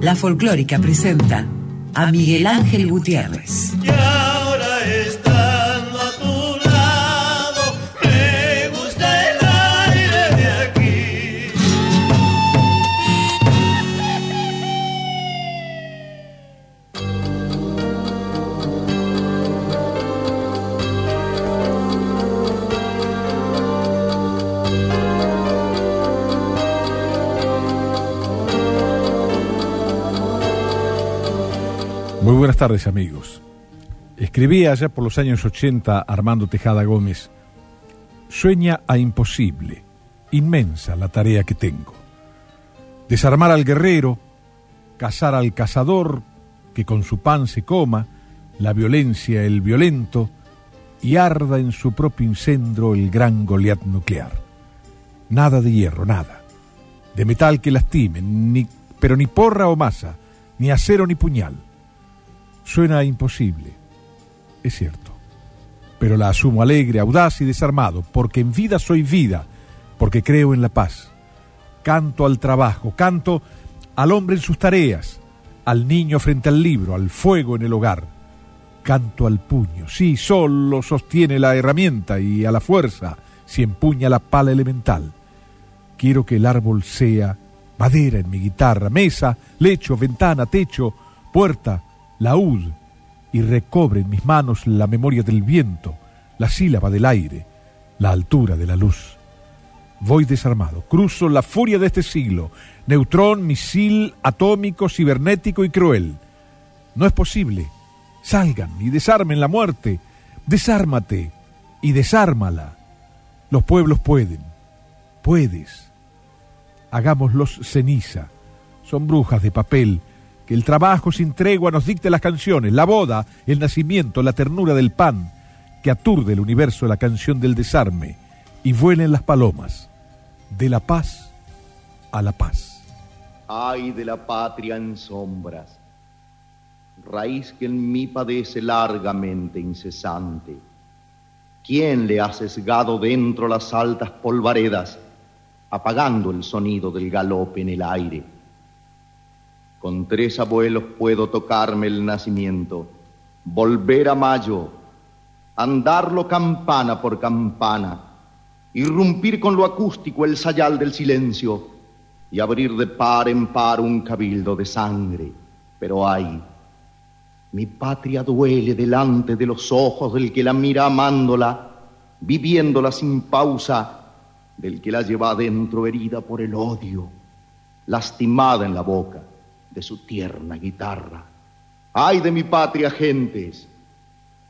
La folclórica presenta a Miguel Ángel Gutiérrez. Buenas tardes amigos. Escribía allá por los años 80 Armando Tejada Gómez, sueña a imposible, inmensa la tarea que tengo. Desarmar al guerrero, cazar al cazador, que con su pan se coma, la violencia el violento, y arda en su propio incendio el gran Goliat nuclear. Nada de hierro, nada. De metal que lastime, ni, pero ni porra o masa, ni acero ni puñal Suena imposible, es cierto, pero la asumo alegre, audaz y desarmado, porque en vida soy vida, porque creo en la paz. Canto al trabajo, canto al hombre en sus tareas, al niño frente al libro, al fuego en el hogar. Canto al puño, sí, solo sostiene la herramienta y a la fuerza si empuña la pala elemental. Quiero que el árbol sea madera en mi guitarra, mesa, lecho, ventana, techo, puerta, laúd y recobre en mis manos la memoria del viento, la sílaba del aire, la altura de la luz. Voy desarmado, cruzo la furia de este siglo, neutrón, misil, atómico, cibernético y cruel. No es posible. Salgan y desarmen la muerte. Desármate y desármala. Los pueblos pueden. Puedes. Hagámoslos ceniza. Son brujas de papel el trabajo sin tregua nos dicte las canciones, la boda, el nacimiento, la ternura del pan, que aturde el universo la canción del desarme, y vuelen las palomas, de la paz a la paz. Ay de la patria en sombras, raíz que en mí padece largamente incesante. ¿Quién le ha sesgado dentro las altas polvaredas, apagando el sonido del galope en el aire? Con tres abuelos puedo tocarme el nacimiento, volver a mayo, andarlo campana por campana, irrumpir con lo acústico el sayal del silencio y abrir de par en par un cabildo de sangre. Pero ay, mi patria duele delante de los ojos del que la mira amándola, viviéndola sin pausa, del que la lleva adentro herida por el odio, lastimada en la boca de su tierna guitarra. Ay de mi patria, gentes.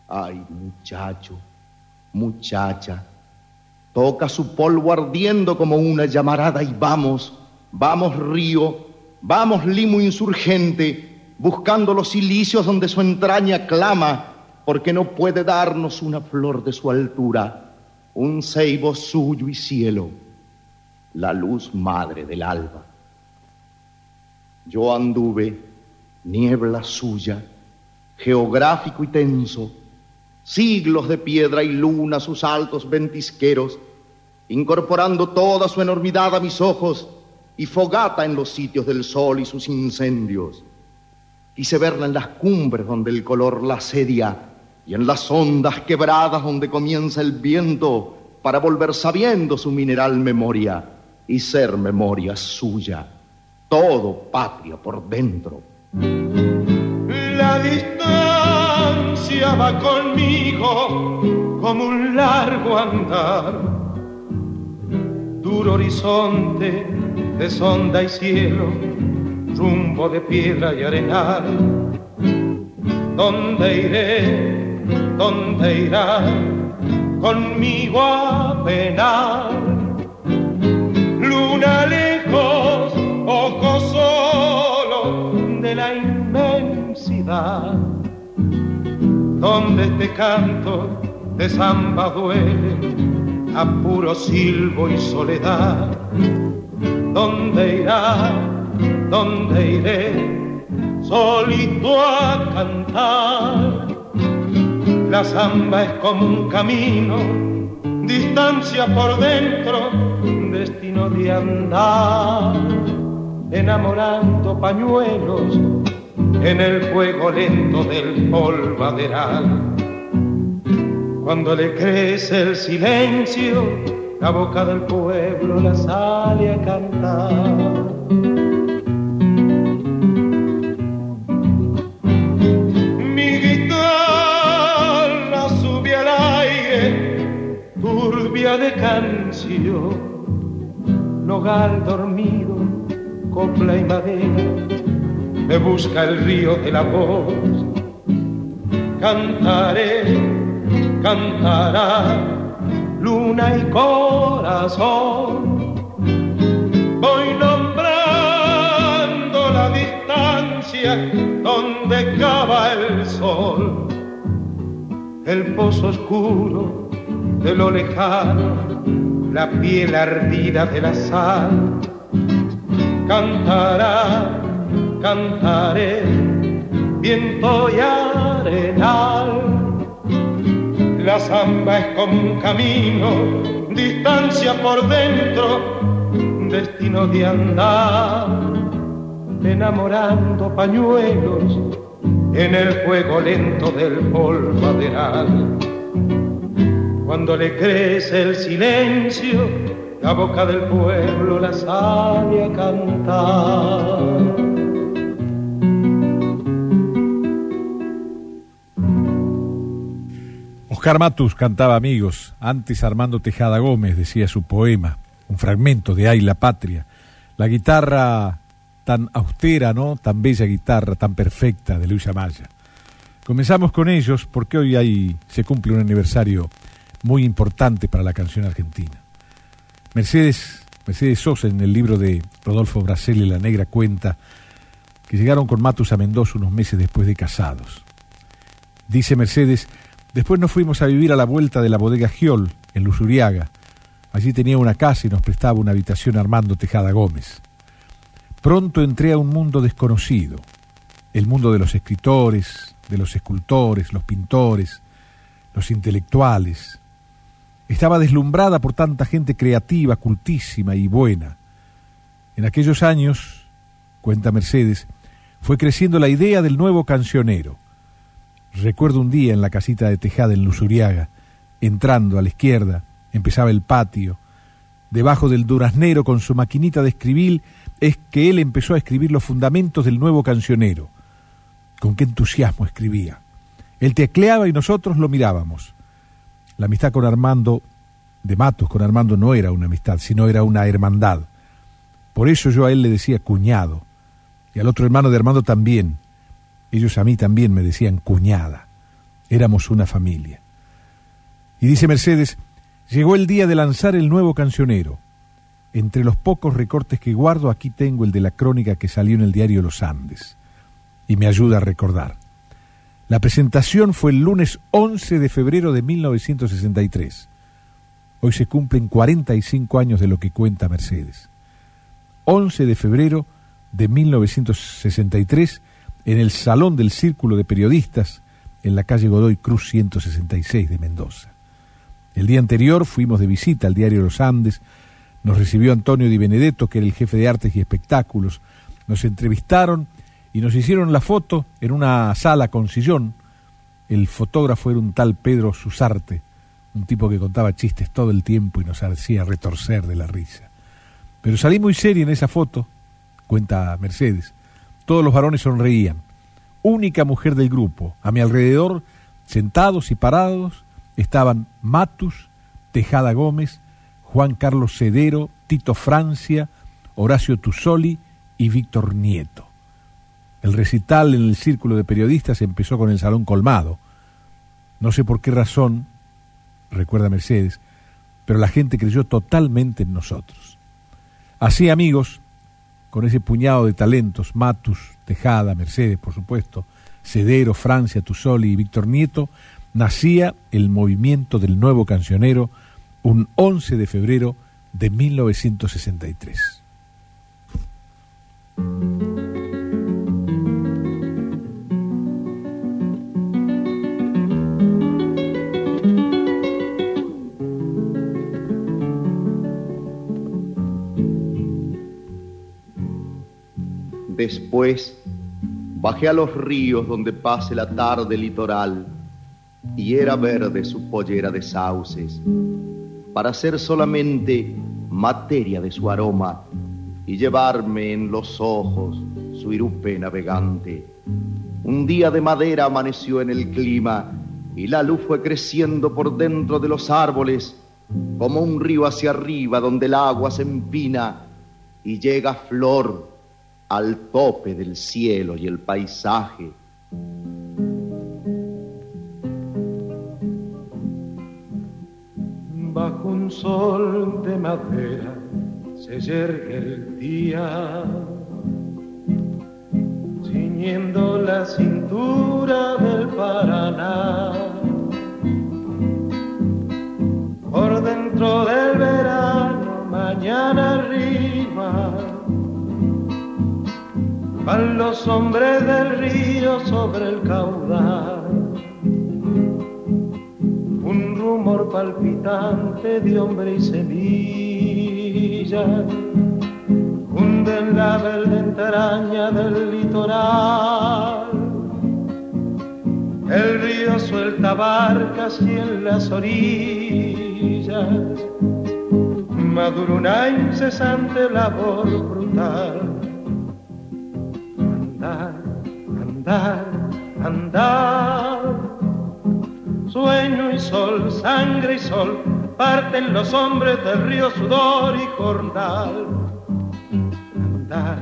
Ay, muchacho, muchacha. Toca su polvo ardiendo como una llamarada y vamos, vamos río, vamos limo insurgente, buscando los silicios donde su entraña clama, porque no puede darnos una flor de su altura, un ceibo suyo y cielo, la luz madre del alba. Yo anduve, niebla suya, geográfico y tenso, siglos de piedra y luna sus altos ventisqueros, incorporando toda su enormidad a mis ojos y fogata en los sitios del sol y sus incendios. Quise verla en las cumbres donde el color la asedia y en las ondas quebradas donde comienza el viento para volver sabiendo su mineral memoria y ser memoria suya todo patria por dentro. La distancia va conmigo como un largo andar, duro horizonte de sonda y cielo, rumbo de piedra y arenal. ¿Dónde iré? ¿Dónde irá? Conmigo a penar. Luna lejos poco solo de la inmensidad, donde este canto de samba duele a puro silbo y soledad. ¿Dónde irá? ¿Dónde iré? Solito a cantar. La samba es como un camino, distancia por dentro, destino de andar enamorando pañuelos en el fuego lento del polvaderal. Cuando le crece el silencio, la boca del pueblo la sale a cantar. Mi guitarra sube al aire, turbia de canción, nogal dormido, copla y madera me busca el río de la voz. Cantaré, cantará luna y corazón. Voy nombrando la distancia donde cava el sol. El pozo oscuro de lo lejano, la piel ardida de la sal. Cantará cantaré, viento y arenal. La samba es como un camino, distancia por dentro, destino de andar, enamorando pañuelos en el fuego lento del polvaderal. Cuando le crece el silencio, la boca del pueblo la sale a cantar. Oscar Matus cantaba Amigos, antes Armando Tejada Gómez decía su poema, un fragmento de Ay la Patria. La guitarra tan austera, ¿no? Tan bella guitarra, tan perfecta de Luis Amaya. Comenzamos con ellos porque hoy hay, se cumple un aniversario muy importante para la canción argentina. Mercedes, Mercedes Sosa en el libro de Rodolfo Braselli La Negra cuenta que llegaron con Matus a Mendoza unos meses después de casados. Dice Mercedes, Después nos fuimos a vivir a la vuelta de la bodega Giol, en Lusuriaga. Allí tenía una casa y nos prestaba una habitación Armando Tejada Gómez. Pronto entré a un mundo desconocido, el mundo de los escritores, de los escultores, los pintores, los intelectuales. Estaba deslumbrada por tanta gente creativa, cultísima y buena. En aquellos años, cuenta Mercedes, fue creciendo la idea del nuevo cancionero Recuerdo un día en la casita de Tejada en Lusuriaga, entrando a la izquierda, empezaba el patio. Debajo del duraznero con su maquinita de escribir es que él empezó a escribir los fundamentos del nuevo cancionero. Con qué entusiasmo escribía. Él tecleaba y nosotros lo mirábamos. La amistad con Armando, de Matos con Armando, no era una amistad, sino era una hermandad. Por eso yo a él le decía cuñado, y al otro hermano de Armando también, ellos a mí también me decían cuñada. Éramos una familia. Y dice Mercedes, llegó el día de lanzar el nuevo cancionero. Entre los pocos recortes que guardo, aquí tengo el de la crónica que salió en el diario Los Andes. Y me ayuda a recordar. La presentación fue el lunes 11 de febrero de 1963. Hoy se cumplen 45 años de lo que cuenta Mercedes. 11 de febrero de 1963 en el Salón del Círculo de Periodistas en la calle Godoy Cruz 166 de Mendoza. El día anterior fuimos de visita al diario Los Andes, nos recibió Antonio Di Benedetto, que era el jefe de artes y espectáculos, nos entrevistaron y nos hicieron la foto en una sala con sillón. El fotógrafo era un tal Pedro Susarte, un tipo que contaba chistes todo el tiempo y nos hacía retorcer de la risa. Pero salí muy serio en esa foto, cuenta Mercedes, todos los varones sonreían. Única mujer del grupo. A mi alrededor, sentados y parados, estaban Matus, Tejada Gómez, Juan Carlos Cedero, Tito Francia, Horacio Tusoli y Víctor Nieto. El recital en el círculo de periodistas empezó con el salón colmado. No sé por qué razón, recuerda Mercedes, pero la gente creyó totalmente en nosotros. Así, amigos, con ese puñado de talentos, Matus, Tejada, Mercedes, por supuesto, Cedero, Francia, Tusoli y Víctor Nieto, nacía el movimiento del nuevo cancionero un 11 de febrero de 1963. Después bajé a los ríos donde pase la tarde litoral y era verde su pollera de sauces, para ser solamente materia de su aroma y llevarme en los ojos su irupe navegante. Un día de madera amaneció en el clima y la luz fue creciendo por dentro de los árboles como un río hacia arriba donde el agua se empina y llega flor al tope del cielo y el paisaje. Bajo un sol de madera se yergue el día, ciñendo la cintura del Paraná. Por dentro del verano, mañana arriba, van los hombres del río sobre el caudal un rumor palpitante de hombre y semilla, hunde en la verde entraña del litoral. El río suelta barcas y en las orillas madura una incesante labor brutal. Andar, andar, andar Sueño y sol, sangre y sol, parten los hombres del río sudor y jornal. Andar,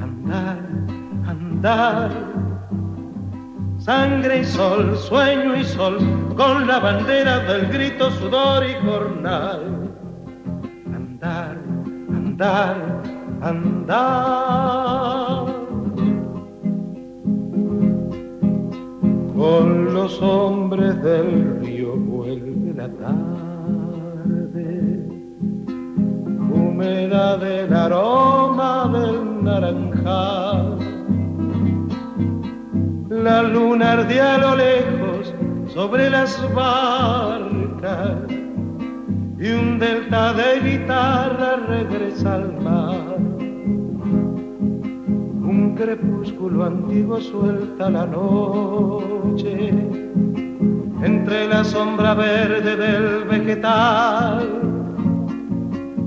andar, andar. Sangre y sol, sueño y sol, con la bandera del grito sudor y jornal. Andar, andar, andar. Con los hombres del río vuelve la tarde, húmeda del aroma del naranjal. La luna ardía a lo lejos sobre las barcas y un delta de guitarra regresa al mar crepúsculo antiguo suelta la noche entre la sombra verde del vegetal.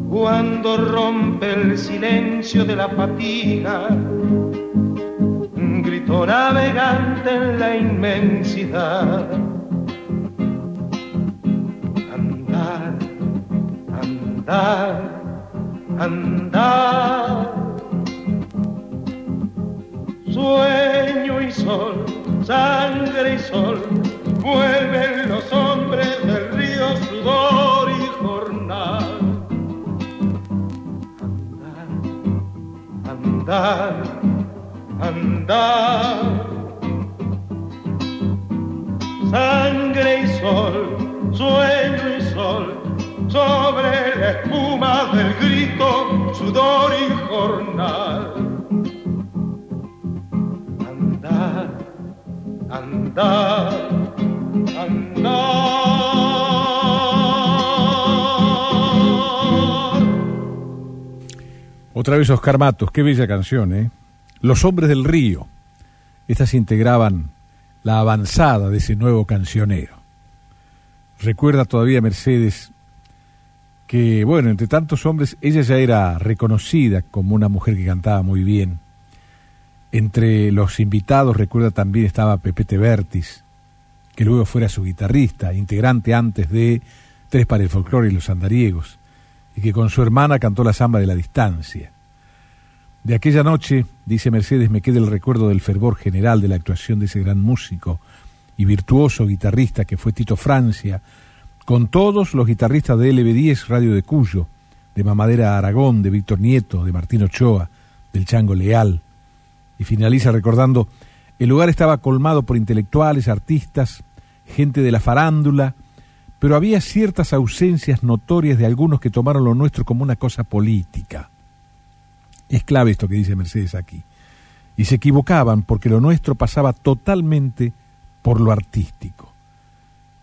Cuando rompe el silencio de la fatiga, grito navegante en la inmensidad. Andar, andar, andar Sueño y sol, sangre y sol, vuelven los hombres del río sudor y jornal. Andar, andar, andar. Sangre y sol, sueño y sol, sobre la espuma del grito, sudor y jornal andar, Otra vez Oscar Matos, qué bella canción, ¿eh? Los hombres del río. Estas integraban la avanzada de ese nuevo cancionero. Recuerda todavía Mercedes que, bueno, entre tantos hombres, ella ya era reconocida como una mujer que cantaba muy bien entre los invitados, recuerda también estaba Pepete Vertis, que luego fuera su guitarrista, integrante antes de Tres para el Folclore y los Andariegos, y que con su hermana cantó la samba de la distancia. De aquella noche, dice Mercedes, me queda el recuerdo del fervor general de la actuación de ese gran músico y virtuoso guitarrista que fue Tito Francia, con todos los guitarristas de LB10 Radio de Cuyo, de Mamadera Aragón, de Víctor Nieto, de Martín Ochoa, del Chango Leal, y finaliza recordando, el lugar estaba colmado por intelectuales, artistas, gente de la farándula, pero había ciertas ausencias notorias de algunos que tomaron lo nuestro como una cosa política. Es clave esto que dice Mercedes aquí. Y se equivocaban porque lo nuestro pasaba totalmente por lo artístico.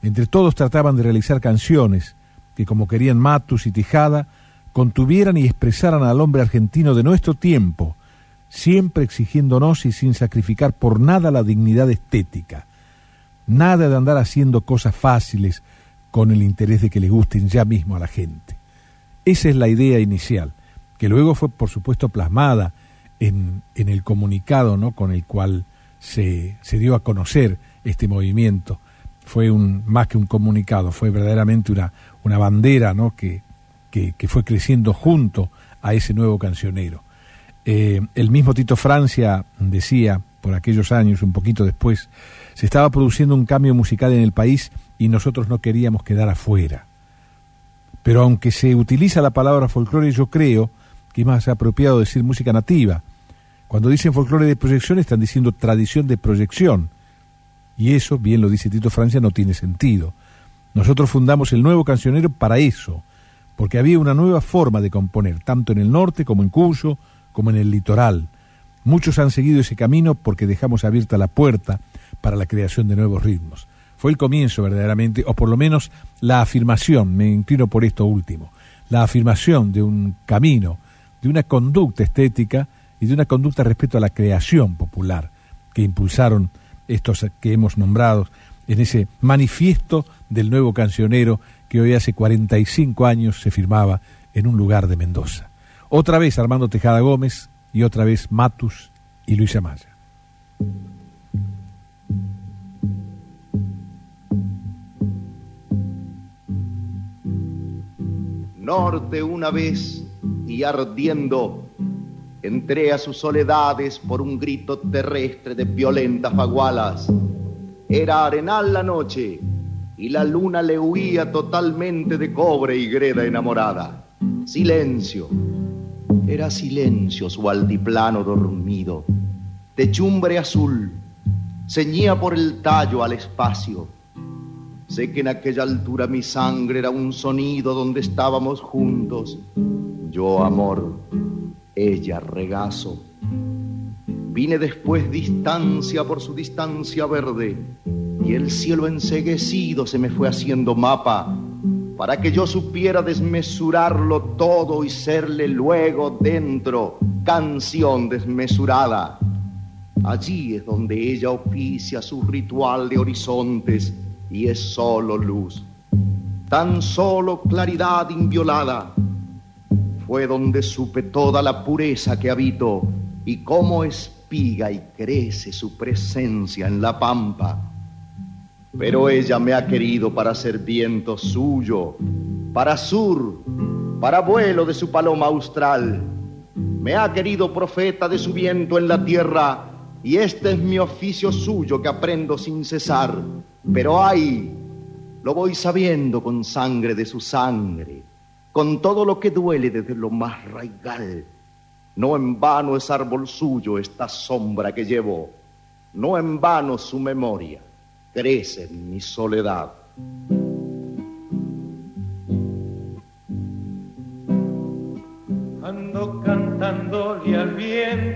Entre todos trataban de realizar canciones que, como querían Matus y Tijada, contuvieran y expresaran al hombre argentino de nuestro tiempo, siempre exigiéndonos y sin sacrificar por nada la dignidad estética. Nada de andar haciendo cosas fáciles con el interés de que le gusten ya mismo a la gente. Esa es la idea inicial, que luego fue por supuesto plasmada en, en el comunicado ¿no? con el cual se, se dio a conocer este movimiento. Fue un, más que un comunicado, fue verdaderamente una, una bandera ¿no? que, que, fue creciendo junto a ese nuevo cancionero. Eh, el mismo Tito Francia decía, por aquellos años, un poquito después, se estaba produciendo un cambio musical en el país y nosotros no queríamos quedar afuera. Pero aunque se utiliza la palabra folclore, yo creo que es más apropiado decir música nativa. Cuando dicen folclore de proyección están diciendo tradición de proyección. Y eso, bien lo dice Tito Francia, no tiene sentido. Nosotros fundamos el nuevo cancionero para eso, porque había una nueva forma de componer, tanto en el norte como en Cuyo, como en el litoral. Muchos han seguido ese camino porque dejamos abierta la puerta para la creación de nuevos ritmos. Fue el comienzo verdaderamente, o por lo menos la afirmación, me inclino por esto último, la afirmación de un camino, de una conducta estética y de una conducta respecto a la creación popular que impulsaron estos que hemos nombrado en ese manifiesto del nuevo cancionero que hoy hace 45 años se firmaba en un lugar de Mendoza. Otra vez Armando Tejada Gómez y otra vez Matus y Luis Amaya. Norte una vez y ardiendo, entré a sus soledades por un grito terrestre de violentas fagualas. Era arenal la noche y la luna le huía totalmente de cobre y greda enamorada. Silencio, era silencio su altiplano dormido, techumbre azul, ceñía por el tallo al espacio. Sé que en aquella altura mi sangre era un sonido donde estábamos juntos, yo amor, ella regazo. Vine después distancia por su distancia verde y el cielo enseguecido se me fue haciendo mapa para que yo supiera desmesurarlo todo y serle luego dentro canción desmesurada. Allí es donde ella oficia su ritual de horizontes y es solo luz, tan solo claridad inviolada. Fue donde supe toda la pureza que habito y cómo espiga y crece su presencia en la pampa pero ella me ha querido para ser viento suyo, para sur, para vuelo de su paloma austral. Me ha querido profeta de su viento en la tierra, y este es mi oficio suyo que aprendo sin cesar. Pero ay, lo voy sabiendo con sangre de su sangre, con todo lo que duele desde lo más raigal. No en vano es árbol suyo esta sombra que llevo, no en vano su memoria crece en mi soledad. Ando cantándole al viento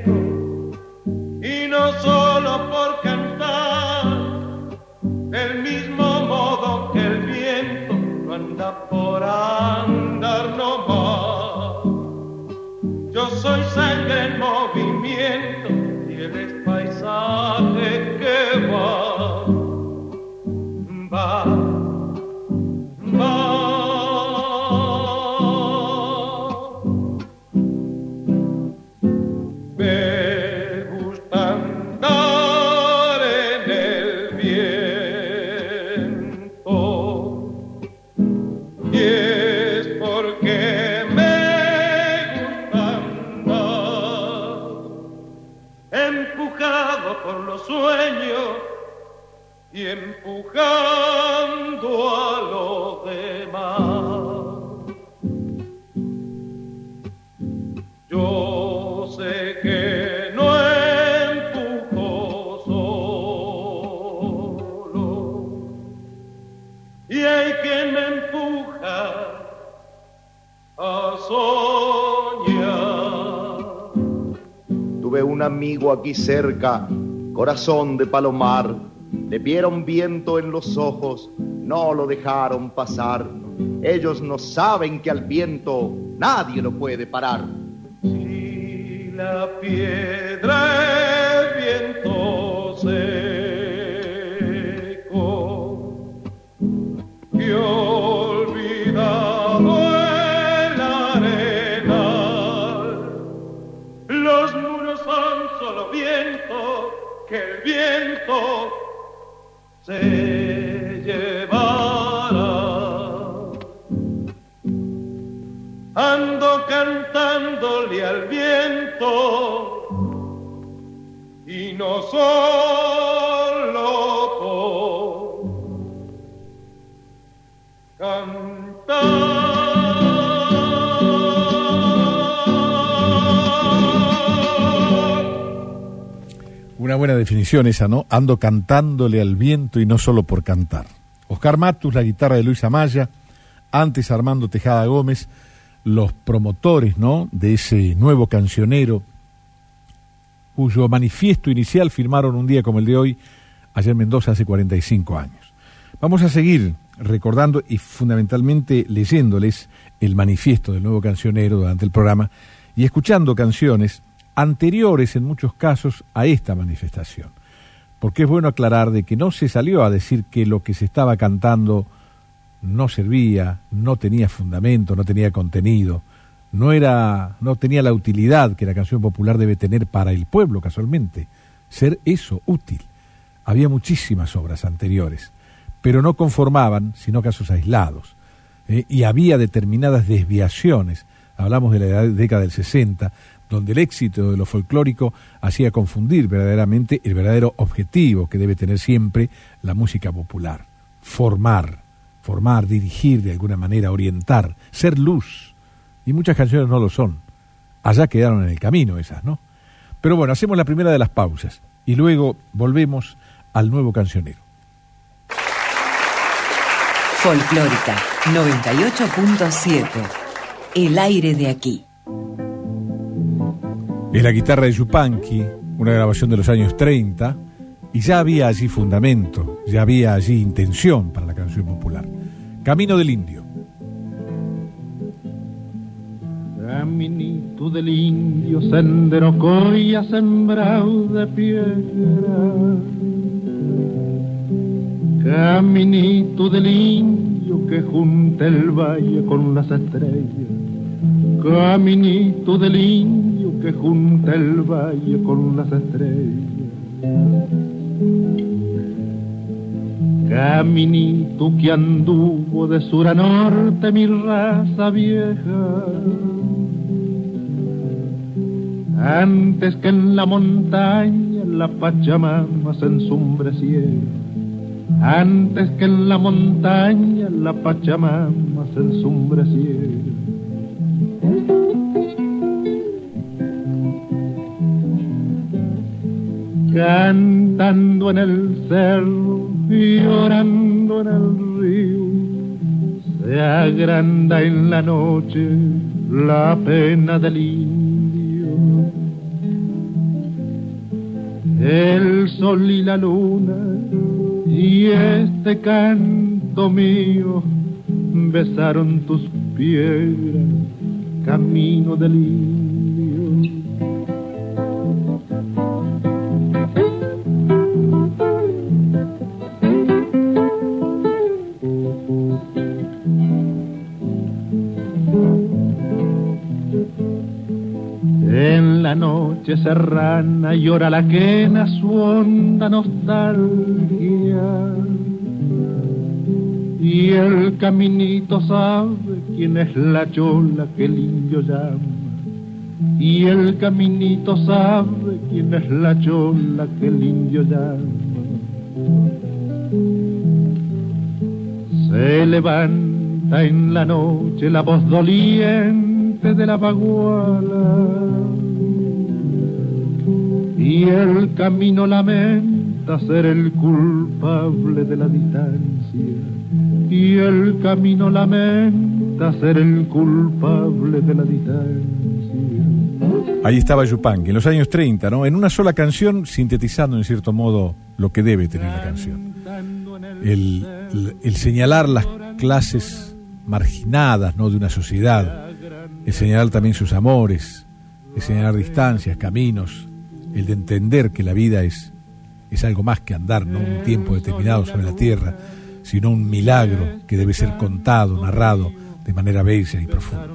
aquí cerca, corazón de palomar le vieron viento en los ojos, no lo dejaron pasar. Ellos no saben que al viento nadie lo puede parar. Definición esa, ¿no? Ando cantándole al viento y no solo por cantar. Oscar Matus, la guitarra de Luis Amaya, antes Armando Tejada Gómez, los promotores, ¿no? De ese nuevo cancionero, cuyo manifiesto inicial firmaron un día como el de hoy, ayer en Mendoza, hace 45 años. Vamos a seguir recordando y fundamentalmente leyéndoles el manifiesto del nuevo cancionero durante el programa y escuchando canciones anteriores en muchos casos a esta manifestación. Porque es bueno aclarar de que no se salió a decir que lo que se estaba cantando no servía, no tenía fundamento, no tenía contenido, no era no tenía la utilidad que la canción popular debe tener para el pueblo casualmente, ser eso útil. Había muchísimas obras anteriores, pero no conformaban sino casos aislados. ¿eh? y había determinadas desviaciones. Hablamos de la década del 60, donde el éxito de lo folclórico hacía confundir verdaderamente el verdadero objetivo que debe tener siempre la música popular. Formar, formar, dirigir de alguna manera, orientar, ser luz. Y muchas canciones no lo son. Allá quedaron en el camino esas, ¿no? Pero bueno, hacemos la primera de las pausas y luego volvemos al nuevo cancionero. Folclórica 98.7. El aire de aquí. Es la guitarra de Yupanqui, una grabación de los años 30, y ya había allí fundamento, ya había allí intención para la canción popular. Camino del Indio. Caminito del indio, sendero coya sembrado de piedra. Caminito del indio que junta el valle con las estrellas. Caminito del indio que junta el valle con las estrellas. Caminito que anduvo de sur a norte mi raza vieja. Antes que en la montaña la Pachamama se ensombreciera. Antes que en la montaña la Pachamama se ensombreciera. Cantando en el cerro y llorando en el río. Se agranda en la noche la pena del indio. El sol y la luna y este canto mío besaron tus piedras, camino del indio. Noche serrana llora la quena su honda nostalgia. Y el caminito sabe quién es la chola que el indio llama. Y el caminito sabe quién es la chola que el indio llama. Se levanta en la noche la voz doliente de la baguala y el camino lamenta ser el culpable de la distancia y el camino lamenta ser el culpable de la distancia. Ahí estaba Yupanqui, en los años 30, ¿no? En una sola canción, sintetizando en cierto modo lo que debe tener la canción. El, el señalar las clases marginadas, ¿no? De una sociedad, el señalar también sus amores, de señalar distancias, caminos, el de entender que la vida es, es algo más que andar, no un tiempo determinado sobre la tierra, sino un milagro que debe ser contado, narrado de manera bella y profunda.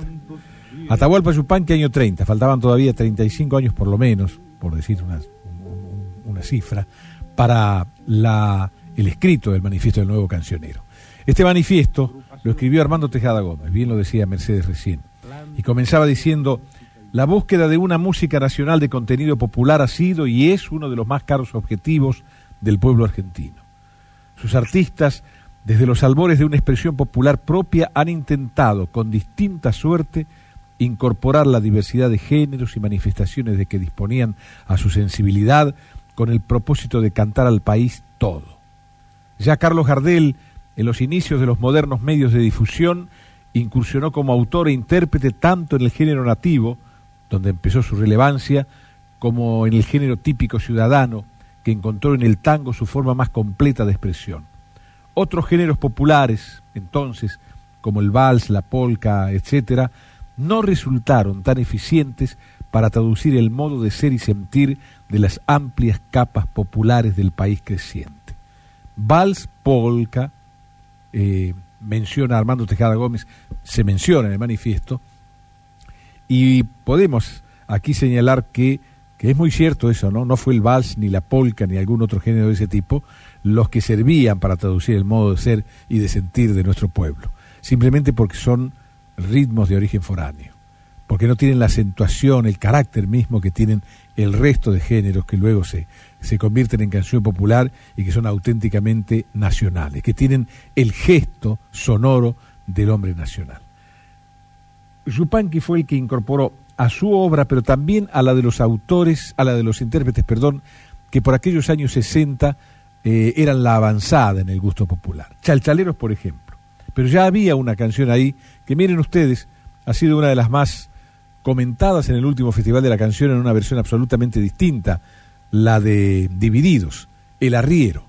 Atahualpa Yupanqui, año 30, faltaban todavía 35 años por lo menos, por decir una, una cifra, para la, el escrito del manifiesto del nuevo cancionero. Este manifiesto lo escribió Armando Tejada Gómez, bien lo decía Mercedes recién, y comenzaba diciendo, la búsqueda de una música nacional de contenido popular ha sido y es uno de los más caros objetivos del pueblo argentino. Sus artistas, desde los albores de una expresión popular propia, han intentado, con distinta suerte, incorporar la diversidad de géneros y manifestaciones de que disponían a su sensibilidad con el propósito de cantar al país todo. Ya Carlos Gardel, en los inicios de los modernos medios de difusión, incursionó como autor e intérprete tanto en el género nativo, donde empezó su relevancia, como en el género típico ciudadano, que encontró en el tango su forma más completa de expresión. Otros géneros populares, entonces, como el vals, la polka, etc., no resultaron tan eficientes para traducir el modo de ser y sentir de las amplias capas populares del país creciente. Vals, polka, eh, menciona Armando Tejada Gómez, se menciona en el manifiesto, y podemos aquí señalar que, que es muy cierto eso, ¿no? No fue el vals, ni la polka, ni algún otro género de ese tipo los que servían para traducir el modo de ser y de sentir de nuestro pueblo, simplemente porque son ritmos de origen foráneo, porque no tienen la acentuación, el carácter mismo que tienen el resto de géneros que luego se, se convierten en canción popular y que son auténticamente nacionales, que tienen el gesto sonoro del hombre nacional. Yupanqui fue el que incorporó a su obra, pero también a la de los autores, a la de los intérpretes, perdón, que por aquellos años 60 eh, eran la avanzada en el gusto popular. Chalchaleros, por ejemplo. Pero ya había una canción ahí que, miren ustedes, ha sido una de las más comentadas en el último Festival de la Canción en una versión absolutamente distinta, la de Divididos, El Arriero.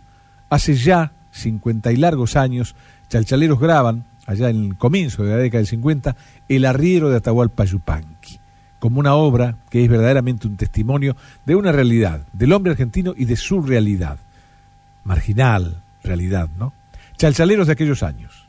Hace ya 50 y largos años, Chalchaleros graban allá en el comienzo de la década del 50, El arriero de Atahualpa Yupanqui, como una obra que es verdaderamente un testimonio de una realidad, del hombre argentino y de su realidad, marginal realidad, ¿no? Chalchaleros de aquellos años.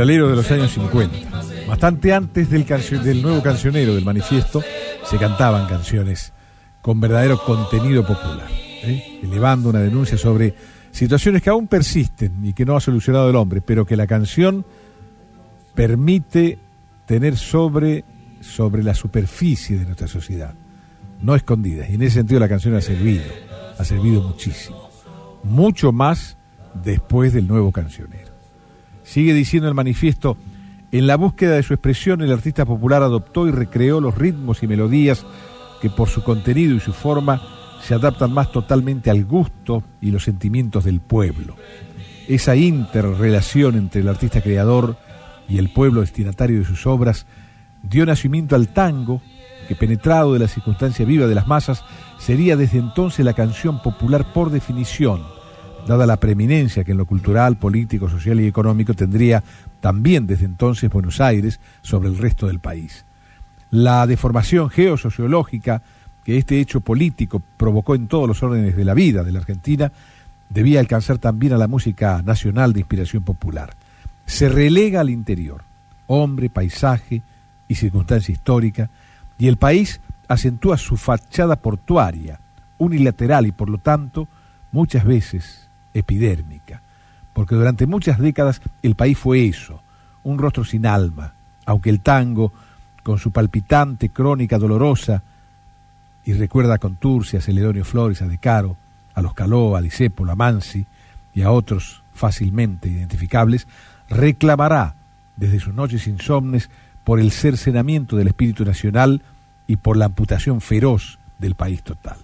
Chalchalero de los años 50. Bastante antes del nuevo cancionero del manifiesto se cantaban canciones con verdadero contenido popular, ¿eh? elevando una denuncia sobre situaciones que aún persisten y que no ha solucionado el hombre, pero que la canción permite tener sobre, sobre la superficie de nuestra sociedad, no escondidas. Y en ese sentido la canción ha servido, ha servido muchísimo, mucho más después del nuevo cancionero. Sigue diciendo el manifiesto, en la búsqueda de su expresión el artista popular adoptó y recreó los ritmos y melodías que por su contenido y su forma se adaptan más totalmente al gusto y los sentimientos del pueblo. Esa interrelación entre el artista creador y el pueblo destinatario de sus obras dio nacimiento al tango, que penetrado de la circunstancia viva de las masas, sería desde entonces la canción popular por definición, dada la preeminencia que en lo cultural, político, social y económico tendría también desde entonces Buenos Aires sobre el resto del país. La deformación geosociológica que este hecho político provocó en todos los órdenes de la vida de la Argentina debía alcanzar también a la música nacional de inspiración popular. Se relega al interior, hombre, paisaje y circunstancia histórica, y el país acentúa su fachada portuaria, unilateral y por lo tanto muchas veces epidérmica, porque durante muchas décadas el país fue eso, un rostro sin alma, aunque el tango, con su palpitante crónica dolorosa, y recuerda a Contursi, a Celedonio Flores, a De Caro, a los Caló, a Disépolo, a Mansi y a otros fácilmente identificables, reclamará desde sus noches insomnes por el cercenamiento del espíritu nacional y por la amputación feroz del país total.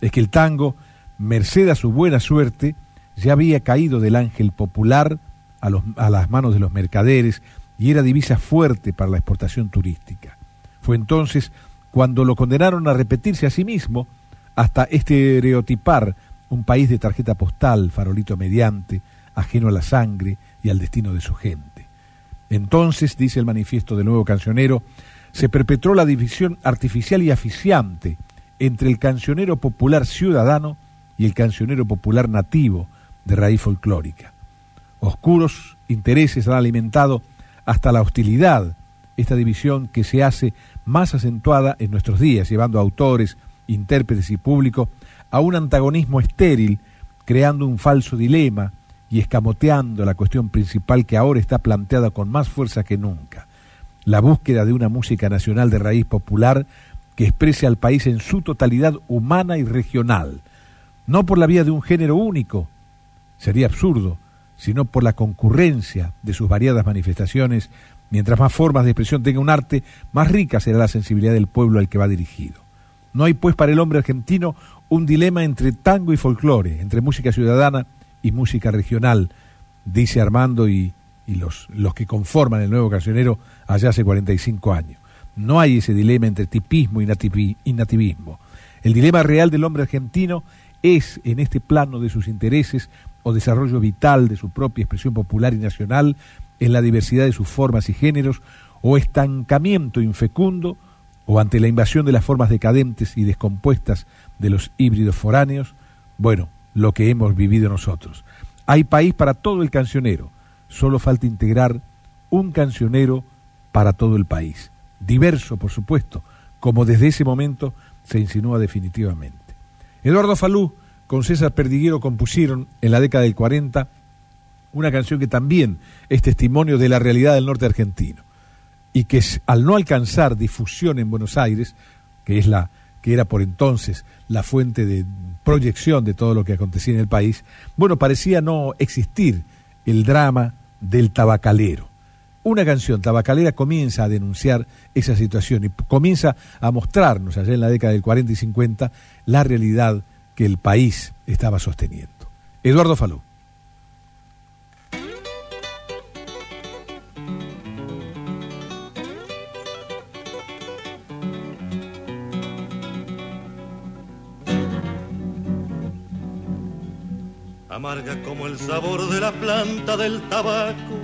Es que el tango, merced a su buena suerte, ya había caído del ángel popular a, las manos de los mercaderes y era divisa fuerte para la exportación turística. Fue entonces cuando lo condenaron a repetirse a sí mismo hasta estereotipar un país de tarjeta postal, farolito mediante, ajeno a la sangre y al destino de su gente. Entonces, dice el manifiesto del nuevo cancionero, se perpetró la división artificial y aficiante entre el cancionero popular ciudadano y el cancionero popular nativo de raíz folclórica. Oscuros intereses han alimentado hasta la hostilidad esta división que se hace más acentuada en nuestros días, llevando a autores, intérpretes y público a un antagonismo estéril, creando un falso dilema y escamoteando la cuestión principal que ahora está planteada con más fuerza que nunca, la búsqueda de una música nacional de raíz popular que exprese al país en su totalidad humana y regional, no por la vía de un género único, sería absurdo, sino por la concurrencia de sus variadas manifestaciones. Mientras más formas de expresión tenga un arte, más rica será la sensibilidad del pueblo al que va dirigido. No hay pues para el hombre argentino un dilema entre tango y folclore, entre música ciudadana y música regional, dice Armando y, los, que conforman el nuevo cancionero allá hace 45 años. No hay ese dilema entre tipismo y nativismo. El dilema real del hombre argentino es, en este plano de sus intereses o desarrollo vital de su propia expresión popular y nacional, en la diversidad de sus formas y géneros, o estancamiento infecundo, o ante la invasión de las formas decadentes y descompuestas de los híbridos foráneos, bueno, lo que hemos vivido nosotros. Hay país para todo el cancionero, solo falta integrar un cancionero para todo el país, diverso, por supuesto, como desde ese momento se insinúa definitivamente. Eduardo Falú con César Perdiguero compusieron en la década del 40 una canción que también es testimonio de la realidad del norte argentino y que al no alcanzar difusión en Buenos Aires, que es la que era por entonces la fuente de proyección de todo lo que acontecía en el país, bueno, parecía no existir el drama del tabacalero. Una canción tabacalera comienza a denunciar esa situación y comienza a mostrarnos allá en la década del 40 y 50 la realidad que el país estaba sosteniendo. Eduardo Falú. amarga como el sabor de la planta del tabaco.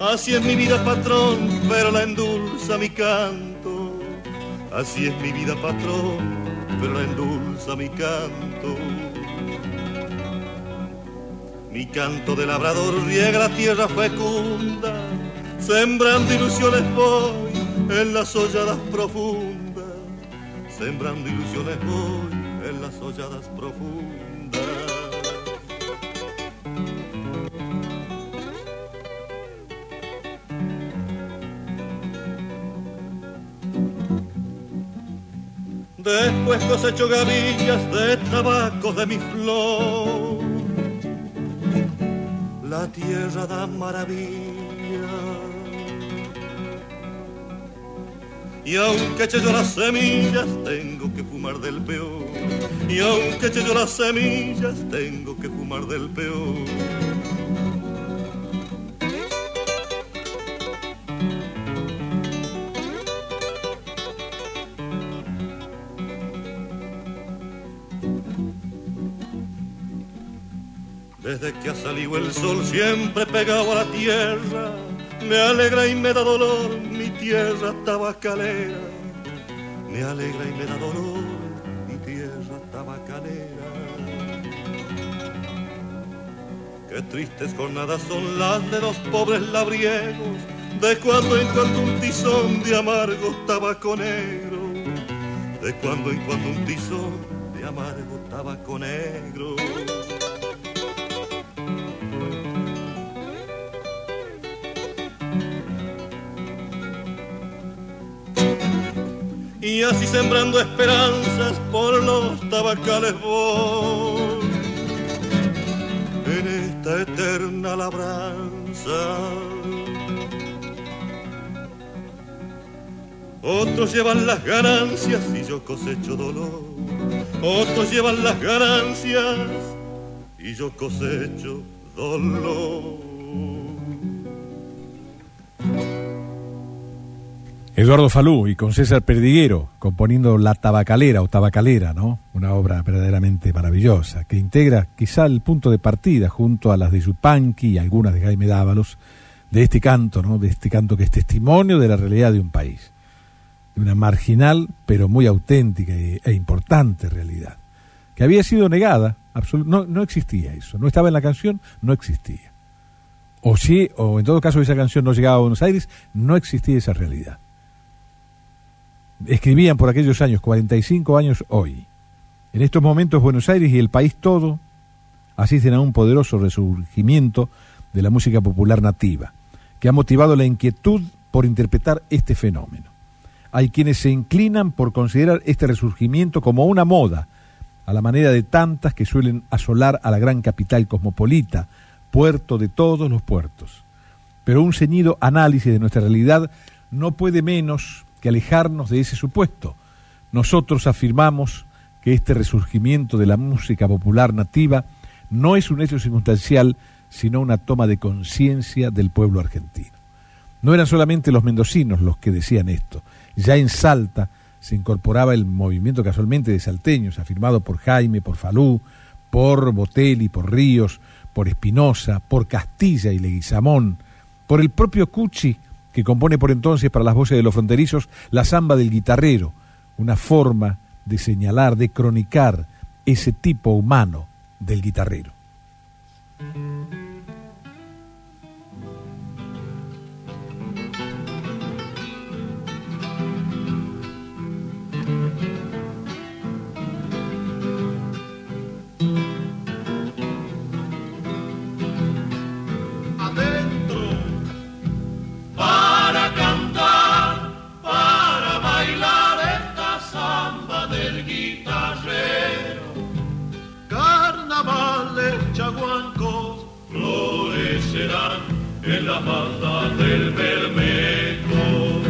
Así es mi vida patrón, pero la endulza mi canto. Así es mi vida patrón, pero la endulza mi Mi canto de labrador riega la tierra fecunda, sembrando ilusiones voy en las holladas profundas, sembrando ilusiones voy en las holladas profundas. Después cosecho gavillas de tabaco de mi flor. La tierra da maravilla. Y aunque eche yo las semillas, tengo que fumar del peor. Y aunque eche yo las semillas, tengo que fumar del peor. Desde que ha salido el sol siempre pegado a la tierra, me alegra y me da dolor mi tierra tabacalera. Me alegra y me da dolor mi tierra tabacalera. Qué tristes jornadas son las de los pobres labriegos, de cuando en cuando un tizón de amargo tabaco negro, de cuando en cuando un tizón de amargo tabaco negro. Y así sembrando esperanzas por los tabacales voy en esta eterna labranza. Otros llevan las ganancias y yo cosecho dolor. Otros llevan las ganancias y yo cosecho dolor. Eduardo Falú y con César Perdiguero componiendo La Tabacalera o Tabacalera, ¿no? Una obra verdaderamente maravillosa que integra quizá el punto de partida junto a las de Yupanqui y algunas de Jaime Dávalos de este canto, ¿no? De este canto que es testimonio de la realidad de un país, de una marginal pero muy auténtica e importante realidad que había sido negada, no, no existía eso, no estaba en la canción, no existía. O sí, o en todo caso esa canción no llegaba a Buenos Aires, no existía esa realidad escribían por aquellos años, 45 años hoy. En estos momentos Buenos Aires y el país todo asisten a un poderoso resurgimiento de la música popular nativa, que ha motivado la inquietud por interpretar este fenómeno. Hay quienes se inclinan por considerar este resurgimiento como una moda, a la manera de tantas que suelen asolar a la gran capital cosmopolita, puerto de todos los puertos. Pero un ceñido análisis de nuestra realidad no puede menos alejarnos de ese supuesto. Nosotros afirmamos que este resurgimiento de la música popular nativa no es un hecho circunstancial, sino una toma de conciencia del pueblo argentino. No eran solamente los mendocinos los que decían esto. Ya en Salta se incorporaba el movimiento casualmente de salteños, afirmado por Jaime, por Falú, por Botelli, por Ríos, por Espinosa, por Castilla y Leguizamón, por el propio Cuchi, que compone por entonces para las voces de los fronterizos la samba del guitarrero, una forma de señalar, de cronicar ese tipo humano del guitarrero. La banda del Bermejo.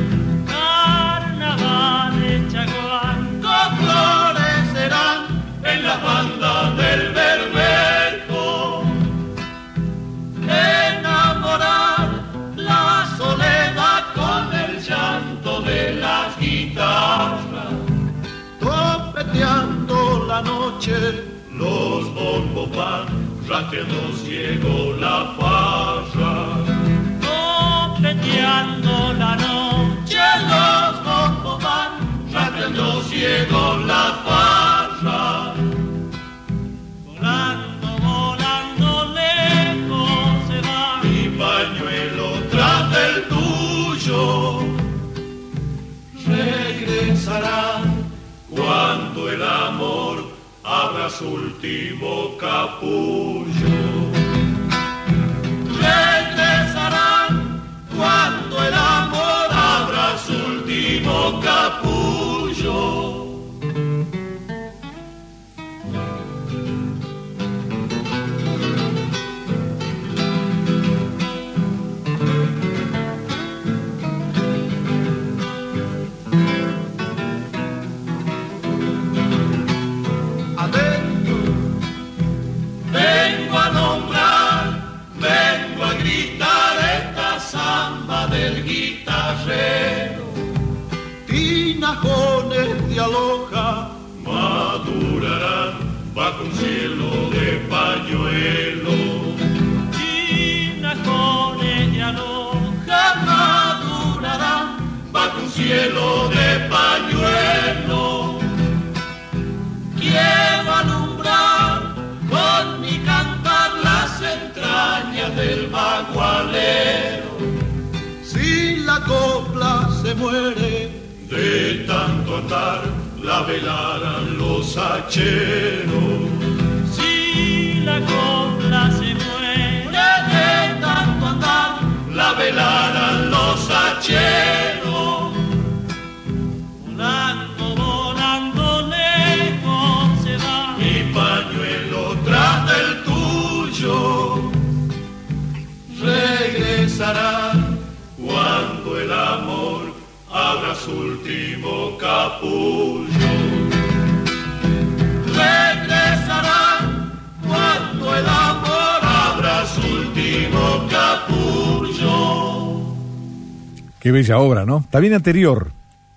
Carnaval de Chaguanco florecerán en la banda del Bermejo. Enamorar la soledad con el llanto de las guitarras. Trompeteando la noche, los bombos van ciego la farra. Copeteando la noche los bombos van, rastreando ciego la farra. Volando, volando lejos se va. Mi pañuelo tras del tuyo regresará cuando el amor abra su último capullo. Cuando el amor abra su último capullo. Bajo un cielo de pañuelo. Tinajones de aloja madurarán bajo un cielo de pañuelo. Quiero alumbrar con mi cantar las entrañas del bagualero. Si la copla se muere de tanto andar, la velarán los hacheros. Si la copla se muere de tanto andar, la velarán los hacheros. Volando, volando lejos se va. Mi pañuelo tras del tuyo regresará cuando el amor abra su capullo. Regresarán cuando el amor abra su último capullo. Qué bella obra, ¿no? También anterior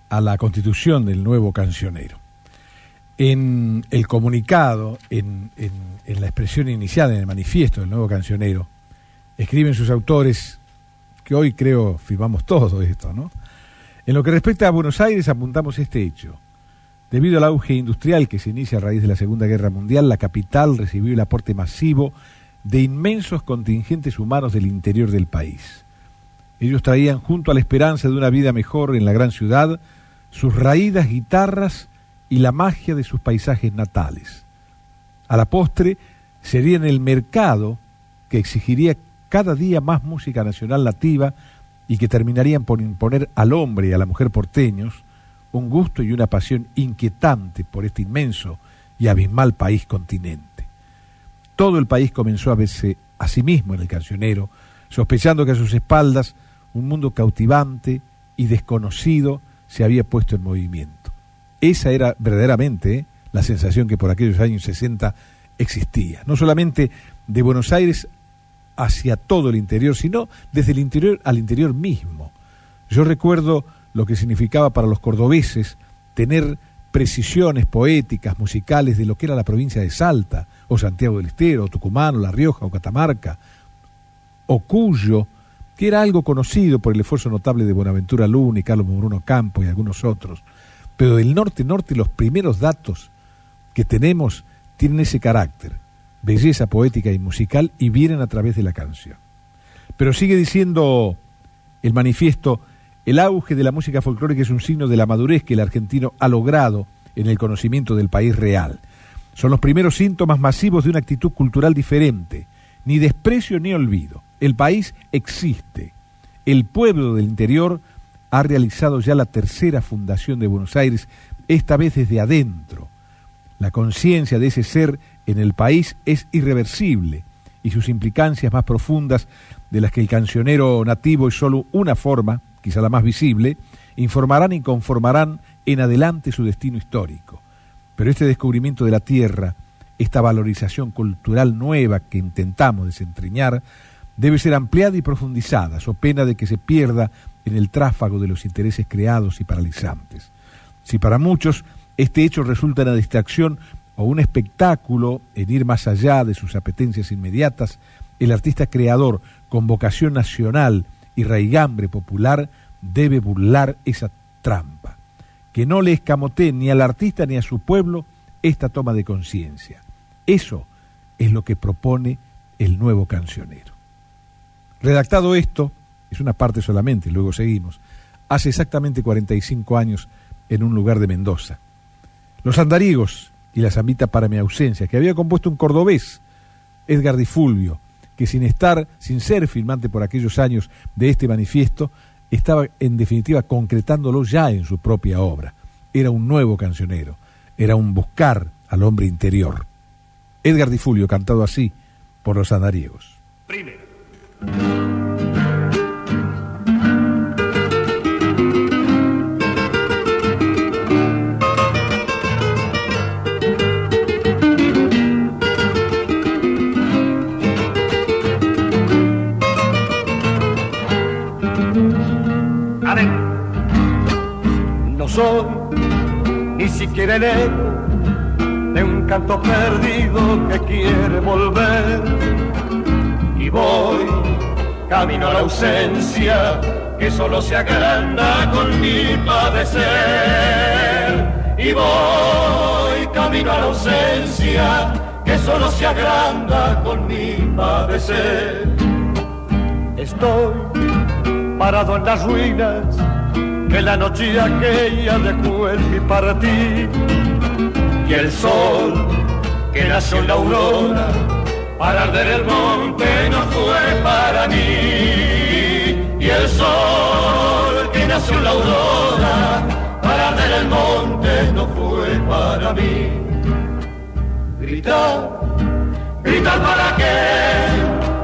a la constitución del nuevo cancionero. En el comunicado, en, en, en la expresión inicial, en el manifiesto del nuevo cancionero, escriben sus autores, que hoy creo firmamos todo esto, ¿no? En lo que respecta a Buenos Aires apuntamos este hecho. Debido al auge industrial que se inicia a raíz de la Segunda Guerra Mundial, la capital recibió el aporte masivo de inmensos contingentes humanos del interior del país. Ellos traían junto a la esperanza de una vida mejor en la gran ciudad sus raídas guitarras y la magia de sus paisajes natales. A la postre serían el mercado que exigiría cada día más música nacional nativa y que terminarían por imponer al hombre y a la mujer porteños un gusto y una pasión inquietante por este inmenso y abismal país continente. Todo el país comenzó a verse a sí mismo en el cancionero, sospechando que a sus espaldas un mundo cautivante y desconocido se había puesto en movimiento. Esa era verdaderamente ¿eh? la sensación que por aquellos años 60 existía, no solamente de Buenos Aires hacia todo el interior, sino desde el interior al interior mismo. Yo recuerdo lo que significaba para los cordobeses tener precisiones poéticas, musicales de lo que era la provincia de Salta, o Santiago del Estero, o Tucumán, o La Rioja, o Catamarca, o Cuyo, que era algo conocido por el esfuerzo notable de Buenaventura Luna y Carlos Moruno Campo y algunos otros. Pero del norte-norte los primeros datos que tenemos tienen ese carácter, belleza poética y musical, y vienen a través de la canción. Pero sigue diciendo el manifiesto, el auge de la música folclórica es un signo de la madurez que el argentino ha logrado en el conocimiento del país real. Son los primeros síntomas masivos de una actitud cultural diferente, ni desprecio ni olvido. El país existe. El pueblo del interior ha realizado ya la tercera fundación de Buenos Aires, esta vez desde adentro. La conciencia de ese ser en el país es irreversible y sus implicancias más profundas, de las que el cancionero nativo es solo una forma, quizá la más visible, informarán y conformarán en adelante su destino histórico. Pero este descubrimiento de la tierra, esta valorización cultural nueva que intentamos desentrañar, debe ser ampliada y profundizada, so pena de que se pierda en el tráfago de los intereses creados y paralizantes. Si para muchos este hecho resulta una distracción o un espectáculo en ir más allá de sus apetencias inmediatas, el artista creador con vocación nacional y raigambre popular debe burlar esa trampa, que no le escamotee ni al artista ni a su pueblo esta toma de conciencia. Eso es lo que propone el nuevo cancionero. Redactado esto, es una parte solamente, luego seguimos, hace exactamente 45 años en un lugar de Mendoza. Los andariegos y la zambita para mi ausencia, que había compuesto un cordobés, Edgar Di Fulvio, que sin estar, sin ser filmante por aquellos años de este manifiesto, estaba en definitiva concretándolo ya en su propia obra. Era un nuevo cancionero, era un buscar al hombre interior. Edgar Di Fulvio cantado así por los andariegos. Primero. Soy ni siquiera el de un canto perdido que quiere volver. Y voy camino a la ausencia que solo se agranda con mi padecer. Y voy camino a la ausencia que solo se agranda con mi padecer. Estoy parado en las ruinas que la noche aquella dejó en mi partir. Y el sol que nació en la aurora para arder el monte no fue para mí. Y el sol que nació en la aurora para arder el monte no fue para mí. Gritar gritar para qué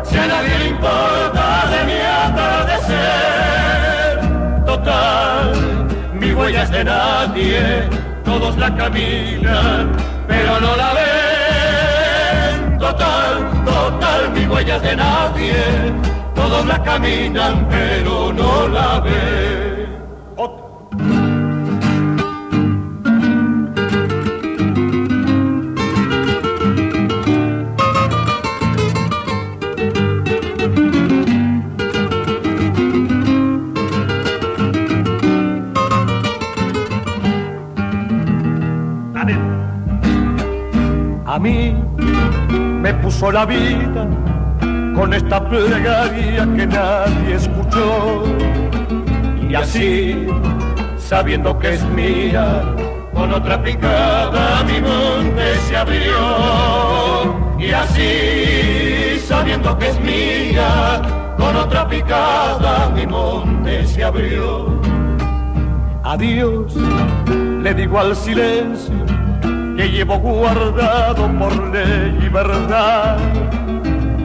si a nadie le importa de mi atardecer total mi huella es de nadie todos la caminan, pero no la ven. Total, total, mi huella es de nadie. Todos la caminan, pero no la ven. A mí me puso la vida con esta plegaria que nadie escuchó. Y así, sabiendo que es mía, con otra picada mi monte se abrió. Y así, sabiendo que es mía, con otra picada mi monte se abrió. Adiós, le digo al silencio que llevo guardado por ley y verdad.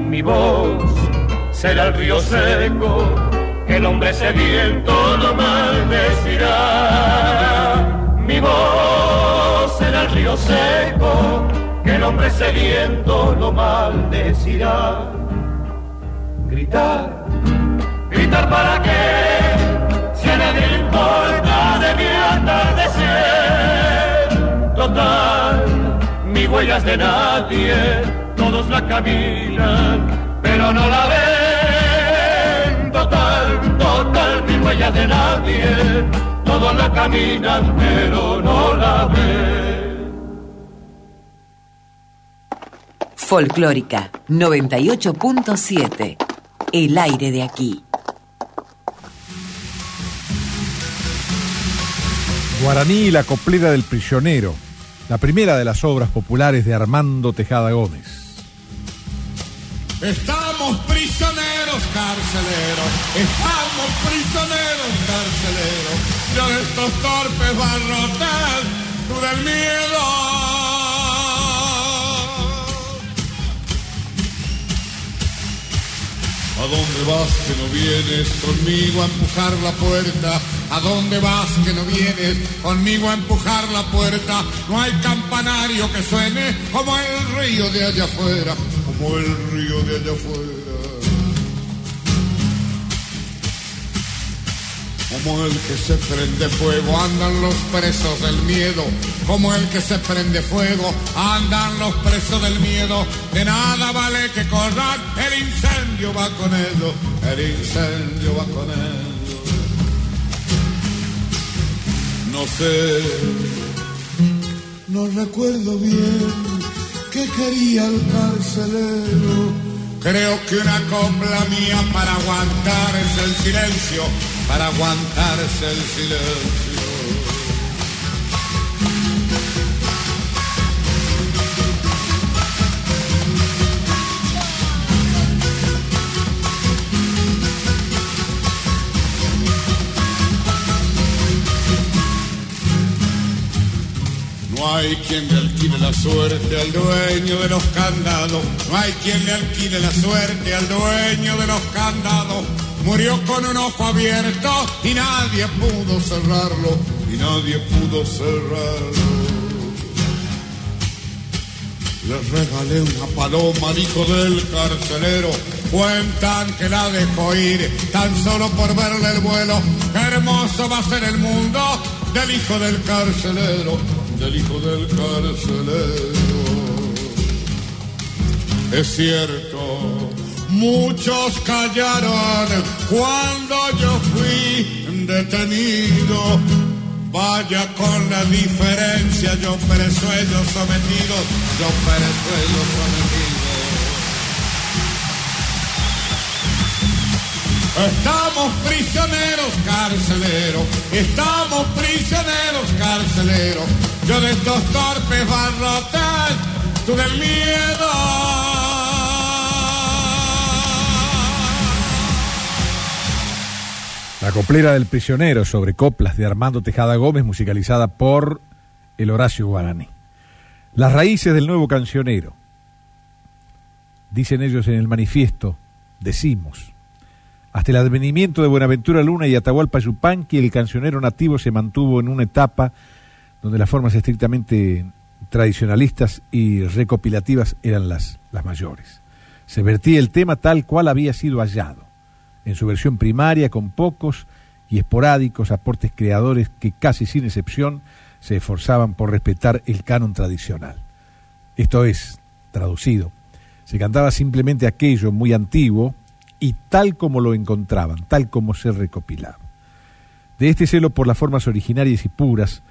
Mi voz será el río seco que el hombre sediento no maldecirá. Mi voz será el río seco que el hombre sediento no maldecirá. Gritar, gritar para qué, si a nadie importa de mi atardecer. Total, mi huella es de nadie, todos la caminan, pero no la ven. Total, total, mi huella es de nadie, todos la caminan, pero no la ven. Folclórica 98.7. El aire de aquí. Guaraní y la coplera del prisionero, la primera de las obras populares de Armando Tejada Gómez. Estamos prisioneros carceleros, estamos prisioneros carceleros, de estos torpes barrotes del miedo. ¿A dónde vas que no vienes conmigo a empujar la puerta? ¿A dónde vas que no vienes conmigo a empujar la puerta? No hay campanario que suene como el río de allá afuera, como el río de allá afuera. Como el que se prende fuego andan los presos del miedo. Como el que se prende fuego andan los presos del miedo. De nada vale que corran, el incendio va con ellos. El incendio va con ellos. No sé, no recuerdo bien qué quería el carcelero. Creo que una copla mía para aguantarse el silencio para aguantarse el silencio. No hay quien le alquile la suerte al dueño de los candados. No hay quien le alquile la suerte al dueño de los candados murió con un ojo abierto y nadie pudo cerrarlo, y nadie pudo cerrarlo. Le regalé una paloma dijo del carcelero, cuentan que la dejó ir tan solo por verle el vuelo. Hermoso va a ser el mundo del hijo del carcelero, del hijo del carcelero. Es cierto Muchos callaron cuando yo fui detenido. Vaya con la diferencia, yo preso ellos sometidos, yo preso ellos sometidos. Estamos prisioneros carceleros, estamos prisioneros carceleros. Yo de estos torpes barrotes, tú del miedo. La coplera del prisionero sobre coplas de Armando Tejada Gómez, musicalizada por el Horacio Guaraní. Las raíces del nuevo cancionero. Dicen ellos en el manifiesto, decimos. Hasta el advenimiento de Buenaventura Luna y Atahualpa Yupanqui, el cancionero nativo se mantuvo en una etapa donde las formas estrictamente tradicionalistas y recopilativas eran las, las mayores. Se vertía el tema tal cual había sido hallado en su versión primaria con pocos y esporádicos aportes creadores que casi sin excepción se esforzaban por respetar el canon tradicional. Esto es, traducido, se cantaba simplemente aquello muy antiguo y tal como lo encontraban, tal como se recopilaba. De este celo por las formas originarias y puras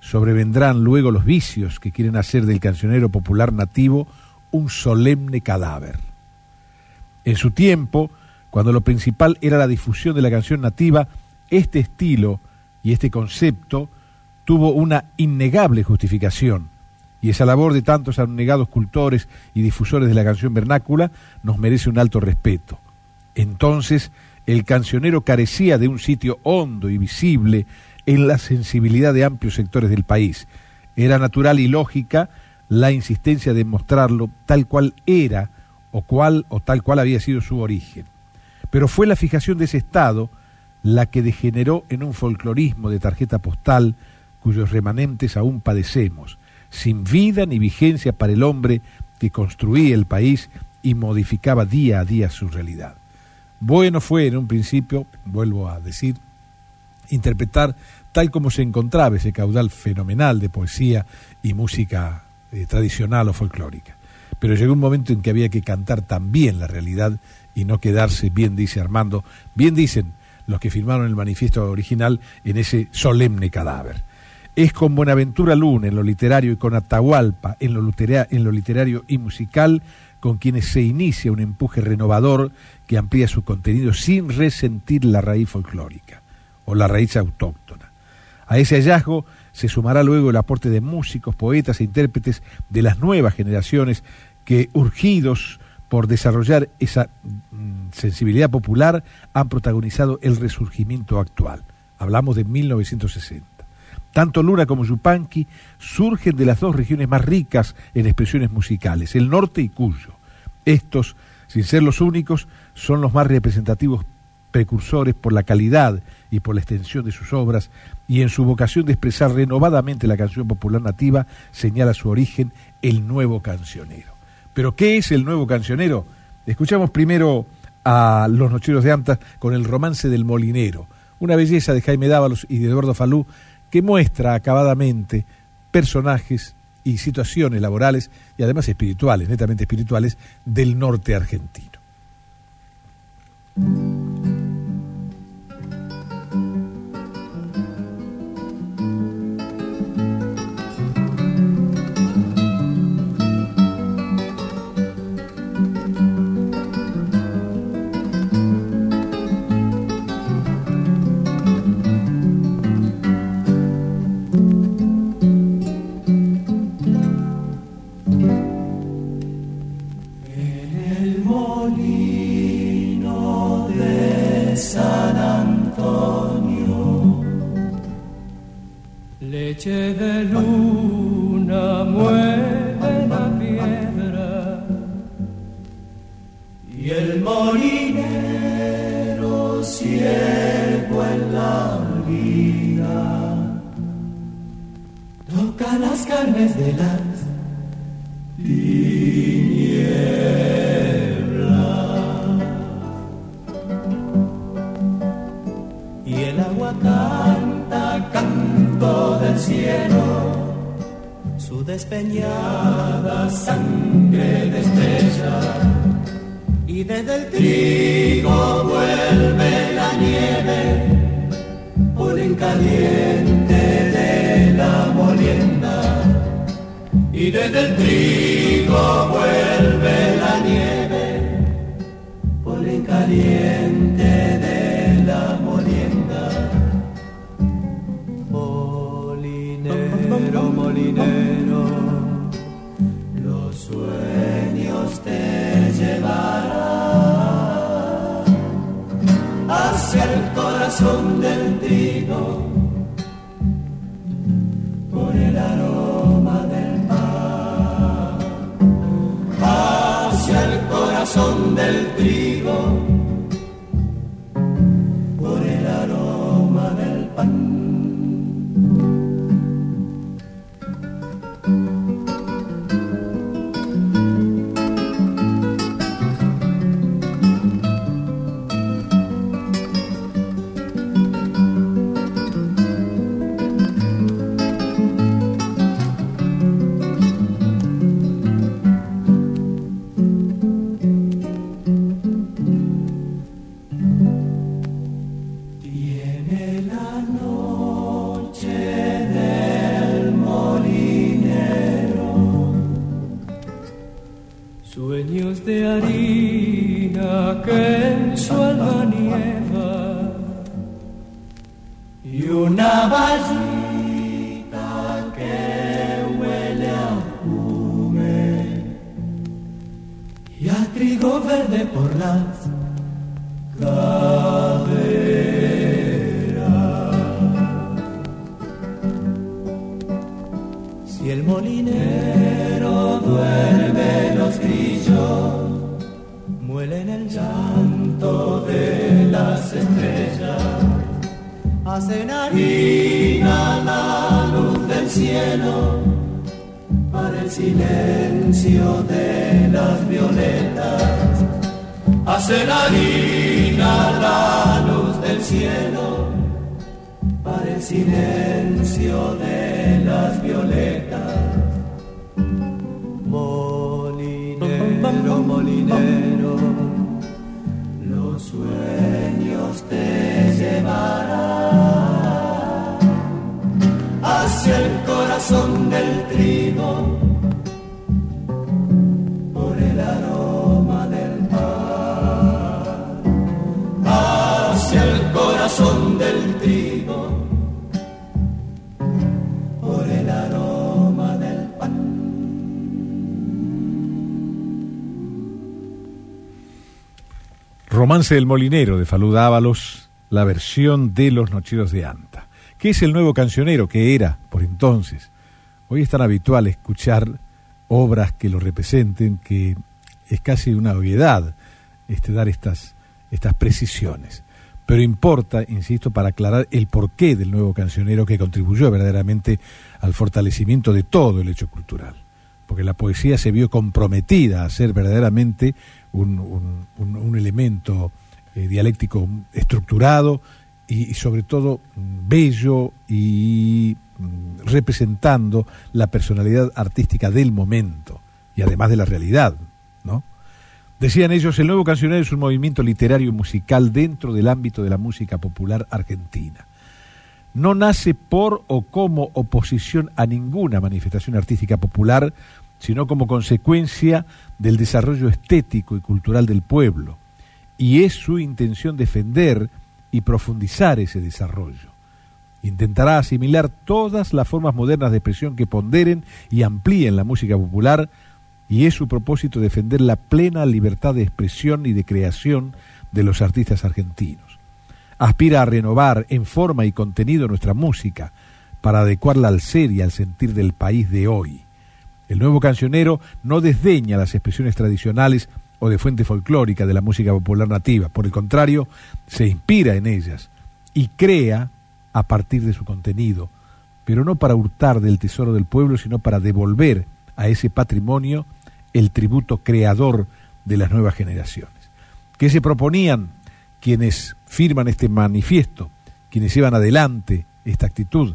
sobrevendrán luego los vicios que quieren hacer del cancionero popular nativo un solemne cadáver. En su tiempo, cuando lo principal era la difusión de la canción nativa, este estilo y este concepto tuvo una innegable justificación, y esa labor de tantos abnegados cultores y difusores de la canción vernácula nos merece un alto respeto. Entonces, el cancionero carecía de un sitio hondo y visible en la sensibilidad de amplios sectores del país. Era natural y lógica la insistencia de mostrarlo tal cual era o cual o tal cual había sido su origen. Pero fue la fijación de ese estado la que degeneró en un folclorismo de tarjeta postal cuyos remanentes aún padecemos, sin vida ni vigencia para el hombre que construía el país y modificaba día a día su realidad. Bueno fue en un principio, vuelvo a decir, interpretar tal como se encontraba ese caudal fenomenal de poesía y música eh, tradicional o folclórica. Pero llegó un momento en que había que cantar también la realidad y no quedarse, bien dice Armando, bien dicen los que firmaron el manifiesto original en ese solemne cadáver. Es con Buenaventura Luna en lo literario y con Atahualpa en lo, en lo literario y musical con quienes se inicia un empuje renovador que amplía su contenido sin resentir la raíz folclórica o la raíz autóctona. A ese hallazgo se sumará luego el aporte de músicos, poetas e intérpretes de las nuevas generaciones que, urgidos por desarrollar esa mm, sensibilidad popular, han protagonizado el resurgimiento actual. Hablamos de 1960. Tanto Luna como Yupanqui surgen de las dos regiones más ricas en expresiones musicales, el norte y Cuyo. Estos, sin ser los únicos, son los más representativos precursores por la calidad y por la extensión de sus obras, y en su vocación de expresar renovadamente la canción popular nativa, señala su origen el nuevo cancionero. Pero ¿qué es el nuevo cancionero? Escuchamos primero a Los Nocheros de Anta con el romance del molinero, Una belleza de Jaime Dávalos y de Eduardo Falú que muestra acabadamente personajes y situaciones laborales y además espirituales, netamente espirituales, del norte argentino. Romance del Molinero de Falú Dávalos, la versión de Los Nocheros de Anta, que es el nuevo cancionero que era por entonces. Hoy es tan habitual escuchar obras que lo representen que es casi una obviedad este, dar estas, estas precisiones. Pero importa, insisto, para aclarar el porqué del nuevo cancionero que contribuyó verdaderamente al fortalecimiento de todo el hecho cultural. Porque la poesía se vio comprometida a ser verdaderamente un, elemento eh, dialéctico estructurado y, sobre todo mm, bello y mm, representando la personalidad artística del momento y además de la realidad, ¿no? Decían ellos, el nuevo cancionero es un movimiento literario y musical dentro del ámbito de la música popular argentina. No nace por o como oposición a ninguna manifestación artística popular, sino como consecuencia del desarrollo estético y cultural del pueblo. Y es su intención defender y profundizar ese desarrollo. Intentará asimilar todas las formas modernas de expresión que ponderen y amplíen la música popular y es su propósito defender la plena libertad de expresión y de creación de los artistas argentinos. Aspira a renovar en forma y contenido nuestra música para adecuarla al ser y al sentir del país de hoy. El nuevo cancionero no desdeña las expresiones tradicionales o de fuente folclórica de la música popular nativa, por el contrario, se inspira en ellas y crea a partir de su contenido, pero no para hurtar del tesoro del pueblo, sino para devolver a ese patrimonio el tributo creador de las nuevas generaciones. ¿Qué se proponían quienes firman este manifiesto, quienes llevan adelante esta actitud?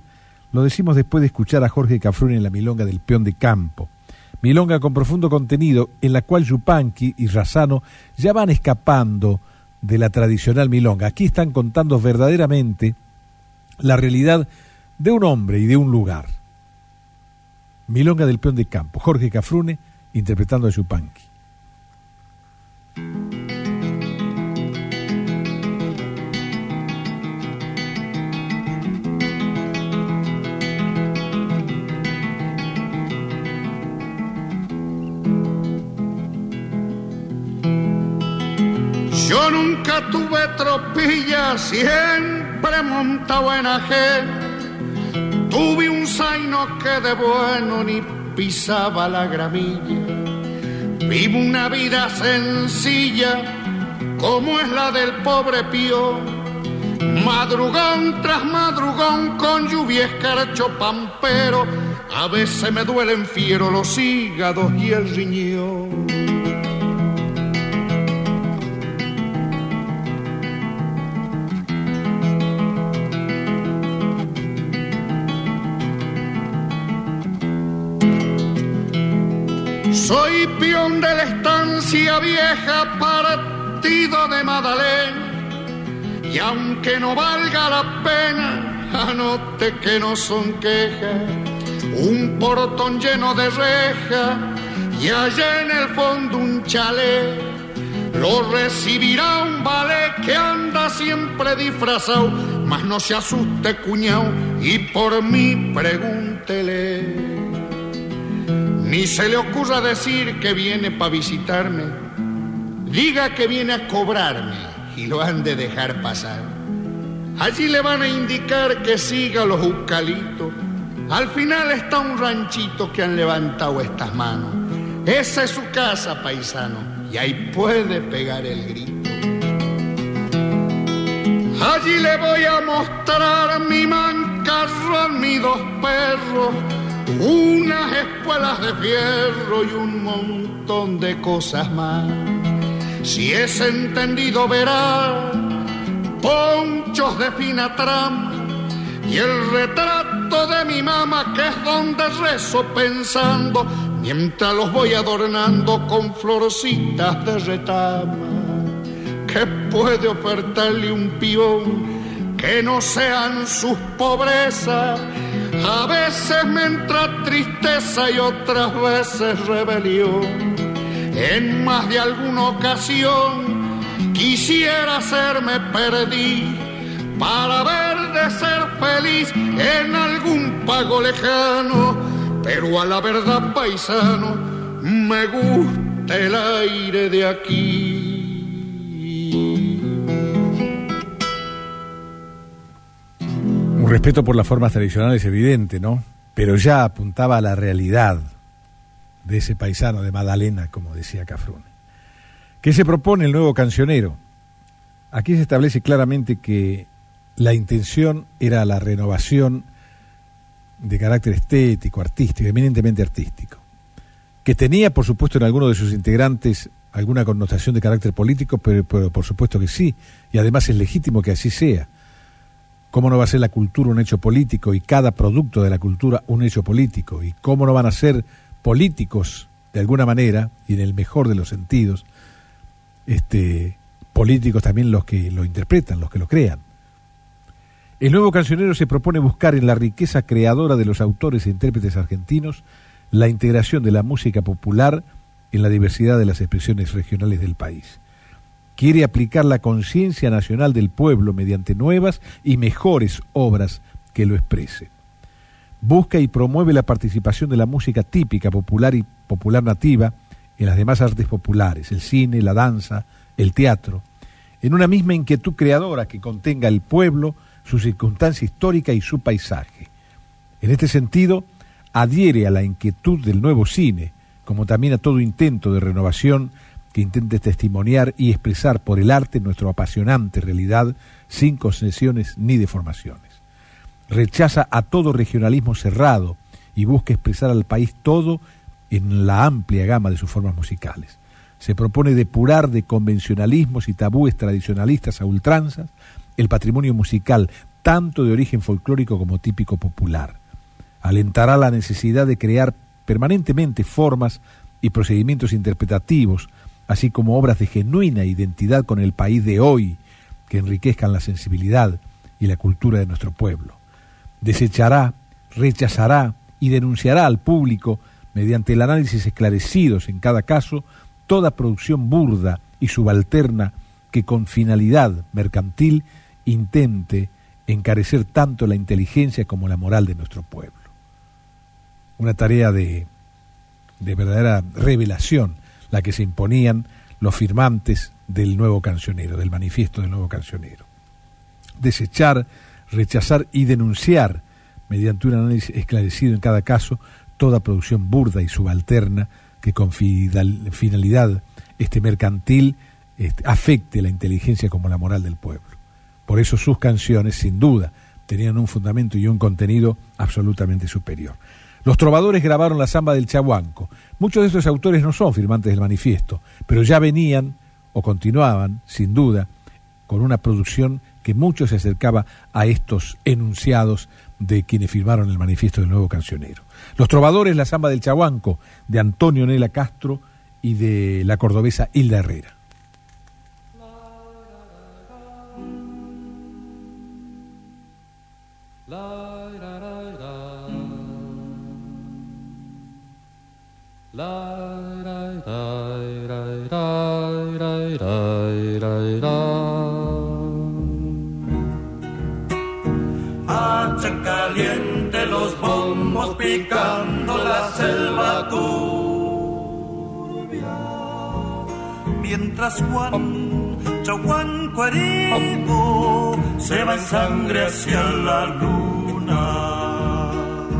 Lo decimos después de escuchar a Jorge Cafrún en la milonga del peón de campo. Milonga con profundo contenido en la cual Yupanqui y Razano ya van escapando de la tradicional milonga. Aquí están contando verdaderamente la realidad de un hombre y de un lugar. Milonga del peón de campo, Jorge Cafrune, interpretando a Yupanqui. Siempre montado en ajén. Tuve un zaino que de bueno ni pisaba la gramilla. Vivo una vida sencilla, como es la del pobre pío. Madrugón tras madrugón con lluvia escarcho pampero. A veces me duelen fiero los hígados y el riñón. Soy peón de la estancia vieja, partido de Madalena. Y aunque no valga la pena, anote que no son quejas. Un portón lleno de reja y allá en el fondo un chalet. Lo recibirá un ballet que anda siempre disfrazado, mas no se asuste cuñado y por mí pregúntele. Ni se le ocurra decir que viene para visitarme. Diga que viene a cobrarme y lo han de dejar pasar. Allí le van a indicar que siga los eucaliptos. Al final está un ranchito que han levantado estas manos. Esa es su casa, paisano, y ahí puede pegar el grito. Allí le voy a mostrar mi mancarrón, mis dos perros unas espuelas de fierro y un montón de cosas más. Si es entendido verá ponchos de fina trama y el retrato de mi mamá que es donde rezo pensando mientras los voy adornando con florcitas de retama. ¿Qué puede ofertarle un pión que no sean sus pobrezas? A veces me entra tristeza y otras veces rebelión. En más de alguna ocasión quisiera hacerme perdí para ver de ser feliz en algún pago lejano. Pero a la verdad, paisano, me gusta el aire de aquí. Respeto por las formas tradicionales evidente, ¿no? Pero ya apuntaba a la realidad de ese paisano de Madalena, como decía Cafrune. ¿Qué se propone el nuevo cancionero? Aquí se establece claramente que la intención era la renovación de carácter estético, artístico, eminentemente artístico, que tenía, por supuesto, en algunos de sus integrantes alguna connotación de carácter político, pero, pero por supuesto que sí, y además es legítimo que así sea ¿Cómo no va a ser la cultura un hecho político y cada producto de la cultura un hecho político? ¿Y cómo no van a ser políticos de alguna manera, y en el mejor de los sentidos, este, políticos también los que lo interpretan, los que lo crean? El nuevo cancionero se propone buscar en la riqueza creadora de los autores e intérpretes argentinos la integración de la música popular en la diversidad de las expresiones regionales del país quiere aplicar la conciencia nacional del pueblo mediante nuevas y mejores obras que lo expresen. Busca y promueve la participación de la música típica, popular y popular nativa en las demás artes populares, el cine, la danza, el teatro, en una misma inquietud creadora que contenga el pueblo, su circunstancia histórica y su paisaje. En este sentido, adhiere a la inquietud del nuevo cine, como también a todo intento de renovación que intente testimoniar y expresar por el arte nuestra apasionante realidad sin concesiones ni deformaciones. Rechaza a todo regionalismo cerrado y busca expresar al país todo en la amplia gama de sus formas musicales. Se propone depurar de convencionalismos y tabúes tradicionalistas a ultranzas el patrimonio musical, tanto de origen folclórico como típico popular. Alentará la necesidad de crear permanentemente formas y procedimientos interpretativos así como obras de genuina identidad con el país de hoy, que enriquezcan la sensibilidad y la cultura de nuestro pueblo. Desechará, rechazará y denunciará al público, mediante el análisis esclarecidos en cada caso, toda producción burda y subalterna que con finalidad mercantil intente encarecer tanto la inteligencia como la moral de nuestro pueblo. Una tarea de, de verdadera revelación la que se imponían los firmantes del nuevo cancionero, del manifiesto del nuevo cancionero. Desechar, rechazar y denunciar, mediante un análisis esclarecido en cada caso, toda producción burda y subalterna que con finalidad este mercantil este, afecte la inteligencia como la moral del pueblo. Por eso sus canciones, sin duda, tenían un fundamento y un contenido absolutamente superior. Los trovadores grabaron la samba del Chahuanco. Muchos de estos autores no son firmantes del manifiesto, pero ya venían o continuaban, sin duda, con una producción que mucho se acercaba a estos enunciados de quienes firmaron el manifiesto del nuevo cancionero. Los trovadores, la samba del Chahuanco, de Antonio Nela Castro y de la cordobesa Hilda Herrera. Hacha caliente los bombos picando la selva turbia. Mientras Juan, Chahuán herido, se va en sangre hacia la luna.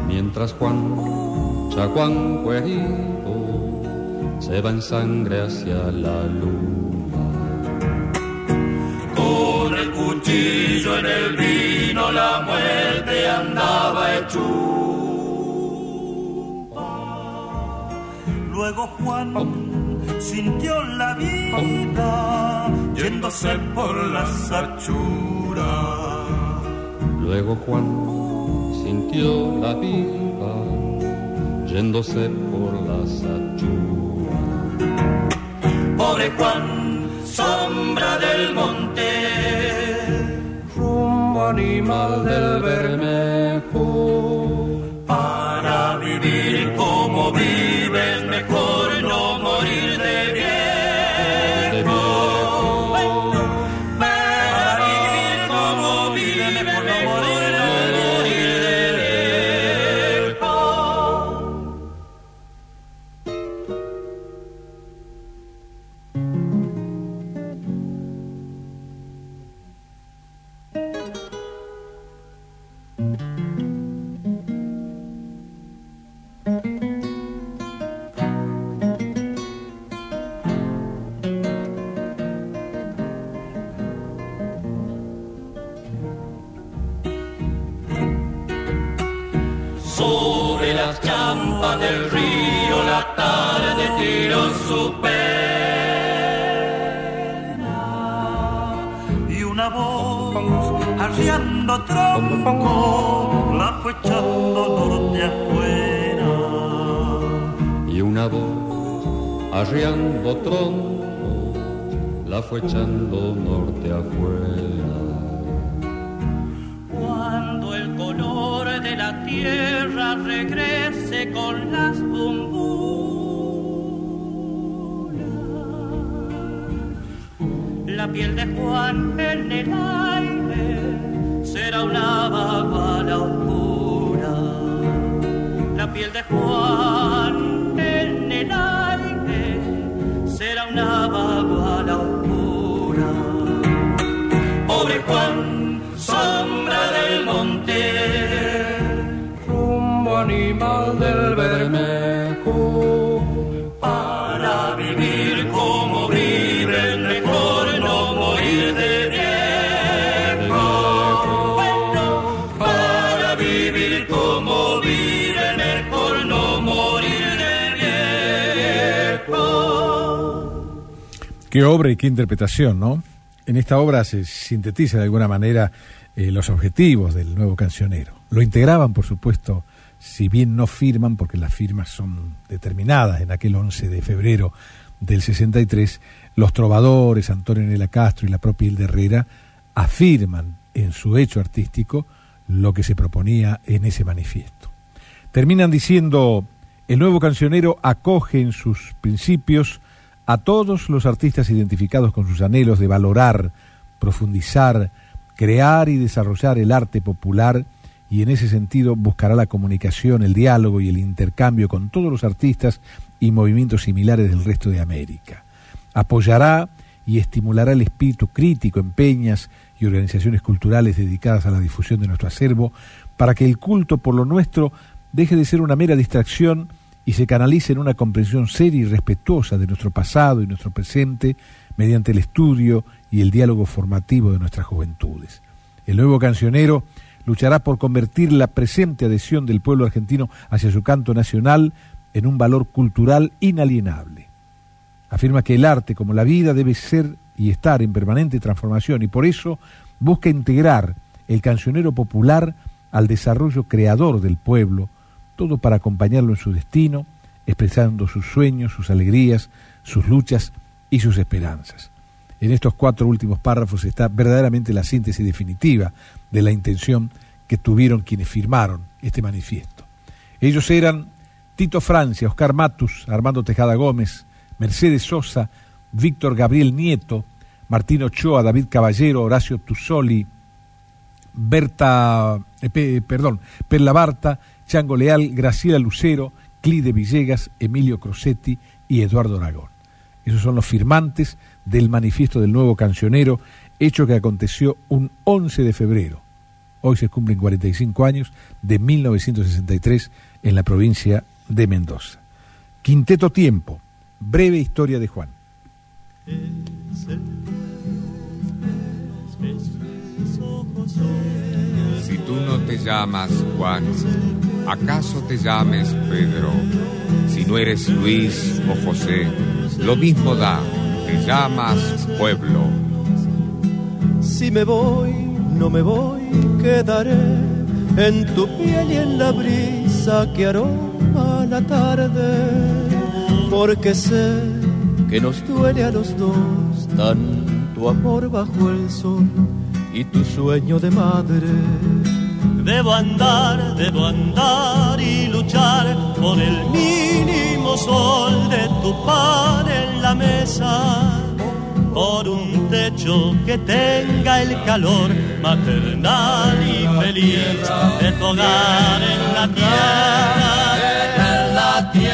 Mientras Juan, Chahuán herido, se va en sangre hacia la luna. Con el cuchillo en el vino la muerte andaba hecho. Luego Juan sintió la vida yéndose por las achuras. Luego Juan sintió la vida yéndose por las achuras pobre Juan, sombra del monte, rumbo animal del Bermejo, para vivir como vives arriando tronco, la fue echando norte afuera. Cuando el color de la tierra regrese con las la piel de Juan en el aire será una la oscura. La piel de Juan del Bermejo para vivir como vive mejor no morir de viejo. para vivir como vive mejor no morir de viejo. Qué obra y qué interpretación, ¿no? En esta obra se sintetiza de alguna manera eh, los objetivos del nuevo cancionero. Lo integraban, por supuesto, si bien no firman, porque las firmas son determinadas en aquel 11 de febrero del 63, los trovadores, Antonio Nela Castro y la propia Hilda Herrera, afirman en su hecho artístico lo que se proponía en ese manifiesto. Terminan diciendo, el nuevo cancionero acoge en sus principios a todos los artistas identificados con sus anhelos de valorar, profundizar, crear y desarrollar el arte popular y en ese sentido buscará la comunicación, el diálogo y el intercambio con todos los artistas y movimientos similares del resto de América. Apoyará y estimulará el espíritu crítico en peñas y organizaciones culturales dedicadas a la difusión de nuestro acervo para que el culto por lo nuestro deje de ser una mera distracción y se canalice en una comprensión seria y respetuosa de nuestro pasado y nuestro presente mediante el estudio y el diálogo formativo de nuestras juventudes. El nuevo cancionero luchará por convertir la presente adhesión del pueblo argentino hacia su canto nacional en un valor cultural inalienable. Afirma que el arte, como la vida, debe ser y estar en permanente transformación y por eso busca integrar el cancionero popular al desarrollo creador del pueblo, todo para acompañarlo en su destino, expresando sus sueños, sus alegrías, sus luchas y sus esperanzas. En estos cuatro últimos párrafos está verdaderamente la síntesis definitiva de la intención que tuvieron quienes firmaron este manifiesto. Ellos eran Tito Francia, Oscar Matus, Armando Tejada Gómez, Mercedes Sosa, Víctor Gabriel Nieto, Martín Ochoa, David Caballero, Horacio Tusoli, Berta, eh, perdón, Perla Barta, Chango Leal, Graciela Lucero, Clide Villegas, Emilio Crosetti y Eduardo Aragón. Esos son los firmantes del manifiesto del nuevo cancionero, hecho que aconteció un 11 de febrero. Hoy se cumplen 45 años de 1963 en la provincia de Mendoza. Quinteto Tiempo, breve historia de Juan. Si tú no te llamas Juan, ¿acaso te llames Pedro? Si no eres Luis o José, lo mismo da, te llamas pueblo. Si me voy, no me voy, quedaré en tu piel y en la brisa que aroma la tarde, porque sé que nos duele a los dos tanto amor bajo el sol y tu sueño de madre. Debo andar, debo andar y luchar por el mínimo sol de tu pan en la mesa, por un techo que tenga el calor maternal y feliz de tu hogar en la tierra, en la tierra.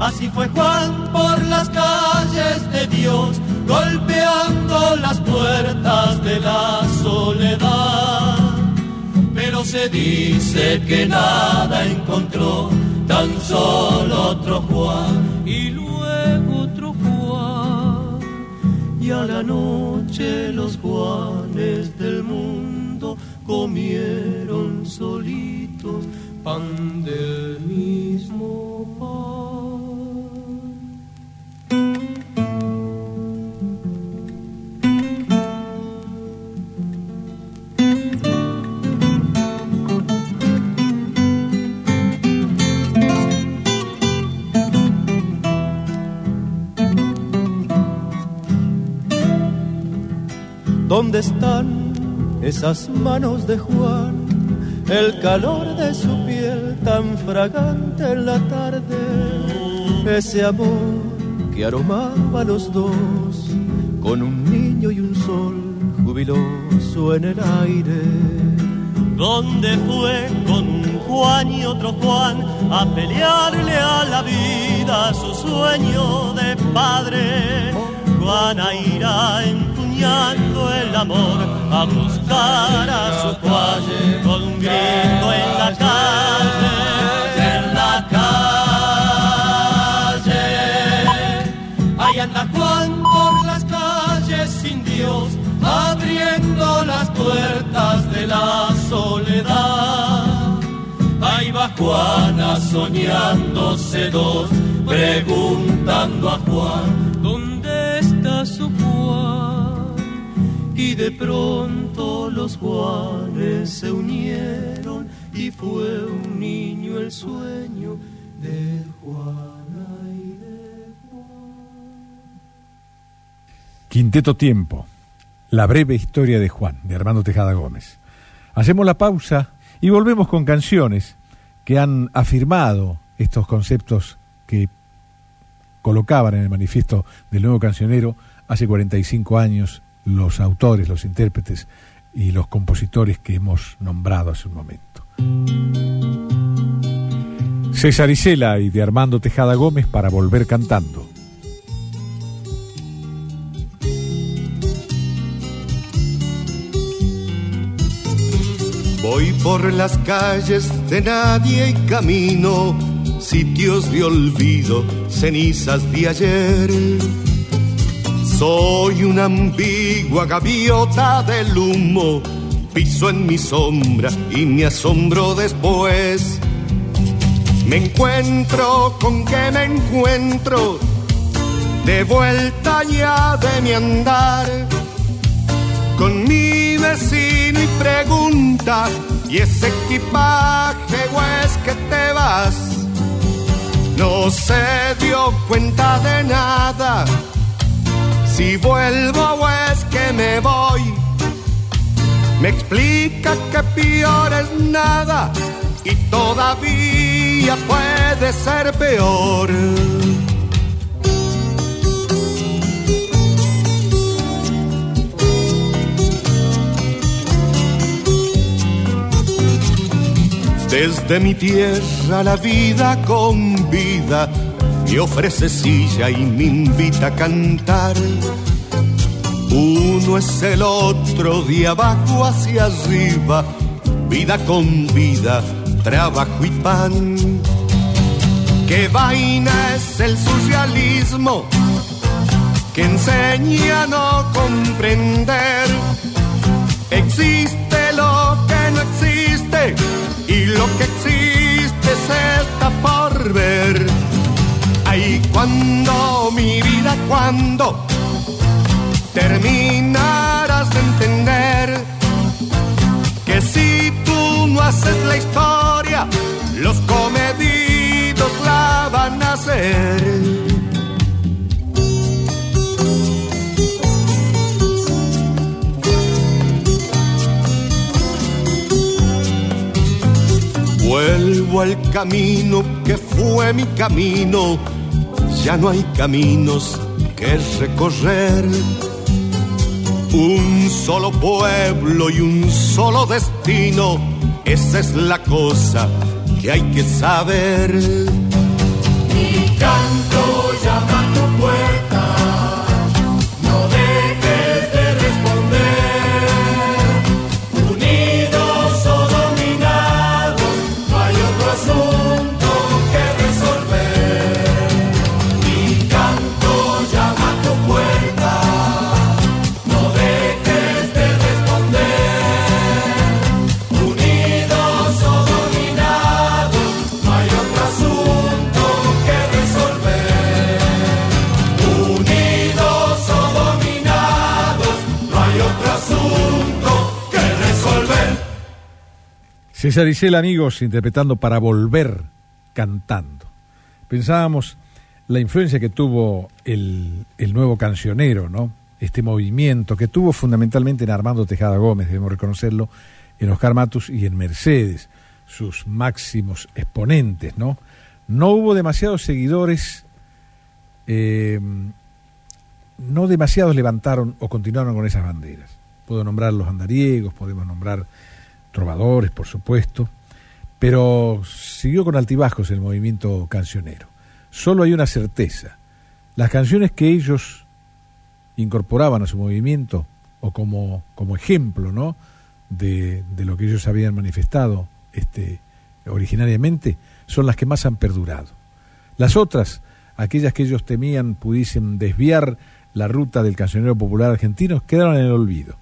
Así fue Juan por las calles de Dios golpeando las puertas de la soledad. Pero se dice que nada encontró, tan solo otro Juan y luego otro Juan. Y a la noche los Juanes del mundo comieron solitos pan del mismo pan. ¿Dónde están esas manos de Juan? El calor de su piel tan fragante en la tarde. Ese amor que aromaba a los dos con un niño y un sol jubiloso en el aire. ¿Dónde fue con un Juan y otro Juan a pelearle a la vida su sueño de padre? Juana irá empuñando el amor a buscar a su Juan con un grito en la calle, en la calle. Ahí anda Juan por las calles sin Dios, abriendo las puertas de la soledad. Ahí va Juana soñándose dos, preguntando a Juan, ¿dónde está su Juan? Y de pronto los Juanes se unieron y fue un niño el sueño de Juana y de Quinteto Tiempo, la breve historia de Juan, de Armando Tejada Gómez. Hacemos la pausa y volvemos con canciones que han afirmado estos conceptos que colocaban en el manifiesto del nuevo cancionero hace 45 años los autores, los intérpretes y los compositores que hemos nombrado hace un momento. César Isela y de Armando Tejada Gómez para volver cantando. Voy por las calles de nadie y camino, sitios de olvido, cenizas de ayer. Soy una ambigua gaviota del humo, piso en mi sombra y me asombro después. Me encuentro con que me encuentro, de vuelta ya de mi andar con mi vecino y pregunta, ¿y ese equipaje o es que te vas? No se dio cuenta de nada, si vuelvo o es que me voy. Me explica que peor es nada y todavía puede ser peor. Desde mi tierra la vida con vida me ofrece silla y me invita a cantar. Uno es el otro de abajo hacia arriba, vida con vida, trabajo y pan. ¿Qué vaina es el socialismo que enseña a no comprender? Existe lo que no existe y lo que existe se está por ver. Cuando mi vida, cuando terminarás de entender que si tú no haces la historia, los comedidos la van a hacer. Vuelvo al camino que fue mi camino, ya no hay caminos que recorrer. Un solo pueblo y un solo destino, esa es la cosa que hay que saber. Mi canto llama César Isela, amigos, interpretando para volver cantando. Pensábamos la influencia que tuvo el, el nuevo cancionero, ¿no? este movimiento que tuvo fundamentalmente en Armando Tejada Gómez, debemos reconocerlo, en Oscar Matus y en Mercedes, sus máximos exponentes, ¿no? No hubo demasiados seguidores, eh, no demasiados levantaron o continuaron con esas banderas. Puedo nombrar los andariegos, podemos nombrar trovadores, por supuesto, pero siguió con altibajos el movimiento cancionero. Solo hay una certeza, las canciones que ellos incorporaban a su movimiento, o como, como ejemplo, ¿no? De, de lo que ellos habían manifestado este, originariamente, son las que más han perdurado. Las otras, aquellas que ellos temían pudiesen desviar la ruta del cancionero popular argentino, quedaron en el olvido.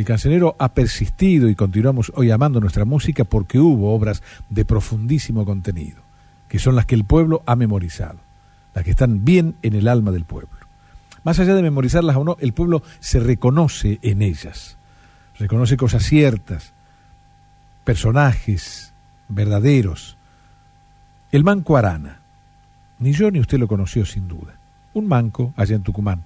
El cancionero ha persistido y continuamos hoy amando nuestra música porque hubo obras de profundísimo contenido, que son las que el pueblo ha memorizado, las que están bien en el alma del pueblo. Más allá de memorizarlas o no, el pueblo se reconoce en ellas, reconoce cosas ciertas, personajes verdaderos. El manco Arana, ni yo ni usted lo conoció sin duda. Un manco allá en Tucumán,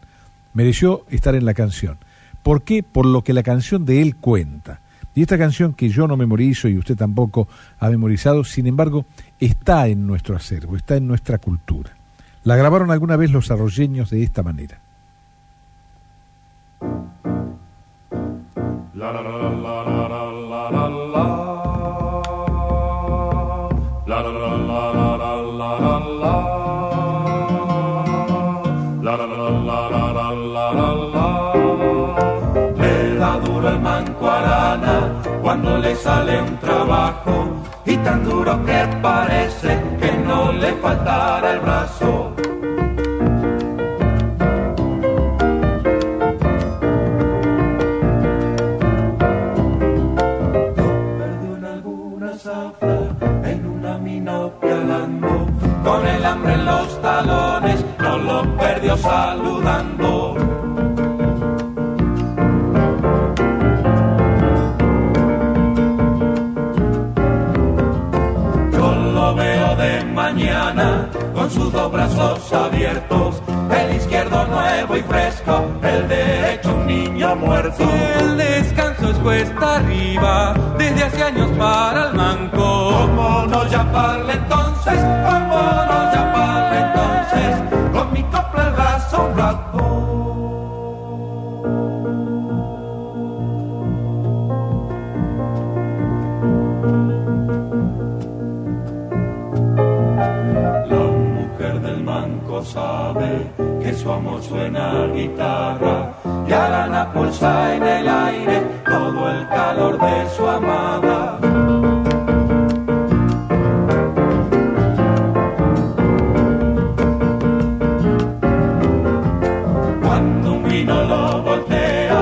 mereció estar en la canción. ¿Por qué? Por lo que la canción de él cuenta. Y esta canción que yo no memorizo y usted tampoco ha memorizado, sin embargo, está en nuestro acervo, está en nuestra cultura. La grabaron alguna vez los arroyeños de esta manera. La, la, la, un trabajo y tan duro que parece que no le faltará el brazo. Yo perdí en alguna zafra en una mina pialando, con el hambre en los talones, no lo perdió saludando. Con sus dos brazos abiertos, el izquierdo nuevo y fresco, el derecho un niño muerto. El descanso es cuesta arriba, desde hace años para el manco. ¿Cómo no llamarle entonces? ¿Cómo no llamarle entonces? Con mi copla sabe que su amor suena a guitarra y la pulsa en el aire todo el calor de su amada. Cuando un vino lo voltea,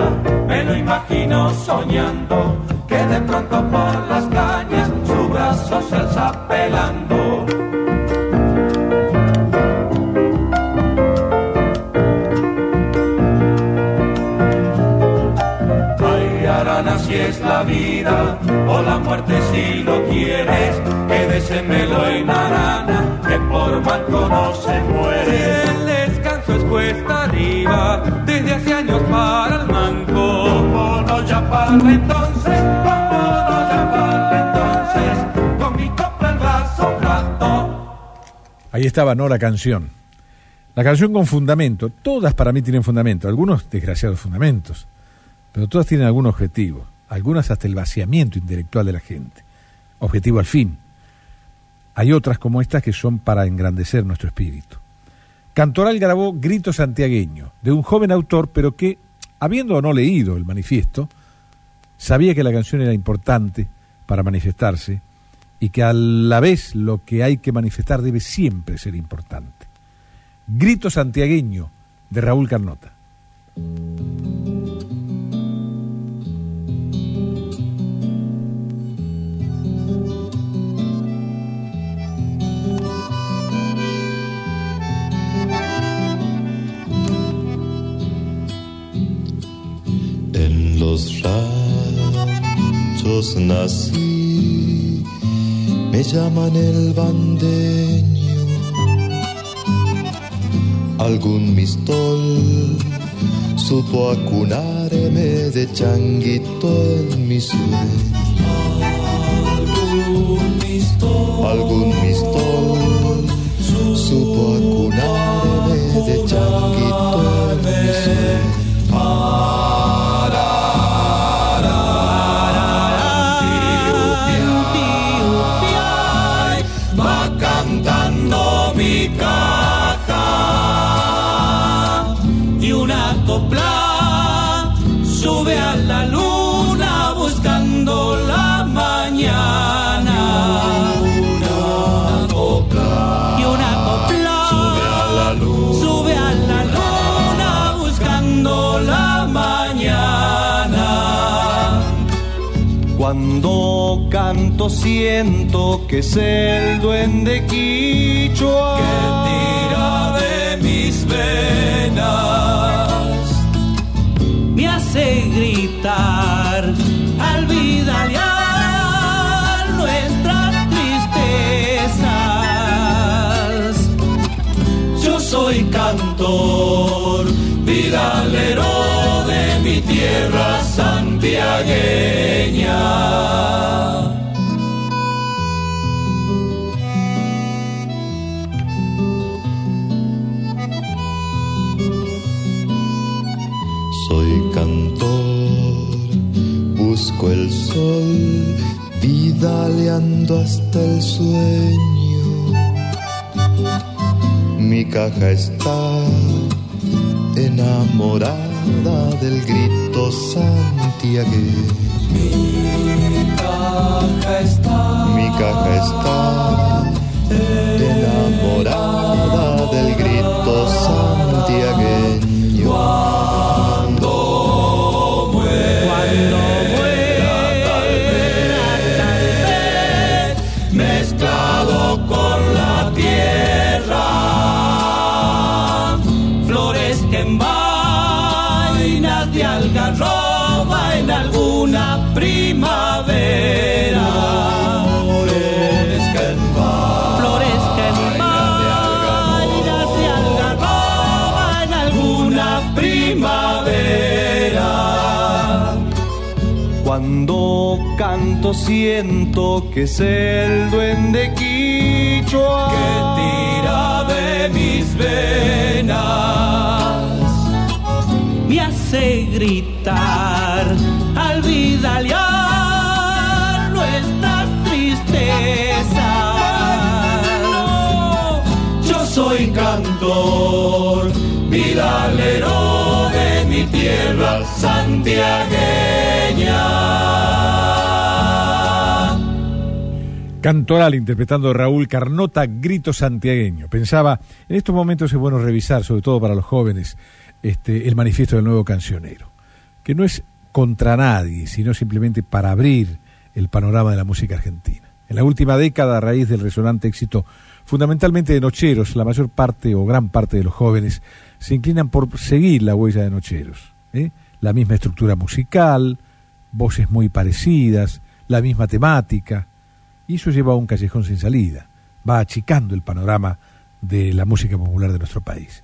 me lo imagino soñando que de pronto por las cañas su brazo se alza pelando. Es la vida o la muerte si lo quieres. Quédesemelo en arana, que por manco no se muere. el descanso es cuesta arriba, desde hace años para el manco. ¿Cómo no llamarle entonces? ¿Cómo no llamarle entonces? Con mi copa el vaso rato. Ahí estaba, ¿no? La canción. La canción con fundamento. Todas para mí tienen fundamento. Algunos desgraciados fundamentos. Pero todas tienen algún objetivo algunas hasta el vaciamiento intelectual de la gente, objetivo al fin. Hay otras como estas que son para engrandecer nuestro espíritu. Cantoral grabó Grito Santiagueño, de un joven autor, pero que, habiendo o no leído el manifiesto, sabía que la canción era importante para manifestarse y que a la vez lo que hay que manifestar debe siempre ser importante. Grito Santiagueño, de Raúl Carnota. Los ranchos nací, me llaman el bandeño, algún mistol supo acunarme de changuito en mi sueño. Algún mistol, algún mistol supo acunarme de changuito en mi sueño. Canto siento que es el duende quichua que tira de mis venas. Me hace gritar al vidalear nuestras tristezas. Yo soy cantor, vidalero de mi tierra santiagueña. Mi caja está enamorada del grito santiagueño. Mi caja está, Mi caja está enamorada del grito canto siento que es el duende quichua que tira de mis venas. Me hace gritar al vidalear nuestras tristezas. Yo soy cantor, vidalero de mi tierra santiagueña. Cantoral interpretando Raúl Carnota, Grito Santiagueño. Pensaba, en estos momentos es bueno revisar, sobre todo para los jóvenes, este, el manifiesto del nuevo cancionero, que no es contra nadie, sino simplemente para abrir el panorama de la música argentina. En la última década, a raíz del resonante éxito fundamentalmente de Nocheros, la mayor parte o gran parte de los jóvenes se inclinan por seguir la huella de Nocheros. ¿eh? La misma estructura musical, voces muy parecidas, la misma temática, y eso lleva a un callejón sin salida, va achicando el panorama de la música popular de nuestro país,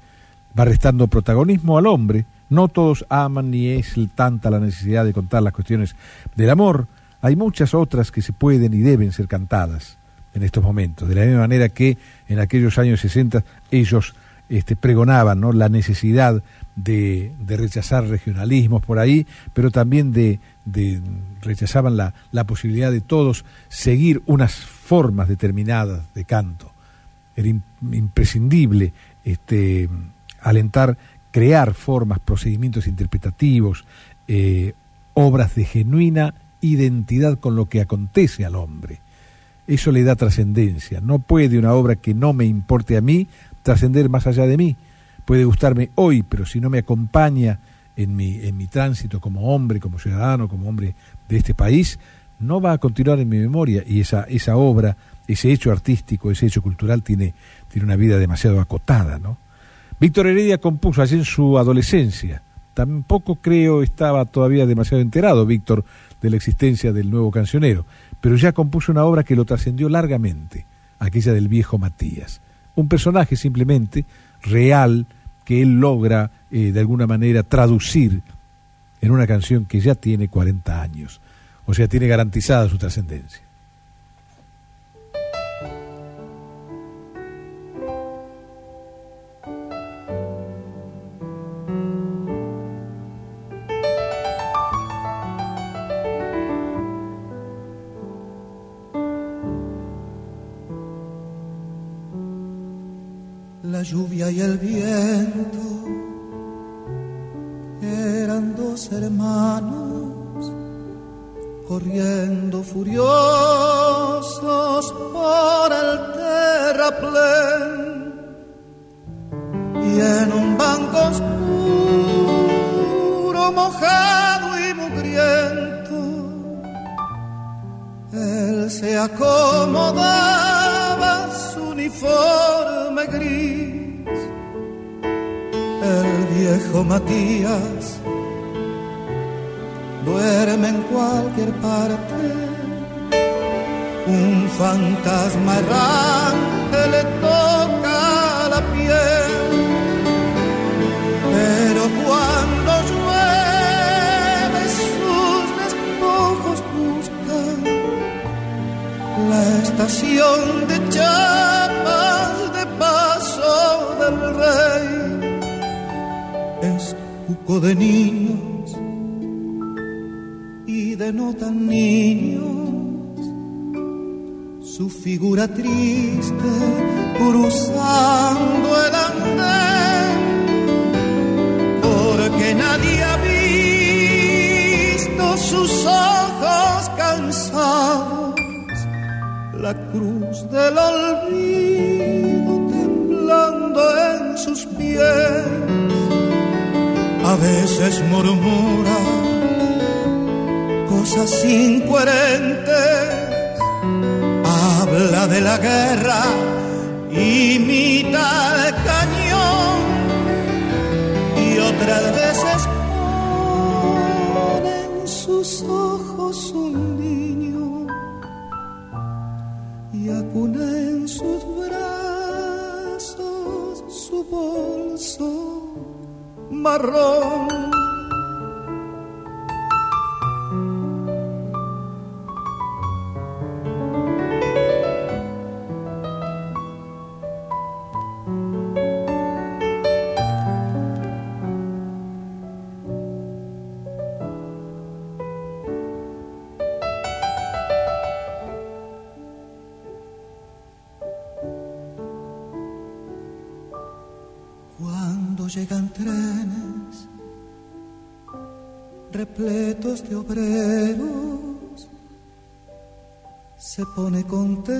va restando protagonismo al hombre, no todos aman ni es tanta la necesidad de contar las cuestiones del amor, hay muchas otras que se pueden y deben ser cantadas en estos momentos, de la misma manera que en aquellos años 60 ellos este, pregonaban ¿no? la necesidad de, de, rechazar regionalismos por ahí, pero también de, de rechazaban la, la, posibilidad de todos seguir unas formas determinadas de canto. Era in, imprescindible este, alentar, crear formas, procedimientos interpretativos, eh, obras de genuina identidad con lo que acontece al hombre. Eso le da trascendencia. No puede una obra que no me importe a mí trascender más allá de mí. Puede gustarme hoy, pero si no me acompaña en mi, en mi tránsito como hombre, como ciudadano, como hombre de este país, no va a continuar en mi memoria y esa, esa obra, ese hecho artístico, ese hecho cultural tiene, tiene una vida demasiado acotada. ¿no? Víctor Heredia compuso allí en su adolescencia. Tampoco creo estaba todavía demasiado enterado Víctor de la existencia del nuevo cancionero, pero ya compuso una obra que lo trascendió largamente, aquella del viejo Matías. Un personaje simplemente real que él logra eh, de alguna manera traducir en una canción que ya tiene 40 años, o sea, tiene garantizada su trascendencia. Lluvia y el viento. Eran dos hermanos corriendo furiosos por el terraplén. Y en un banco oscuro, mojado y mugriento, él se acomodaba uniforme gris, el viejo Matías duerme en cualquier parte. Un fantasma errante le toca la piel, pero cuando llueve la estación de chapas de paso del rey. Es cuco de niños y de no tan niños, su figura triste cruzando el andén, porque nadie ha visto sus ojos cansados, la cruz del olvido temblando en sus pies, a veces murmura cosas incoherentes. Habla de la guerra, imita marrón. De obreros, se pone contento,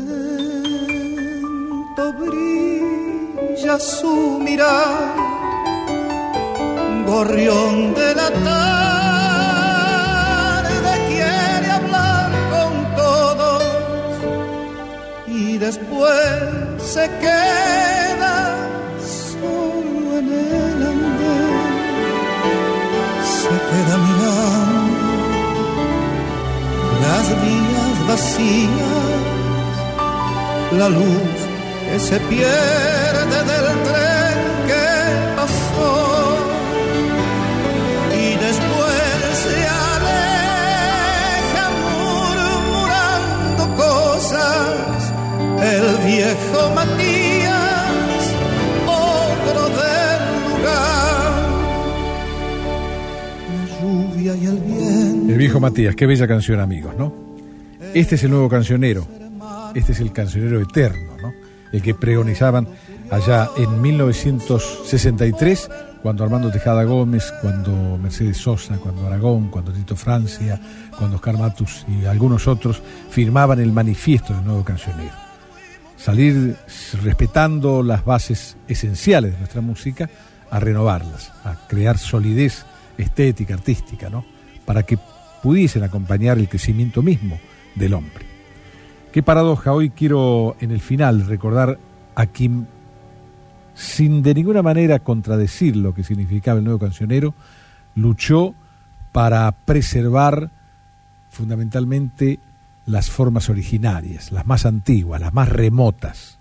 brilla su mirar, gorrión de la tarde quiere hablar con todos y después se queda solo en el andén. Se queda mirando las vías vacías, la luz que se pierde del tren que pasó y después se aleja murmurando cosas el viejo Matías, otro del lugar lluvia y el viento. El viejo Matías, qué bella canción, amigos, ¿no? Este es el nuevo cancionero, este es el cancionero eterno, ¿no? El que pregonizaban allá en 1963, cuando Armando Tejada Gómez, cuando Mercedes Sosa, cuando Aragón, cuando Tito Francia, cuando Oscar Matus y algunos otros firmaban el manifiesto del nuevo cancionero. Salir respetando las bases esenciales de nuestra música, a renovarlas, a crear solidez estética, artística, ¿no? Para que pudiesen acompañar el crecimiento mismo del hombre. Qué paradoja, hoy quiero en el final recordar a quien, sin de ninguna manera contradecir lo que significaba el nuevo cancionero, luchó para preservar fundamentalmente las formas originarias, las más antiguas, las más remotas.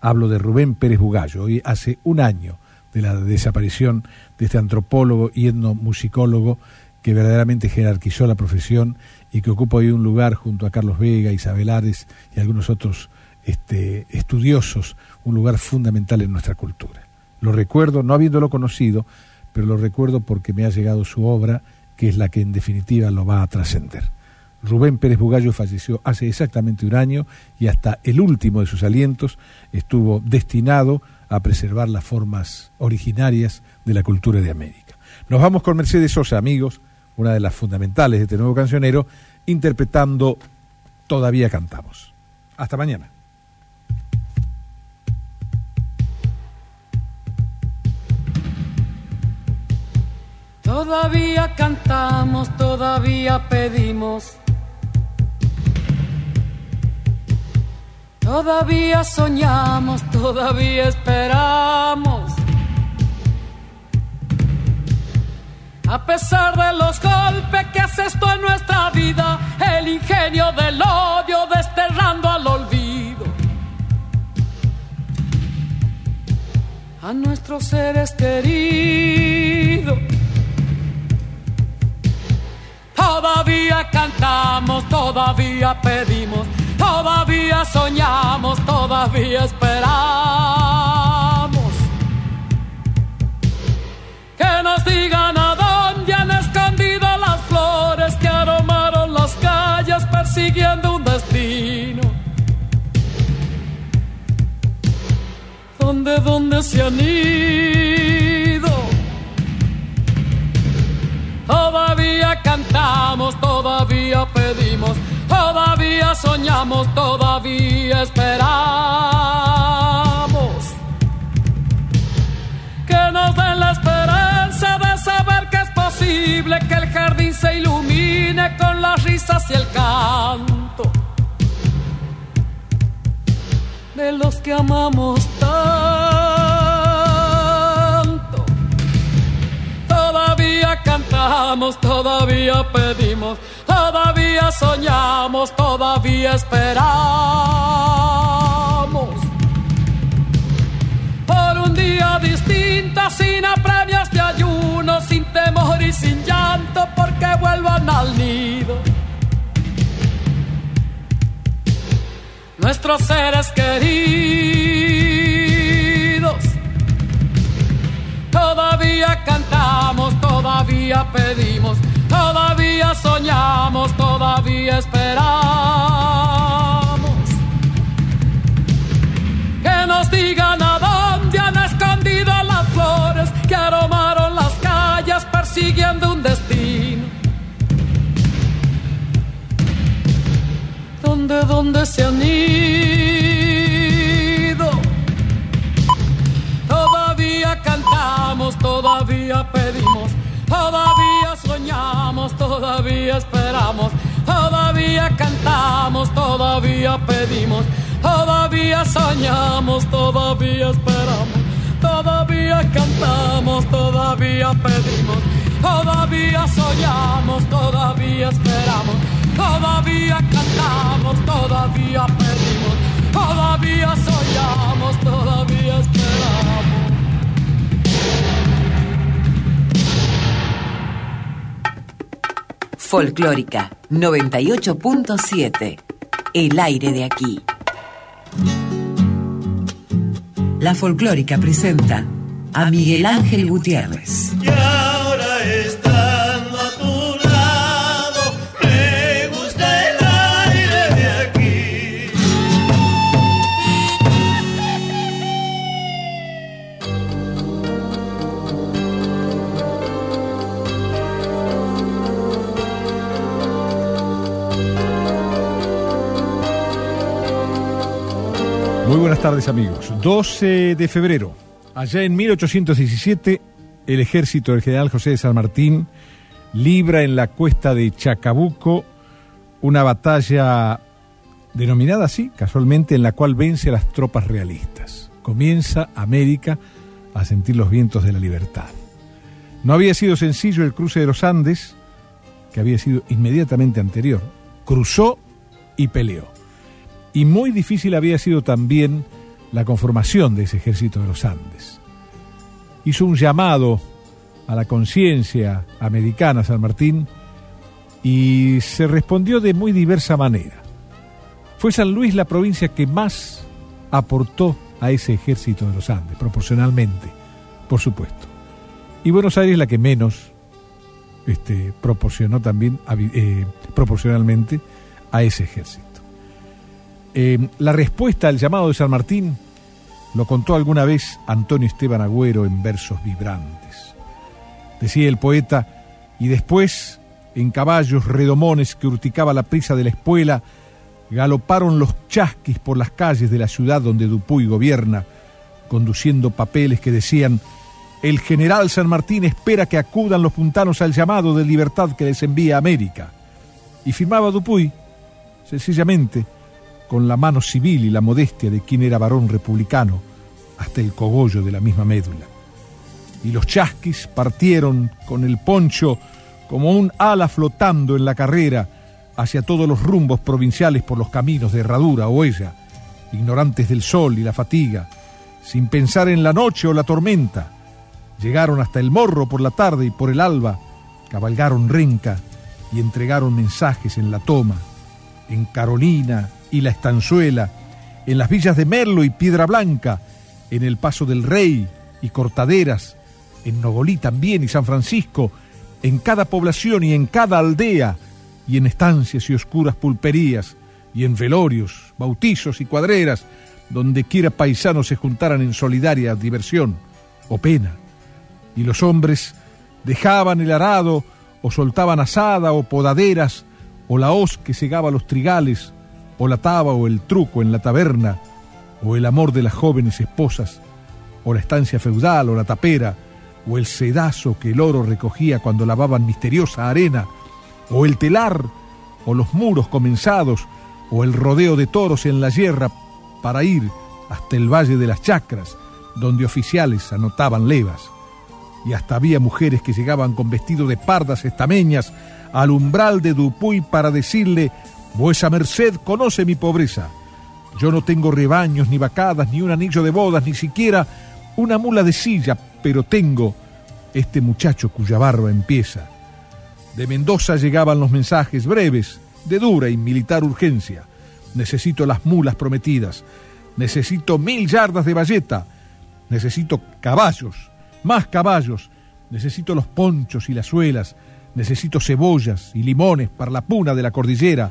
Hablo de Rubén Pérez Bugallo. Hoy hace un año de la desaparición de este antropólogo y etnomusicólogo que verdaderamente jerarquizó la profesión y que ocupa hoy un lugar junto a Carlos Vega, Isabel Ares y algunos otros este, estudiosos, un lugar fundamental en nuestra cultura. Lo recuerdo, no habiéndolo conocido, pero lo recuerdo porque me ha llegado su obra, que es la que en definitiva lo va a trascender. Rubén Pérez Bugallo falleció hace exactamente un año y hasta el último de sus alientos estuvo destinado a preservar las formas originarias de la cultura de América. Nos vamos con Mercedes Sosa, amigos, una de las fundamentales de este nuevo cancionero, interpretando Todavía cantamos. Hasta mañana. Todavía cantamos, todavía pedimos. Todavía soñamos, todavía esperamos. A pesar de los golpes que hace esto en nuestra vida, el ingenio del odio desterrando al olvido. A nuestros seres queridos. Todavía cantamos, todavía pedimos, todavía soñamos, todavía esperamos. ¿Dónde, dónde se han ido? Todavía cantamos, todavía pedimos, todavía soñamos, todavía esperamos. Que nos den la esperanza de saber que es posible que el jardín se ilumine con las risas y el canto de los que amamos tanto. Todavía cantamos, todavía pedimos, todavía soñamos, todavía esperamos. Por un día distinto, sin apremios de ayuno, sin temor y sin llanto, porque vuelvan al nido. Nuestros seres queridos. Todavía cantamos, todavía pedimos, todavía soñamos, todavía esperamos. ¿Dónde, dónde se han ido? Todavía cantamos, todavía pedimos, todavía soñamos, todavía esperamos, todavía cantamos, todavía pedimos, todavía soñamos, todavía esperamos, todavía cantamos, todavía pedimos, todavía soñamos, todavía esperamos, todavía cantamos, todavía pedimos, todavía soñamos, todavía esperamos. Folclórica 98.7. El aire de aquí. La folclórica presenta a Miguel Ángel Gutiérrez. Y buenas tardes amigos. 12 de febrero, allá en 1817, el ejército del general José de San Martín libra en la cuesta de Chacabuco una batalla denominada así, casualmente, en la cual vence a las tropas realistas. Comienza América a sentir los vientos de la libertad. No había sido sencillo el cruce de los Andes, que había sido inmediatamente anterior. Cruzó y peleó. Y muy difícil había sido también la conformación de ese ejército de los Andes. hizo un llamado a la conciencia americana San Martín y se respondió de muy diversa manera. Fue San Luis la provincia que más aportó a ese ejército de los Andes, proporcionalmente, por supuesto. Y Buenos Aires la que menos este, proporcionó también eh, proporcionalmente a ese ejército. Eh, la respuesta al llamado de San Martín lo contó alguna vez Antonio Esteban Agüero en versos vibrantes. Decía el poeta, y después, en caballos redomones que urticaba la prisa de la espuela, galoparon los chasquis por las calles de la ciudad donde Dupuy gobierna, conduciendo papeles que decían el general San Martín espera que acudan los puntanos al llamado de libertad que les envía América. Y firmaba Dupuy, sencillamente, con la mano civil y la modestia de quien era varón republicano, hasta el cogollo de la misma médula. Y los chasquis partieron con el poncho como un ala flotando en la carrera hacia todos los rumbos provinciales por los caminos de herradura o ella, ignorantes del sol y la fatiga, sin pensar en la noche o la tormenta, Llegaron hasta el morro por la tarde y por el alba, cabalgaron renca y entregaron mensajes en la toma, en Carolina y la Estanzuela, en las villas de Merlo y Piedra Blanca, en el Paso del Rey y Cortaderas, en Nogolí también y San Francisco, en cada población y en cada aldea, y en estancias y oscuras pulperías, y en velorios, bautizos y cuadreras, donde quiera paisanos se juntaran en solidaria diversión o pena. Y los hombres dejaban el arado o soltaban asada o podaderas o la hoz que cegaba los trigales o la taba o el truco en la taberna o el amor de las jóvenes esposas o la estancia feudal o la tapera o el sedazo que el oro recogía cuando lavaban misteriosa arena o el telar o los muros comenzados o el rodeo de toros en la sierra para ir hasta el valle de las chacras donde oficiales anotaban levas. Y hasta había mujeres que llegaban con vestido de pardas estameñas al umbral de Dupuy para decirle, Vuesa merced conoce mi pobreza. Yo no tengo rebaños, ni vacadas, ni un anillo de bodas, ni siquiera una mula de silla, pero tengo este muchacho cuya barba empieza. De Mendoza llegaban los mensajes breves, de dura y militar urgencia. Necesito las mulas prometidas. Necesito mil yardas de valleta. Necesito caballos más caballos, necesito los ponchos y las suelas, necesito cebollas y limones para la puna de la cordillera,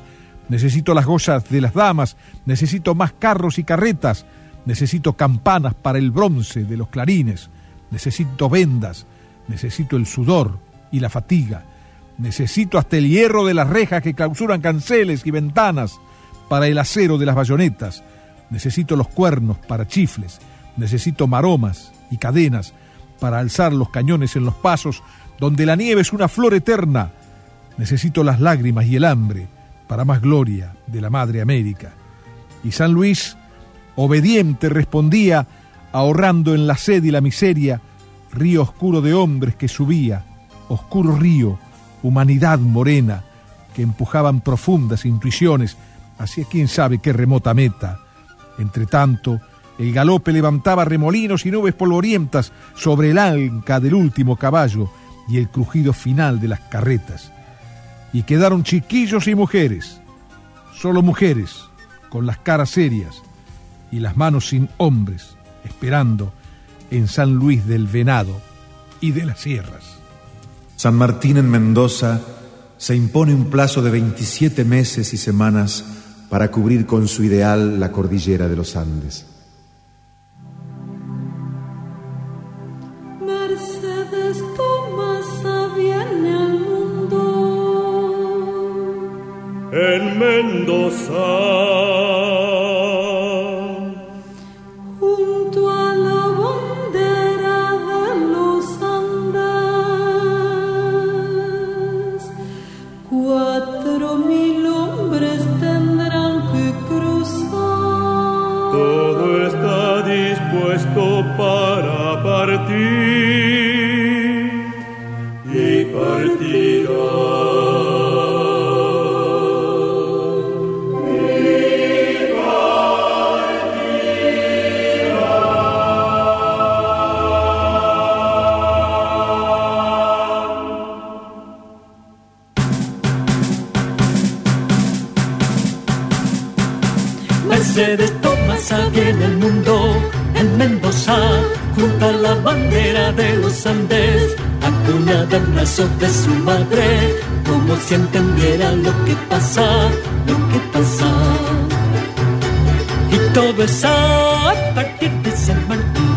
necesito las gozas de las damas, necesito más carros y carretas, necesito campanas para el bronce de los clarines, necesito vendas, necesito el sudor y la fatiga, necesito hasta el hierro de las rejas que clausuran canceles y ventanas para el acero de las bayonetas, necesito los cuernos para chifles, necesito maromas y cadenas, para alzar los cañones en los pasos donde la nieve es una flor eterna. Necesito las lágrimas y el hambre para más gloria de la Madre América. Y San Luis, obediente, respondía, ahorrando en la sed y la miseria, río oscuro de hombres que subía, oscuro río, humanidad morena, que empujaban profundas intuiciones hacia quién sabe qué remota meta. Entre tanto, el galope levantaba remolinos y nubes polvorientas sobre el anca del último caballo y el crujido final de las carretas. Y quedaron chiquillos y mujeres, solo mujeres, con las caras serias y las manos sin hombres, esperando en San Luis del Venado y de las Sierras. San Martín en Mendoza se impone un plazo de 27 meses y semanas para cubrir con su ideal la cordillera de los Andes. En Mendoza. Mendoza, junto a la bandera de los Andes, acunada en brazos de su madre, como si entendiera lo que pasa, lo que pasa. Y todo es a partir de San Martín.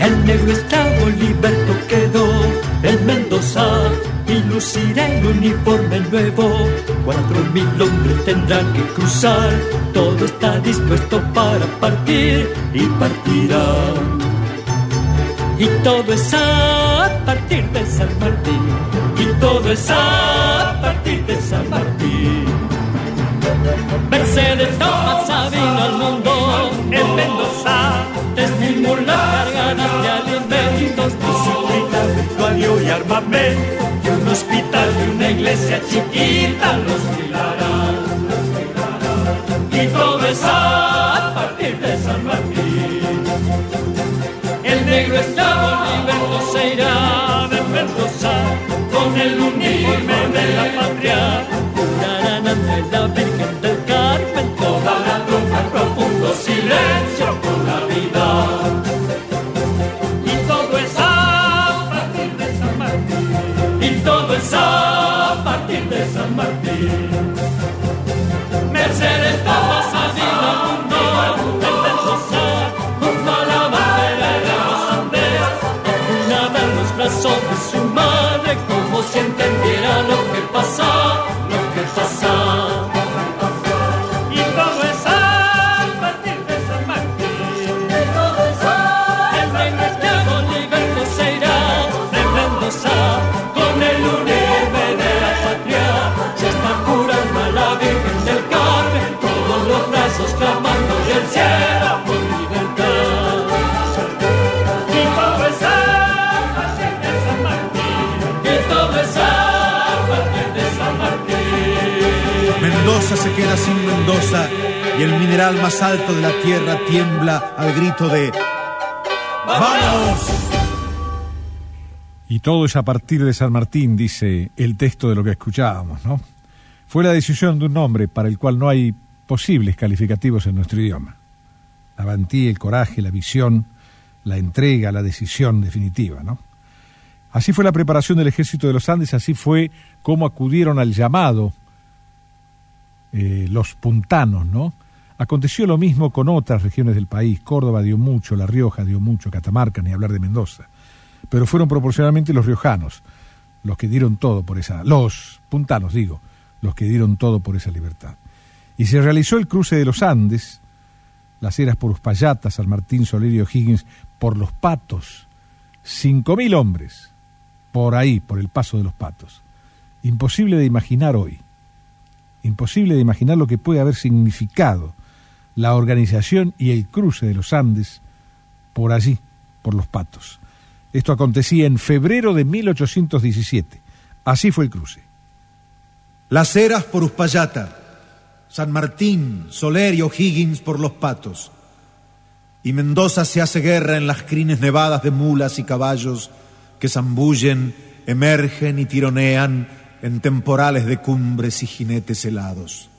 El negro esclavo liberto quedó en Mendoza y lucirá el uniforme nuevo. Cuatro mil hombres tendrán que cruzar, todo está dispuesto para partir y partirá. Y todo es a partir de San Martín, y todo es a partir de San Martín. Mercedes Tomasa vino al mundo en Mendoza, desnimulas cargadas de alimentos, disciplina, vestuario y armamento, y un y una iglesia chiquita los cuidarán. Y todo es a partir de San Martín. El negro esclavo liberto se irá de Mendoza con el uniforme de la patria. Lo se queda sin Mendoza y el mineral más alto de la tierra tiembla al grito de ¡Vamos! Y todo es a partir de San Martín, dice el texto de lo que escuchábamos, ¿no? Fue la decisión de un hombre para el cual no hay posibles calificativos en nuestro idioma. La valentía, el coraje, la visión, la entrega, la decisión definitiva, ¿no? Así fue la preparación del ejército de los Andes, así fue como acudieron al llamado eh, los puntanos, ¿no? Aconteció lo mismo con otras regiones del país. Córdoba dio mucho, La Rioja dio mucho, Catamarca, ni hablar de Mendoza. Pero fueron proporcionalmente los riojanos los que dieron todo por esa, los puntanos digo, los que dieron todo por esa libertad. Y se realizó el cruce de los Andes, las eras por Uspallata, San Martín, Solerio, Higgins, por los patos. Cinco mil hombres por ahí, por el paso de los patos. Imposible de imaginar hoy. Imposible de imaginar lo que puede haber significado la organización y el cruce de los Andes por allí, por los patos. Esto acontecía en febrero de 1817. Así fue el cruce. Las Heras por Uspallata, San Martín, Solerio, Higgins por los patos. Y Mendoza se hace guerra en las crines nevadas de mulas y caballos que zambullen, emergen y tironean en temporales de cumbres y jinetes helados.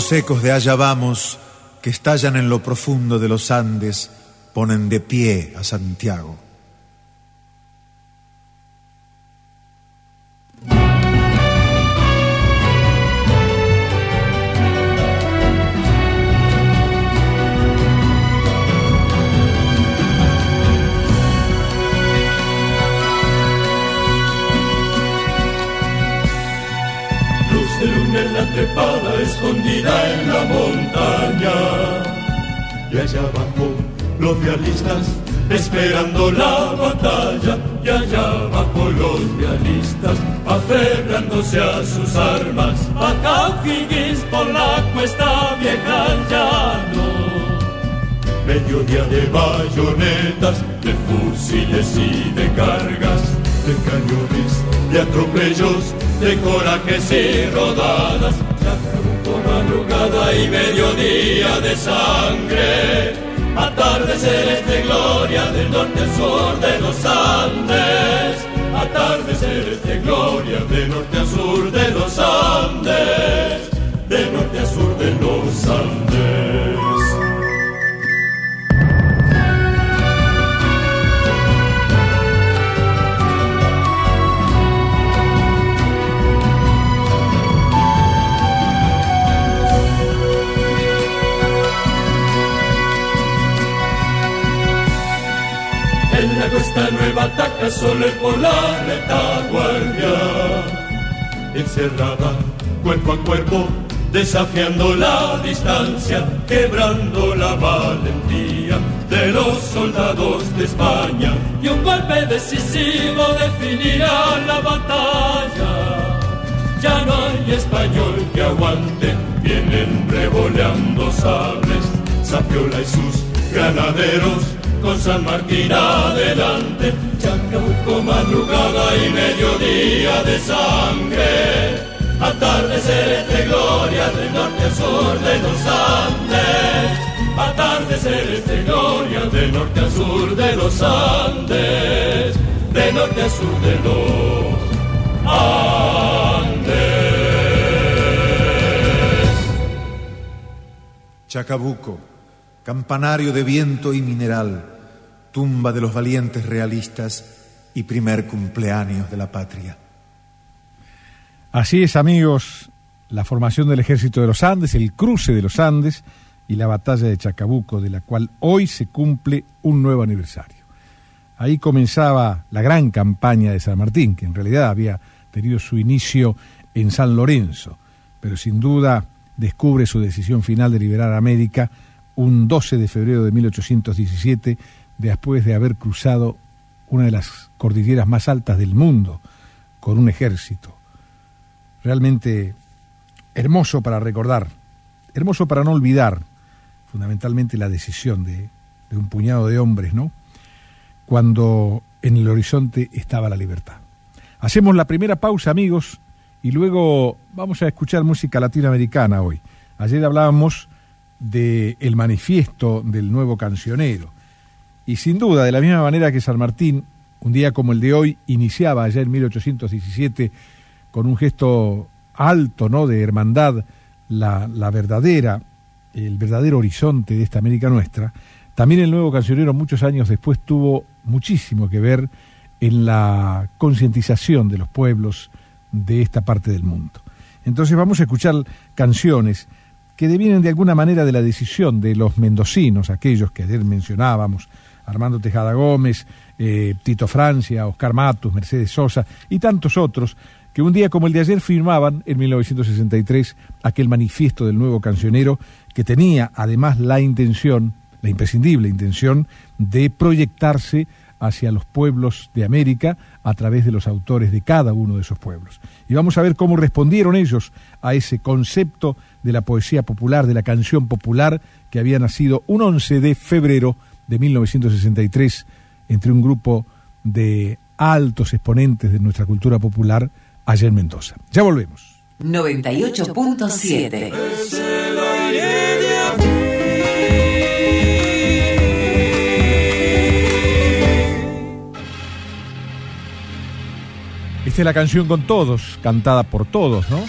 Los ecos de allá vamos, que estallan en lo profundo de los Andes, ponen de pie a Santiago. Sangre. Atardeceres de gloria del norte al sur de solo por la retaguardia. Encerrada cuerpo a cuerpo, desafiando la distancia, quebrando la valentía de los soldados de España. Y un golpe decisivo definirá la batalla. Ya no hay español que aguante, vienen revoleando sables, Sapiola y sus granaderos con San Martín adelante, Chacabuco madrugada y mediodía de sangre, atardeceres de gloria del norte al sur de los Andes, atardeceres de gloria del norte al sur de los Andes, de norte al sur de los Andes. Chacabuco, campanario de viento y mineral, tumba de los valientes realistas y primer cumpleaños de la patria. Así es, amigos, la formación del ejército de los Andes, el cruce de los Andes y la batalla de Chacabuco, de la cual hoy se cumple un nuevo aniversario. Ahí comenzaba la gran campaña de San Martín, que en realidad había tenido su inicio en San Lorenzo, pero sin duda descubre su decisión final de liberar América un 12 de febrero de 1817, después de haber cruzado una de las cordilleras más altas del mundo con un ejército. Realmente hermoso para recordar, hermoso para no olvidar, fundamentalmente la decisión de, un puñado de hombres, ¿no? Cuando en el horizonte estaba la libertad. Hacemos la primera pausa, amigos, y luego vamos a escuchar música latinoamericana hoy. Ayer hablábamos del el manifiesto del nuevo cancionero. Y sin duda, de la misma manera que San Martín, un día como el de hoy, iniciaba allá en 1817 con un gesto alto, ¿no?, de hermandad, la, la verdadera, el verdadero horizonte de esta América nuestra, también el nuevo cancionero muchos años después tuvo muchísimo que ver en la concientización de los pueblos de esta parte del mundo. Entonces vamos a escuchar canciones que devienen de alguna manera de la decisión de los mendocinos, aquellos que ayer mencionábamos, Armando Tejada Gómez, eh, Tito Francia, Oscar Matus, Mercedes Sosa y tantos otros, que un día como el de ayer firmaban en 1963 aquel manifiesto del nuevo cancionero que tenía además la intención, la imprescindible intención, de proyectarse hacia los pueblos de América a través de los autores de cada uno de esos pueblos. Y vamos a ver cómo respondieron ellos a ese concepto de la poesía popular, de la canción popular, que había nacido un 11 de febrero de 1963 entre un grupo de altos exponentes de nuestra cultura popular allá en Mendoza. Ya volvemos. 98.7 Esta es la canción con todos, cantada por todos, ¿no?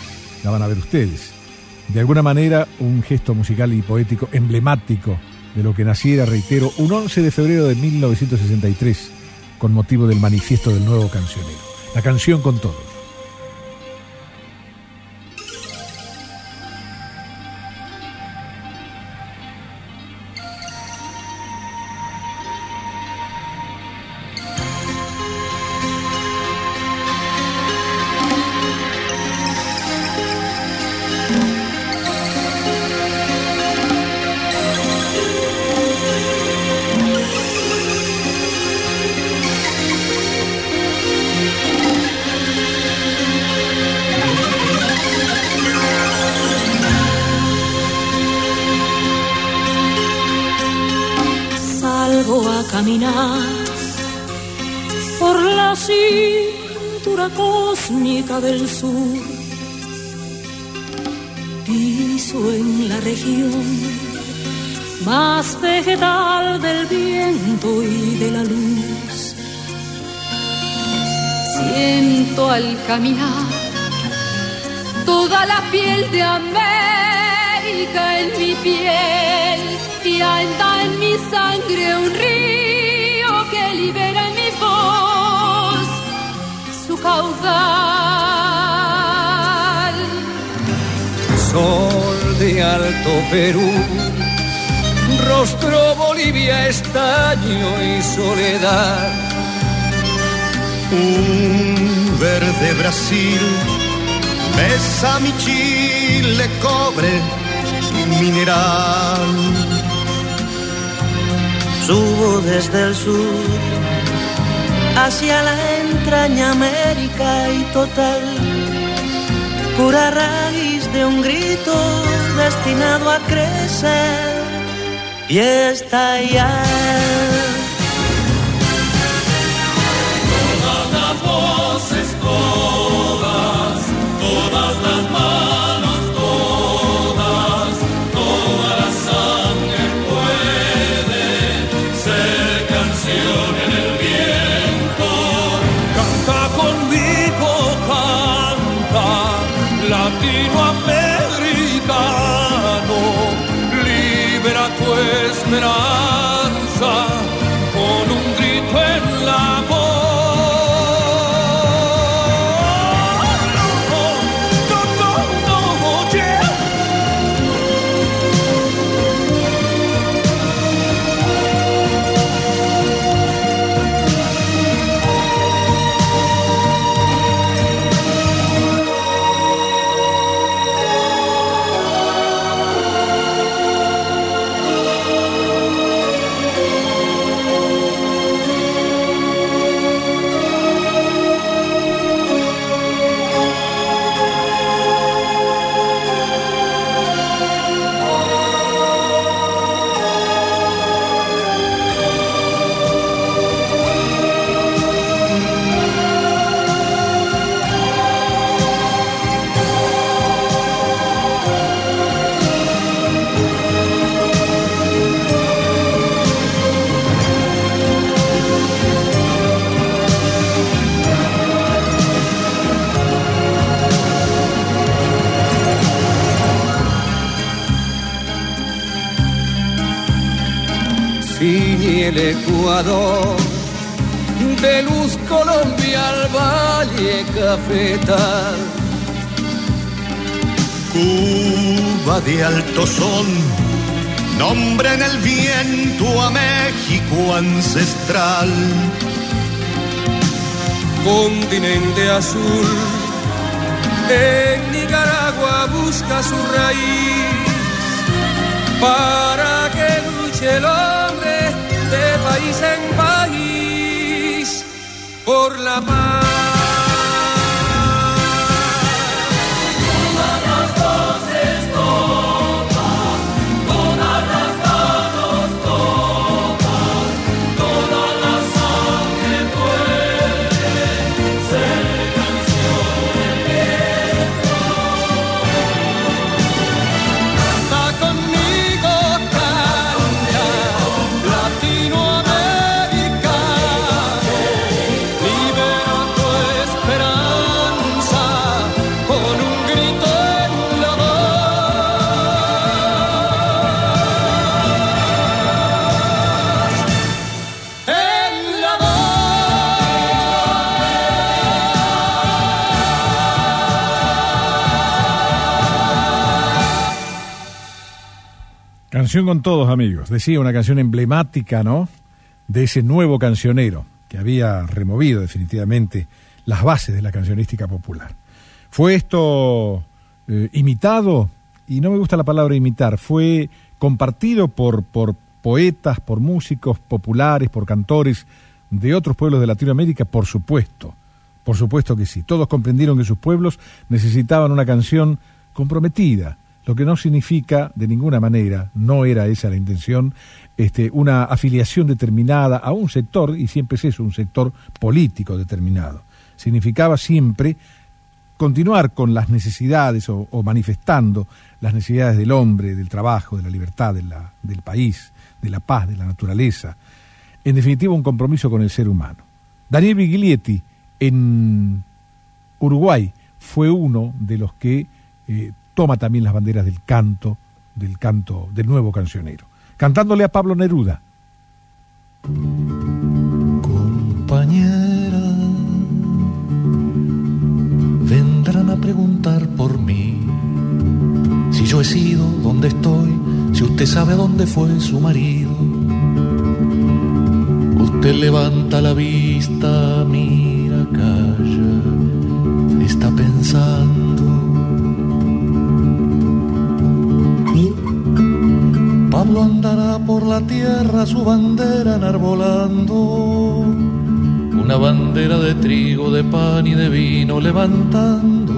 La van a ver ustedes. De alguna manera, un gesto musical y poético emblemático de lo que naciera, reitero, un 11 de febrero de 1963, con motivo del manifiesto del nuevo cancionero. La canción con todos. 太阳。altos son, nombre en el viento a México ancestral. Continente azul, en Nicaragua busca su raíz para que luche el hombre de país en país por la paz. Canción con todos, amigos. Decía una canción emblemática, ¿no? De ese nuevo cancionero que había removido definitivamente las bases de la cancionística popular. Fue esto eh, imitado, y no me gusta la palabra imitar, fue compartido por, por poetas, por músicos populares, por cantores de otros pueblos de Latinoamérica, por supuesto, por supuesto que sí. Todos comprendieron que sus pueblos necesitaban una canción comprometida, lo que no significa de ninguna manera, no era esa la intención, este, una afiliación determinada a un sector, y siempre es eso, un sector político determinado. Significaba siempre continuar con las necesidades o, manifestando las necesidades del hombre, del trabajo, de la libertad, del país, de la paz, de la naturaleza. En definitiva, un compromiso con el ser humano. Daniel Biglietti, en Uruguay, fue uno de los que eh, toma también las banderas del canto, del canto del nuevo cancionero, cantándole a Pablo Neruda. Compañera, vendrán a preguntar por mí. Si yo he sido donde estoy, si usted sabe dónde fue su marido. Usted levanta la vista, mira, calla, está pensando. Pablo andará por la tierra su bandera enarbolando, una bandera de trigo, de pan y de vino levantando.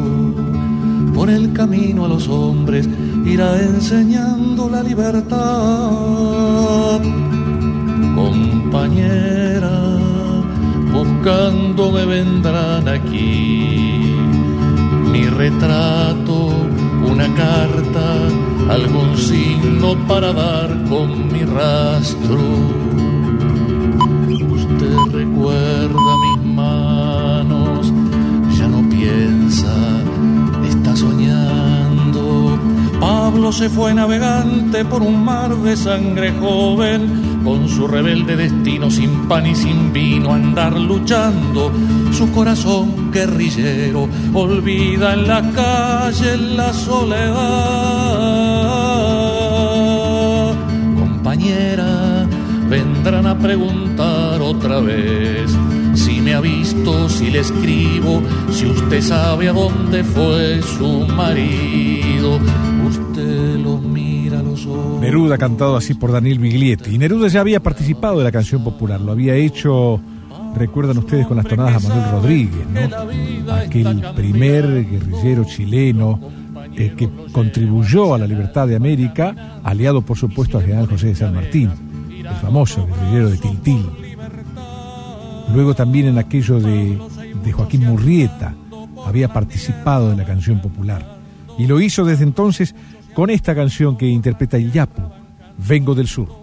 Por el camino a los hombres irá enseñando la libertad. Compañera, buscándome vendrán aquí mi retrato, una carta, algún signo para dar con mi rastro. Usted recuerda mis manos, ya no piensa, está soñando. Pablo se fue navegante por un mar de sangre joven con su rebelde destino sin pan y sin vino andar luchando. Su corazón guerrillero olvida en la calle la soledad. Compañera, vendrán a preguntar otra vez si me ha visto, si le escribo, si usted sabe a dónde fue su marido. Neruda cantado así por Daniel Biglietti. Y Neruda ya había participado de la canción popular, lo había hecho, recuerdan ustedes, con las tonadas a Manuel Rodríguez, ¿no? Aquel primer guerrillero chileno eh, que contribuyó a la libertad de América, aliado por supuesto al general José de San Martín, el famoso guerrillero de Tiltil. Luego también en aquello de Joaquín Murrieta, había participado de la canción popular. Y lo hizo desde entonces con esta canción que interpreta el Yapu, Vengo del Sur.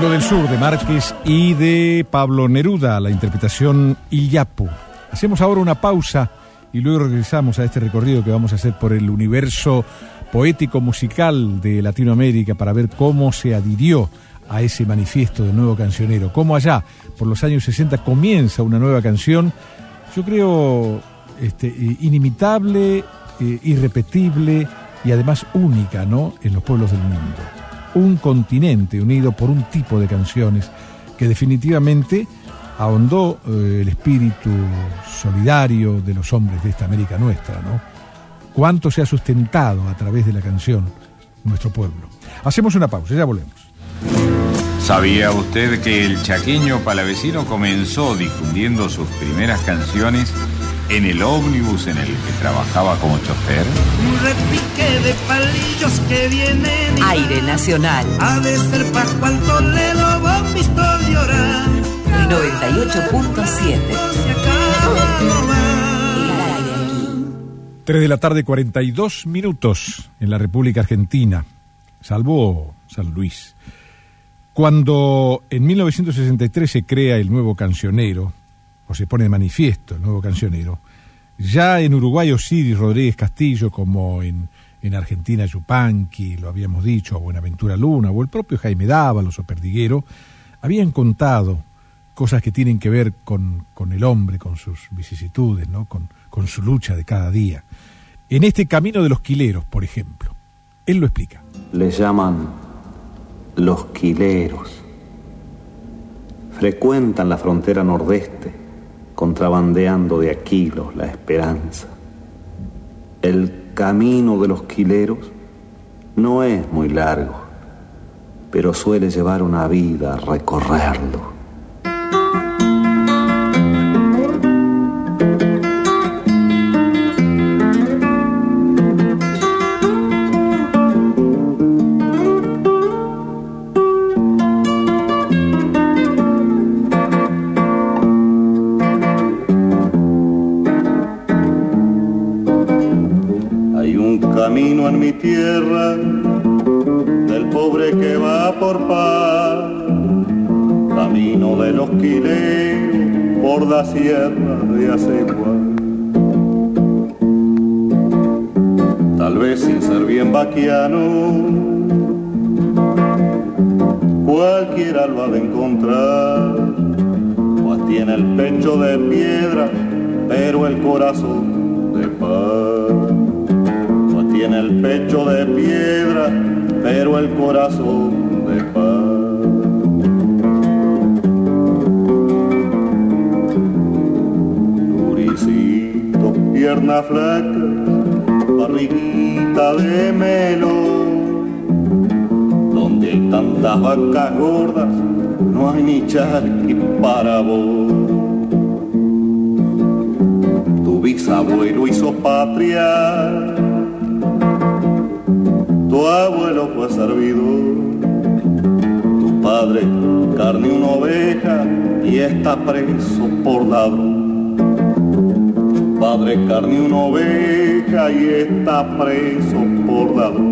Del sur de Márquez y de Pablo Neruda, la interpretación Illapu. Hacemos ahora una pausa y luego regresamos a este recorrido que vamos a hacer por el universo poético musical de Latinoamérica para ver cómo se adhirió a ese manifiesto de nuevo cancionero, cómo allá, por los años 60, comienza una nueva canción, yo creo este, eh, inimitable, eh, irrepetible y además única, ¿no?, en los pueblos del mundo un continente unido por un tipo de canciones que definitivamente ahondó eh, el espíritu solidario de los hombres de esta América nuestra, ¿no? Cuánto se ha sustentado a través de la canción nuestro pueblo. Hacemos una pausa, ya volvemos. ¿Sabía usted que el chaqueño palavecino comenzó difundiendo sus primeras canciones en el ómnibus en el que trabajaba como chofer? Un repique de palillos que vienen Aire. Nacional. Ha de ser Pascual de Orán. El 98.7. 3 de la tarde, 42 minutos en la República Argentina, salvo San Luis. Cuando en 1963 se crea el nuevo cancionero, o se pone de manifiesto el nuevo cancionero, ya en Uruguay Osiris Rodríguez Castillo, como en, en Argentina Yupanqui, lo habíamos dicho, o Buenaventura Luna, o el propio Jaime Dávalos o Perdiguero, habían contado cosas que tienen que ver con, con el hombre, con sus vicisitudes, ¿no? con, con su lucha de cada día. En este camino de los quileros, por ejemplo, él lo explica. Les llaman los quileros. Frecuentan la frontera nordeste, contrabandeando de Aquilos la esperanza. El camino de los quileros no es muy largo, pero suele llevar una vida recorrerlo. Sierra de Acegua. Tal vez sin ser bien vaquiano, cualquiera lo ha de encontrar, pues tiene el pecho de piedra, pero el corazón de paz. Pues tiene el pecho de piedra, pero el corazón pierna flaca, barriguita de melón. Donde hay tantas vacas gordas, no hay ni charqui para vos. Tu bisabuelo hizo patria, tu abuelo fue servidor, tu padre carne una oveja y está preso por ladrón. Padre carne una oveja y está preso por ladrón.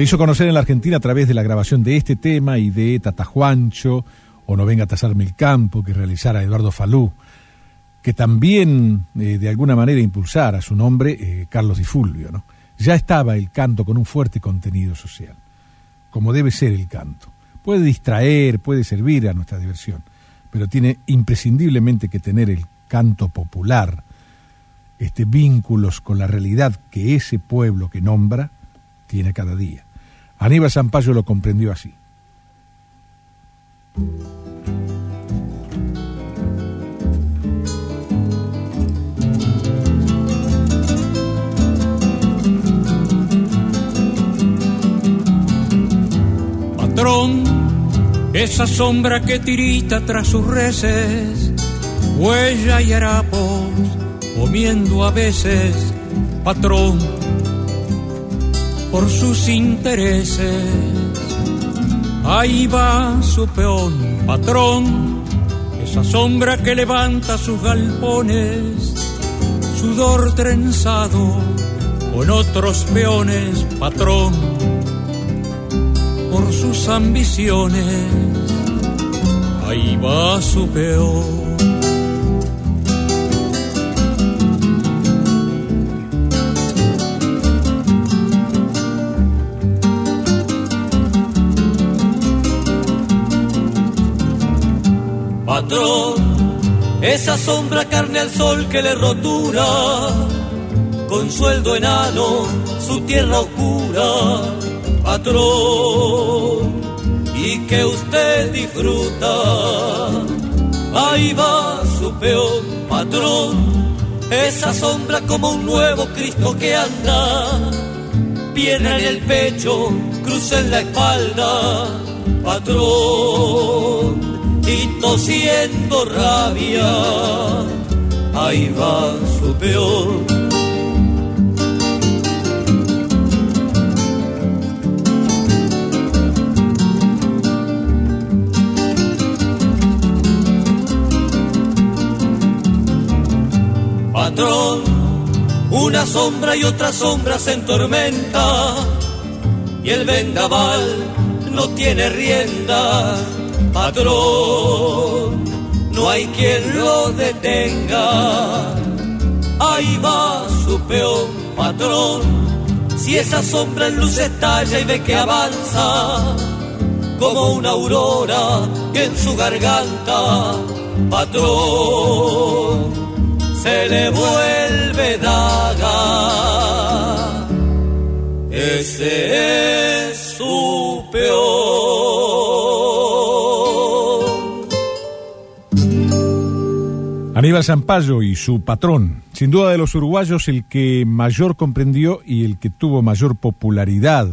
Se hizo conocer en la Argentina a través de la grabación de este tema y de Tatajuancho, o No venga a tasarme el campo, que realizara Eduardo Falú, que también eh, de alguna manera impulsara su nombre eh, Carlos Di Fulvio. Ya estaba el canto con un fuerte contenido social, como debe ser el canto. Puede distraer, puede servir a nuestra diversión, pero tiene imprescindiblemente que tener el canto popular, este vínculos con la realidad que ese pueblo que nombra tiene cada día. Aníbal Zampayo lo comprendió así. Patrón, esa sombra que tirita tras sus reces, huella y harapos, comiendo a veces, patrón, por sus intereses. Ahí va su peón, patrón, esa sombra que levanta sus galpones, sudor trenzado con otros peones, patrón, por sus ambiciones. Ahí va su peón. Patrón, esa sombra carne al sol que le rotura, con sueldo enano, su tierra oscura, patrón, y que usted disfruta. Ahí va su peón, patrón, esa sombra como un nuevo Cristo que anda, pierna en el pecho, cruz en la espalda, patrón y tosiendo rabia, ahí va su peor. Patrón, una sombra y otra sombra se entormenta y el vendaval no tiene rienda patrón, no hay quien lo detenga. Ahí va su peón, patrón, si esa sombra en luz estalla y ve que avanza, como una aurora en su garganta, patrón, se le vuelve daga. Ese es Aníbal Zampayo y su patrón, sin duda de los uruguayos el que mayor comprendió y el que tuvo mayor popularidad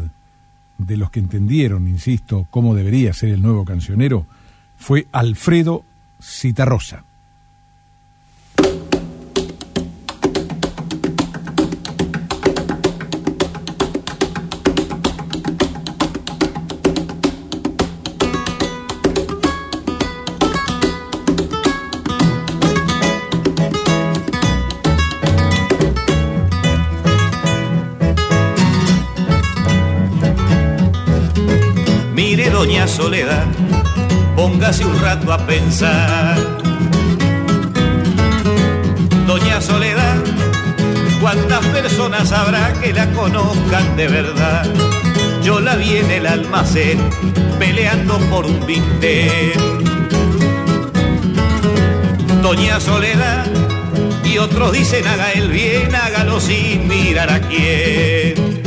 de los que entendieron, insisto, cómo debería ser el nuevo cancionero, fue Alfredo Citarrosa. Soledad, póngase un rato a pensar. Doña Soledad, ¿cuántas personas habrá que la conozcan de verdad? Yo la vi en el almacén peleando por un vintén. Doña Soledad, y otros dicen haga el bien, hágalo sin mirar a quién.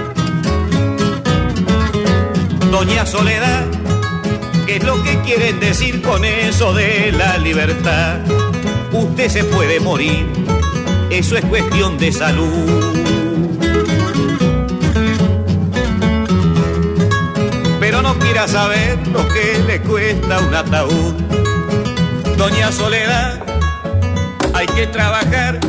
Doña Soledad, ¿qué es lo que quieren decir con eso de la libertad? Usted se puede morir, eso es cuestión de salud. Pero no quiera saber lo que le cuesta un ataúd. Doña Soledad, hay que trabajar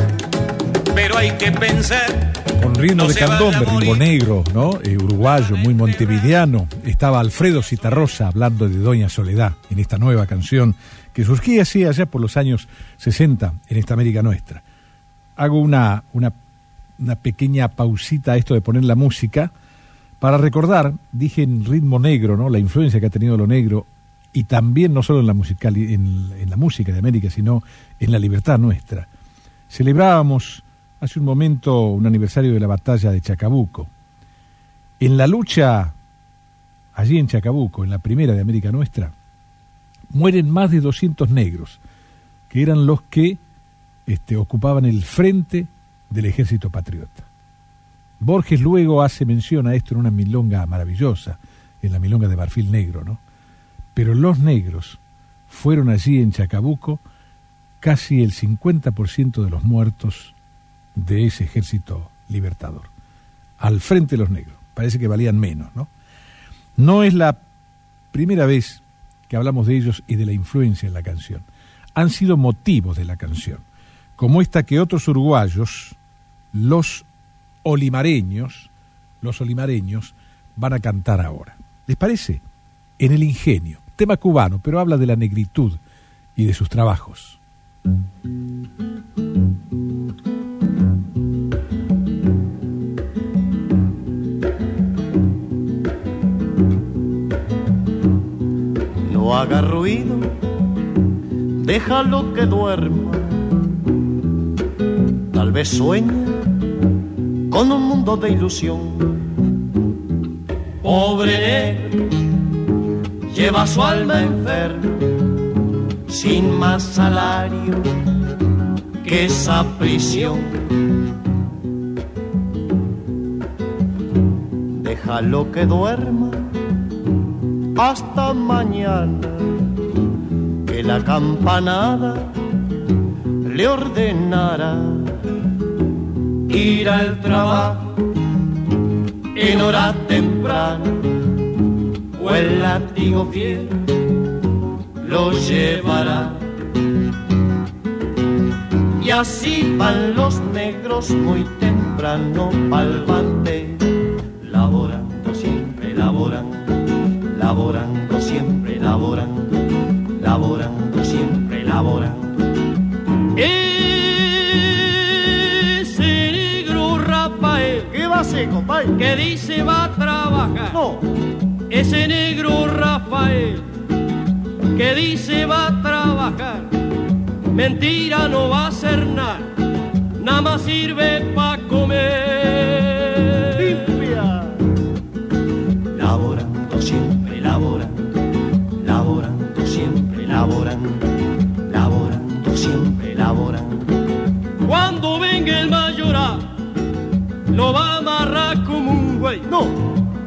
pero hay que pensar. Con ritmo No de candombe, ritmo negro, ¿no? Eh, uruguayo, muy montevideano. Estaba Alfredo Citarrosa hablando de Doña Soledad en esta nueva canción que surgía así allá por los años 60 en esta América nuestra. Hago una, una, pequeña pausita a esto de poner la música para recordar, dije en ritmo negro, ¿no? La influencia que ha tenido lo negro y también no solo en la, musical, en la música de América, sino en la libertad nuestra. Celebrábamos hace un momento un aniversario de la batalla de Chacabuco. En la lucha allí en Chacabuco, en la primera de América Nuestra, mueren más de 200 negros, que eran los que este, ocupaban el frente del ejército patriota. Borges luego hace mención a esto en una milonga maravillosa, en la milonga de Marfil Negro, ¿no? Pero los negros fueron allí en Chacabuco casi el 50% de los muertos de ese ejército libertador. Al frente de los negros. Parece que valían menos, ¿no? No es la primera vez que hablamos de ellos y de la influencia en la canción. Han sido motivos de la canción, como esta que otros uruguayos, los olimareños, los olimareños, van a cantar ahora. ¿Les parece? En el ingenio, tema cubano, pero habla de la negritud y de sus trabajos. Haga ruido, déjalo que duerma. Tal vez sueñe con un mundo de ilusión. Pobre negro, lleva su alma enferma, sin más salario que esa prisión. Déjalo que duerma hasta mañana, que la campanada le ordenará ir al trabajo en hora temprana, o el látigo fiel lo llevará. Y así van los negros muy temprano grano palpante, laborando laborando, laborando siempre, laborando. Ese negro Rafael. ¿Qué va a hacer, compadre? Que dice va a trabajar. No. Ese negro Rafael. Que dice va a trabajar. Mentira no va a hacer nada. Nada más sirve pa' comer. Lo va a amarrar como un güey. No.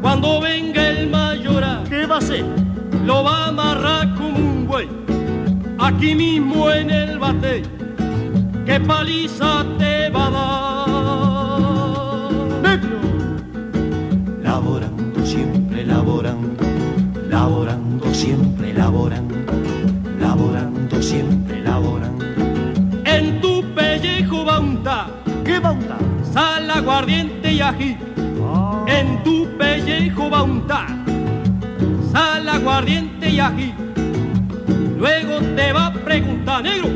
Cuando venga el mayoral, ¿Qué va a hacer? lo va a amarrar como un güey. Aquí mismo en el bate, qué paliza te va a dar. ¿Qué va a untar? sal, aguardiente y ají. En tu pellejo va untar sal, aguardiente y ají. Luego te va a preguntar, negro,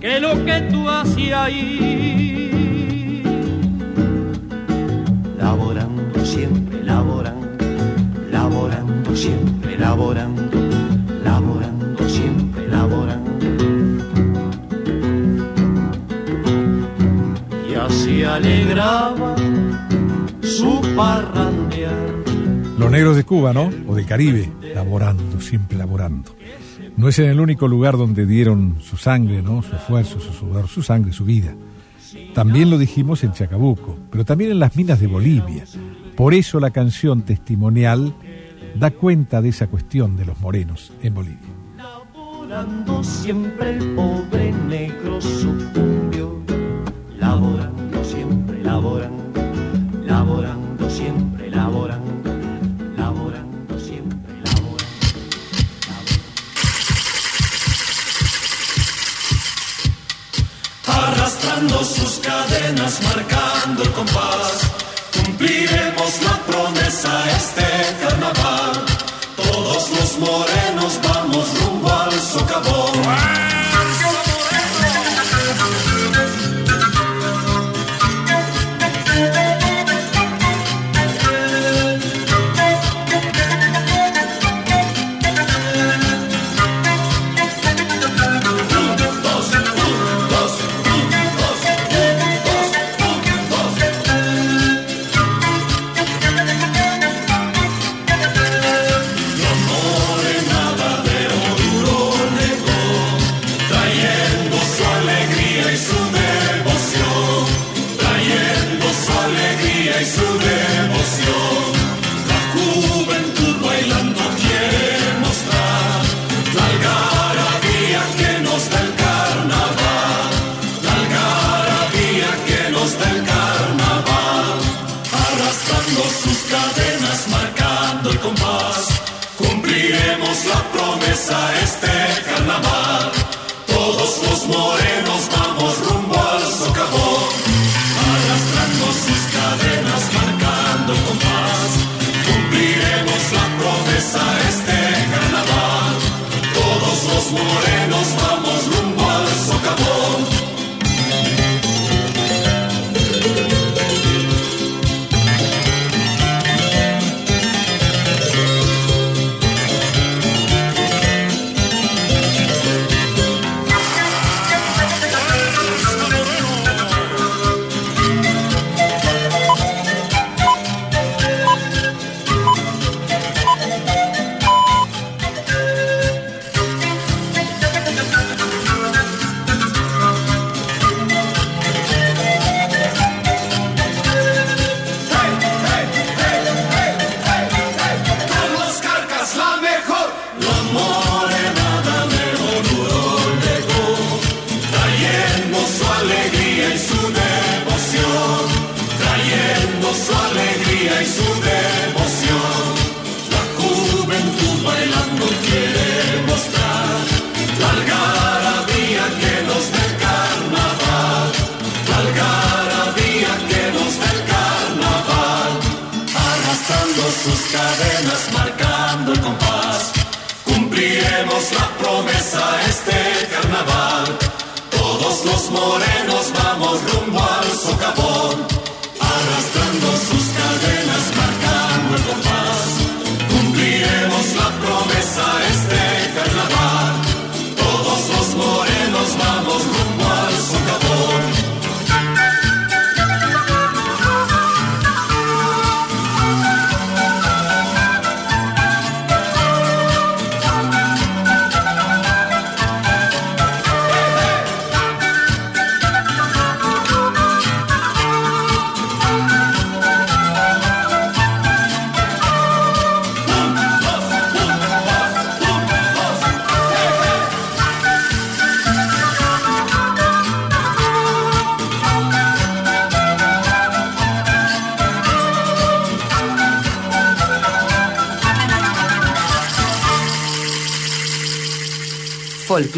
¿qué es lo que tú hacías ahí? Laborando siempre, laborando, laborando siempre, laborando Alegraba su parrandear. Los negros de Cuba, ¿no? O del Caribe, laborando, siempre laborando. No es en el único lugar donde dieron su sangre, ¿no? Su esfuerzo, su sudor, su sangre, su vida. También lo dijimos en Chacabuco, pero también en las minas de Bolivia. Por eso la canción testimonial da cuenta de esa cuestión de los morenos en Bolivia. Laborando siempre el pobre negro sucumbió. Laborando siempre, laborando, laborando siempre, laborando, laborando siempre, laborando. arrastrando sus cadenas, marcando el compás. Cumpliremos la promesa este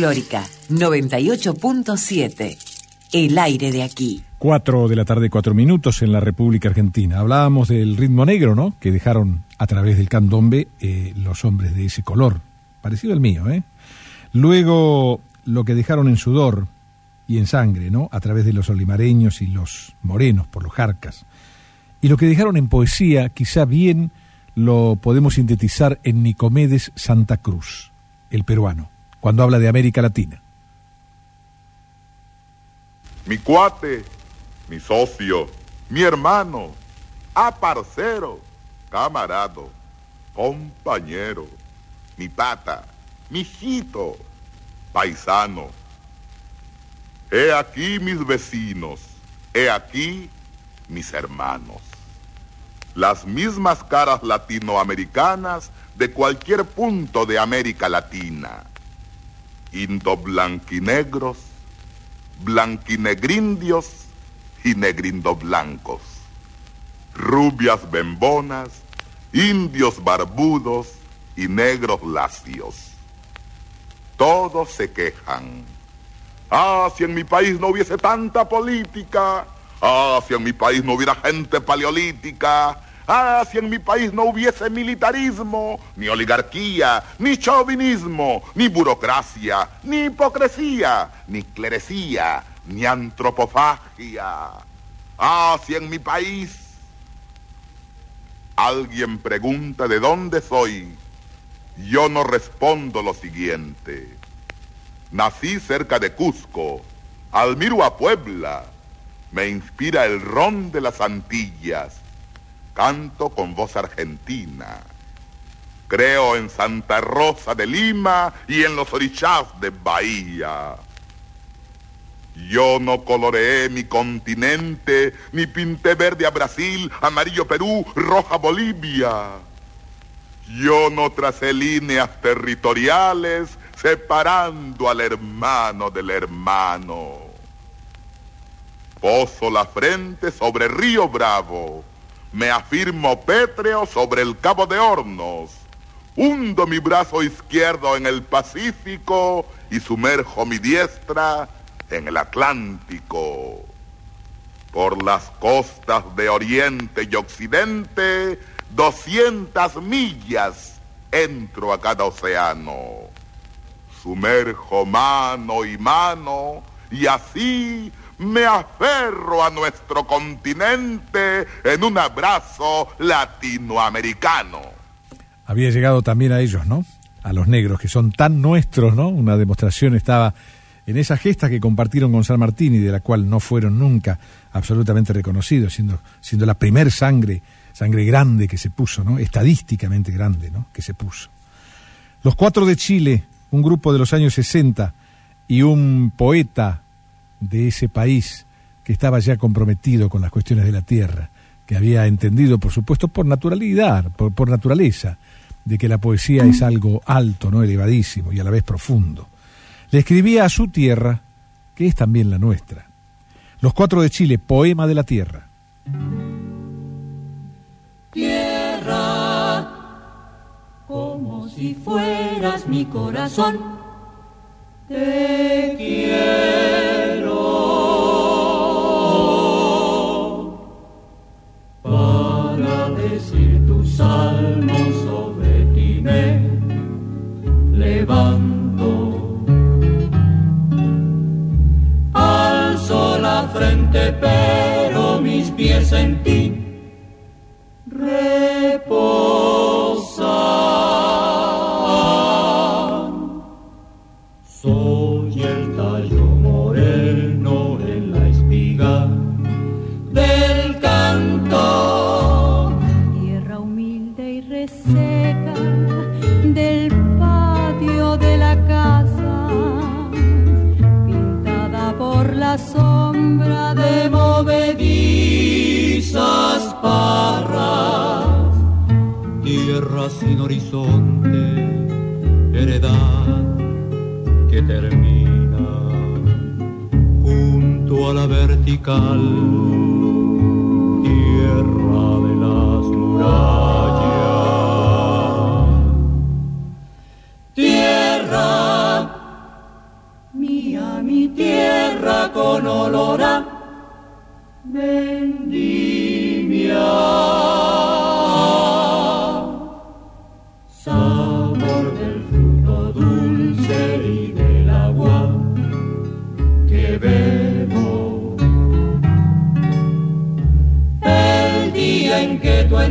Folclórica 98.7. El aire de aquí. Cuatro de la tarde, cuatro minutos en la República Argentina. Hablábamos del ritmo negro, ¿no? Que dejaron a través del candombe eh, los hombres de ese color. Parecido al mío, ¿eh? Luego lo que dejaron en sudor y en sangre, ¿no? A través de los olimareños y los morenos por los jarcas. Y lo que dejaron en poesía, quizá bien lo podemos sintetizar en Nicomedes Santa Cruz, el peruano, cuando habla de América Latina. mi cuate, mi socio, mi hermano, aparcero, camarado, compañero, mi pata, mi hijito, paisano. He aquí mis vecinos, he aquí mis hermanos. Las mismas caras latinoamericanas de cualquier punto de América Latina. Indoblanquinegros, blanquinegrindios y negrindoblancos, rubias bembonas, indios barbudos y negros lacios. Todos se quejan. Ah, si en mi país no hubiese tanta política. Ah, si en mi país no hubiera gente paleolítica. Ah, si en mi país no hubiese militarismo, ni oligarquía, ni chauvinismo, ni burocracia, ni hipocresía, ni clerecía, ni antropofagia. Ah, si en mi país alguien pregunta de dónde soy, yo no respondo lo siguiente. Nací cerca de Cusco, admiro a Puebla, me inspira el ron de las Antillas, canto con voz argentina. Creo en Santa Rosa de Lima y en los orishás de Bahía. Yo no coloreé mi continente, ni pinté verde a Brasil, amarillo Perú, roja Bolivia. Yo no tracé líneas territoriales separando al hermano del hermano. Poso la frente sobre Río Bravo, me afirmo pétreo sobre el Cabo de Hornos, hundo mi brazo izquierdo en el Pacífico y sumerjo mi diestra en el Atlántico. Por las costas de Oriente y Occidente, 200 millas entro a cada océano. Sumerjo mano y mano y así me aferro a nuestro continente en un abrazo latinoamericano. Había llegado también a ellos, ¿no? A los negros, que son tan nuestros, ¿no? Una demostración estaba en esa gesta que compartieron con San Martín y de la cual no fueron nunca absolutamente reconocidos, siendo, siendo la primer sangre, sangre grande que se puso, ¿no? Estadísticamente grande, ¿no? Que se puso. Los cuatro de Chile, un grupo de los años 60 y un poeta de ese país que estaba ya comprometido con las cuestiones de la tierra, que había entendido, por supuesto, por naturalidad, por, por naturaleza, de que la poesía es algo alto, no elevadísimo y a la vez profundo. Le escribía a su tierra, que es también la nuestra. Los cuatro de Chile, Poema de la Tierra. Tierra, como si fueras mi corazón, te quiero. Para decir tus salmos sobre ti me levanto. Al la frente, pero mis pies en ti reposan. Sin horizonte, heredad que termina junto a la vertical. Tierra de las murallas. Tierra mía, mi tierra con olor a vendimia.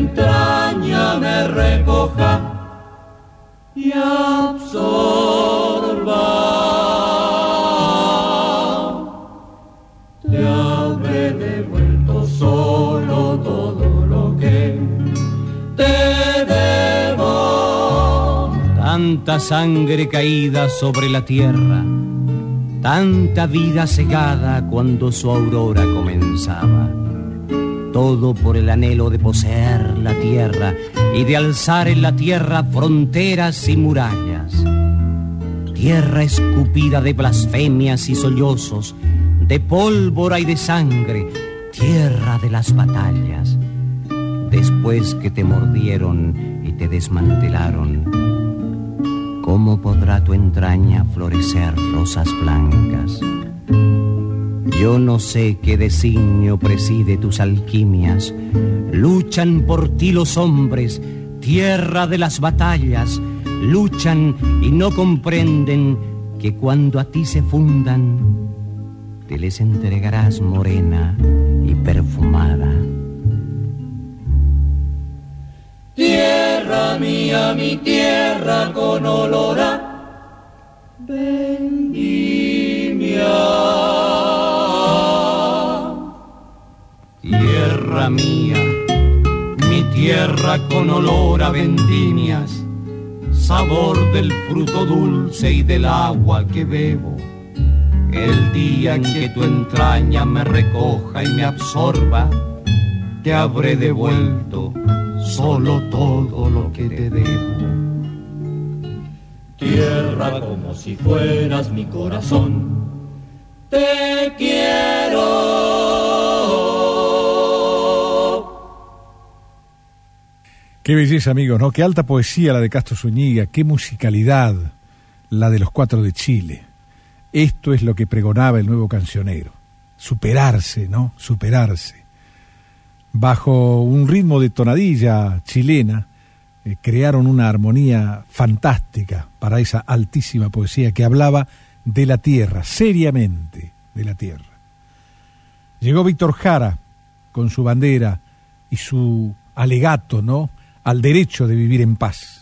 Entraña me recoja y absorba. Te habré devuelto solo todo lo que te debo. Tanta sangre caída sobre la tierra, tanta vida cegada cuando su aurora comenzaba. Todo por el anhelo de poseer la tierra y de alzar en la tierra fronteras y murallas. Tierra escupida de blasfemias y sollozos, de pólvora y de sangre, tierra de las batallas. Después que te mordieron y te desmantelaron, ¿cómo podrá tu entraña florecer rosas blancas? Yo no sé qué designio preside tus alquimias. Luchan por ti los hombres, tierra de las batallas. Luchan y no comprenden que cuando a ti se fundan, te les entregarás morena y perfumada. Tierra mía, mi tierra con olor a. Tierra mía, mi tierra con olor a vendimias, sabor del fruto dulce y del agua que bebo. El día en que tu entraña me recoja y me absorba, te habré devuelto solo todo lo que te debo. Tierra como si fueras mi corazón, te quiero. Qué belleza, amigos, ¿no? Qué alta poesía la de Castro Zúñiga, qué musicalidad la de los cuatro de Chile. Esto es lo que pregonaba el nuevo cancionero. Superarse, ¿no? Superarse. Bajo un ritmo de tonadilla chilena, eh, crearon una armonía fantástica para esa altísima poesía que hablaba de la tierra, seriamente de la tierra. Llegó Víctor Jara con su bandera y su alegato, ¿no? Al derecho de vivir en paz.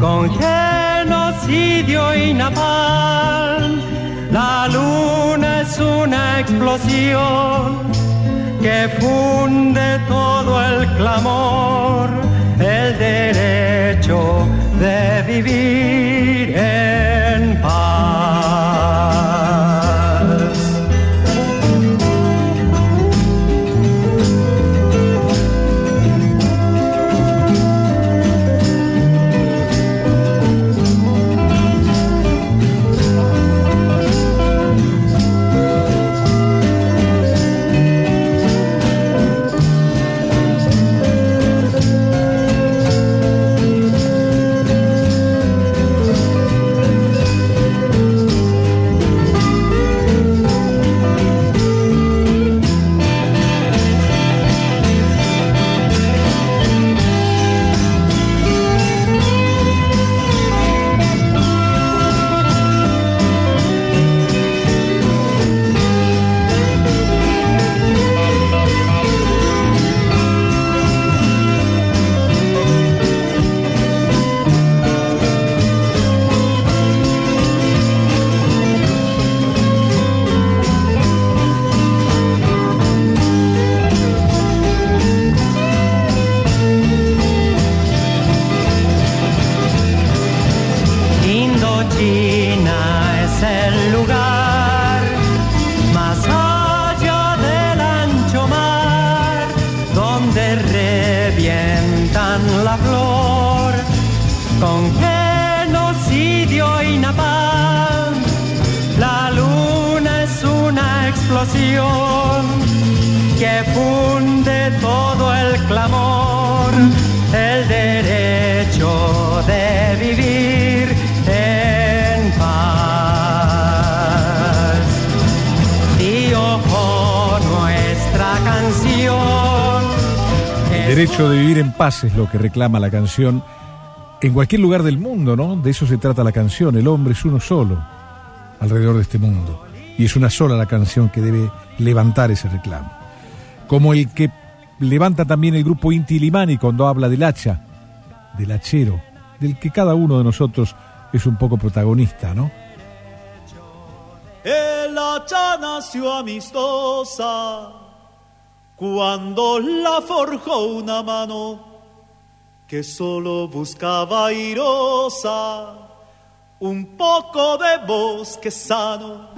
Con genocidio y napalm. La luna es una explosión que funde todo el clamor, el derecho de vivir en paz. Paz es lo que reclama la canción en cualquier lugar del mundo, ¿no? De eso se trata la canción. El hombre es uno solo alrededor de este mundo. Y es una sola la canción que debe levantar ese reclamo. Como el que levanta también el grupo Inti Limani cuando habla del hacha, del hachero, del que cada uno de nosotros es un poco protagonista, ¿no? El hacha nació amistosa cuando la forjó una mano que solo buscaba irosa un poco de bosque sano.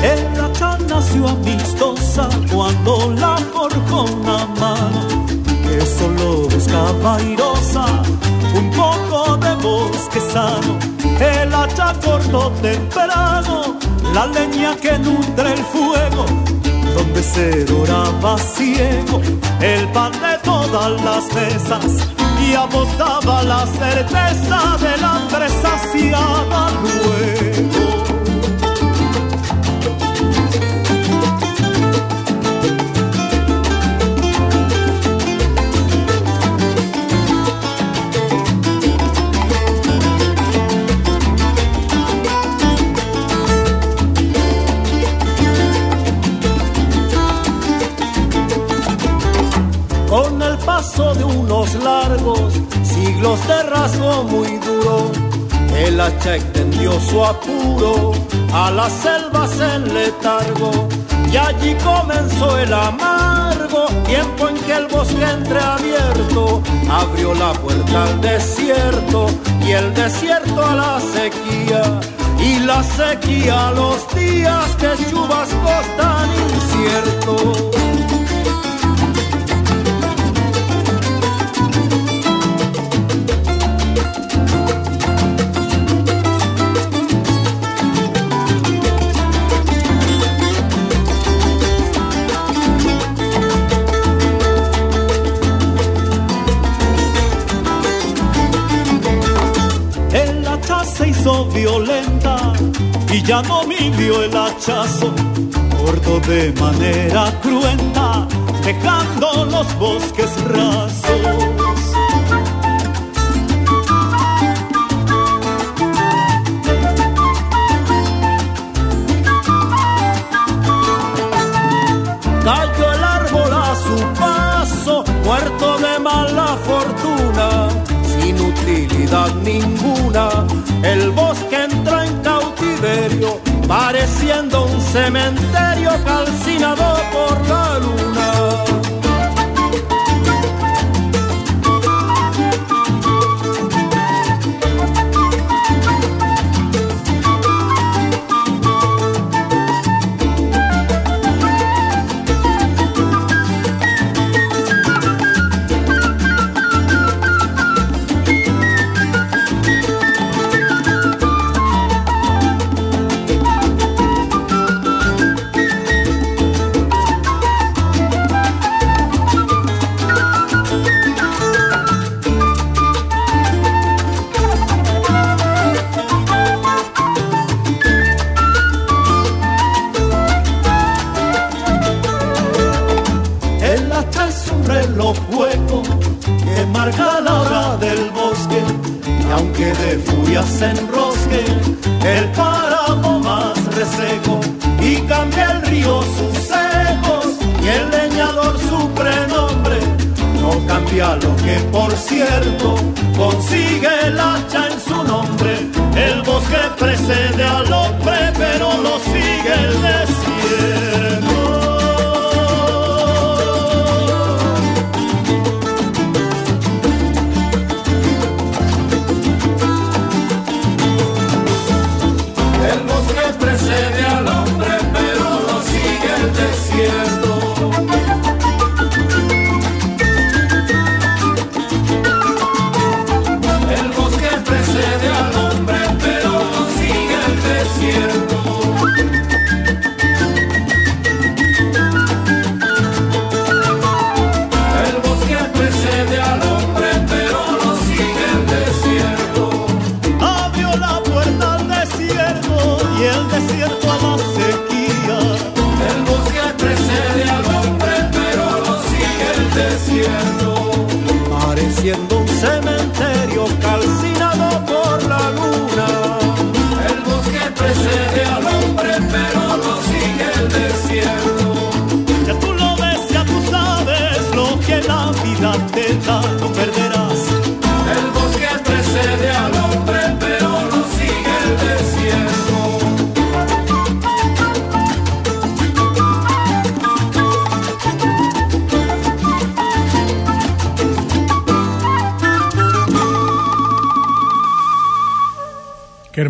El hacha nació amistosa cuando la forjó una mano que solo buscaba airosa un poco de bosque sano. El hacha cortó temprano la leña que nutre el fuego, donde se doraba ciego el pan de todas las mesas y apostaba la certeza del hambre saciada luego. Paso de unos largos siglos de rasgo muy duro, el hacha extendió su apuro a las selvas en letargo. Y allí comenzó el amargo tiempo en que el bosque entreabierto abrió la puerta al desierto y el desierto a la sequía y la sequía a los días de chubascos tan inciertos. Violenta y ya no midió el hachazo, cortó de manera cruenta, dejando los bosques rasos. El bosque entró en cautiverio, pareciendo un cementerio calcinado por la luna.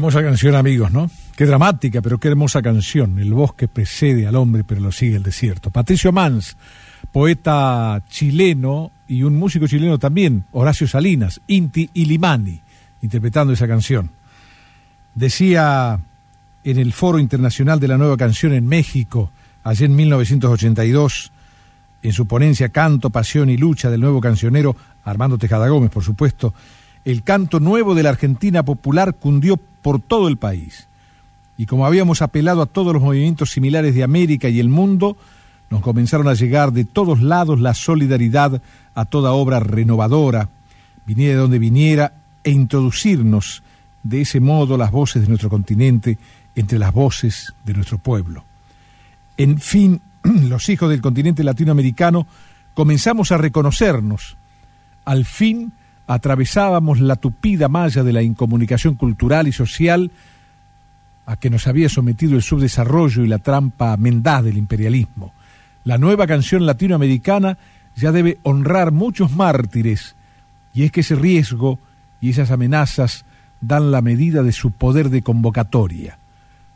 Hermosa canción, amigos, ¿no? Qué dramática, pero qué hermosa canción. El bosque precede al hombre, pero lo sigue el desierto. Patricio Mans, poeta chileno y un músico chileno también, Horacio Salinas, Inti y Limani, interpretando esa canción. Decía en el Foro Internacional de la Nueva Canción en México, allí en 1982, en su ponencia Canto, Pasión y Lucha del nuevo cancionero Armando Tejada Gómez, por supuesto, el canto nuevo de la Argentina popular cundió por todo el país. Y como habíamos apelado a todos los movimientos similares de América y el mundo, nos comenzaron a llegar de todos lados la solidaridad a toda obra renovadora, viniera de donde viniera, e introducirnos de ese modo las voces de nuestro continente entre las voces de nuestro pueblo. En fin, los hijos del continente latinoamericano comenzamos a reconocernos. Al fin atravesábamos la tupida malla de la incomunicación cultural y social a que nos había sometido el subdesarrollo y la trampa mendaz del imperialismo. La nueva canción latinoamericana ya debe honrar muchos mártires, y es que ese riesgo y esas amenazas dan la medida de su poder de convocatoria.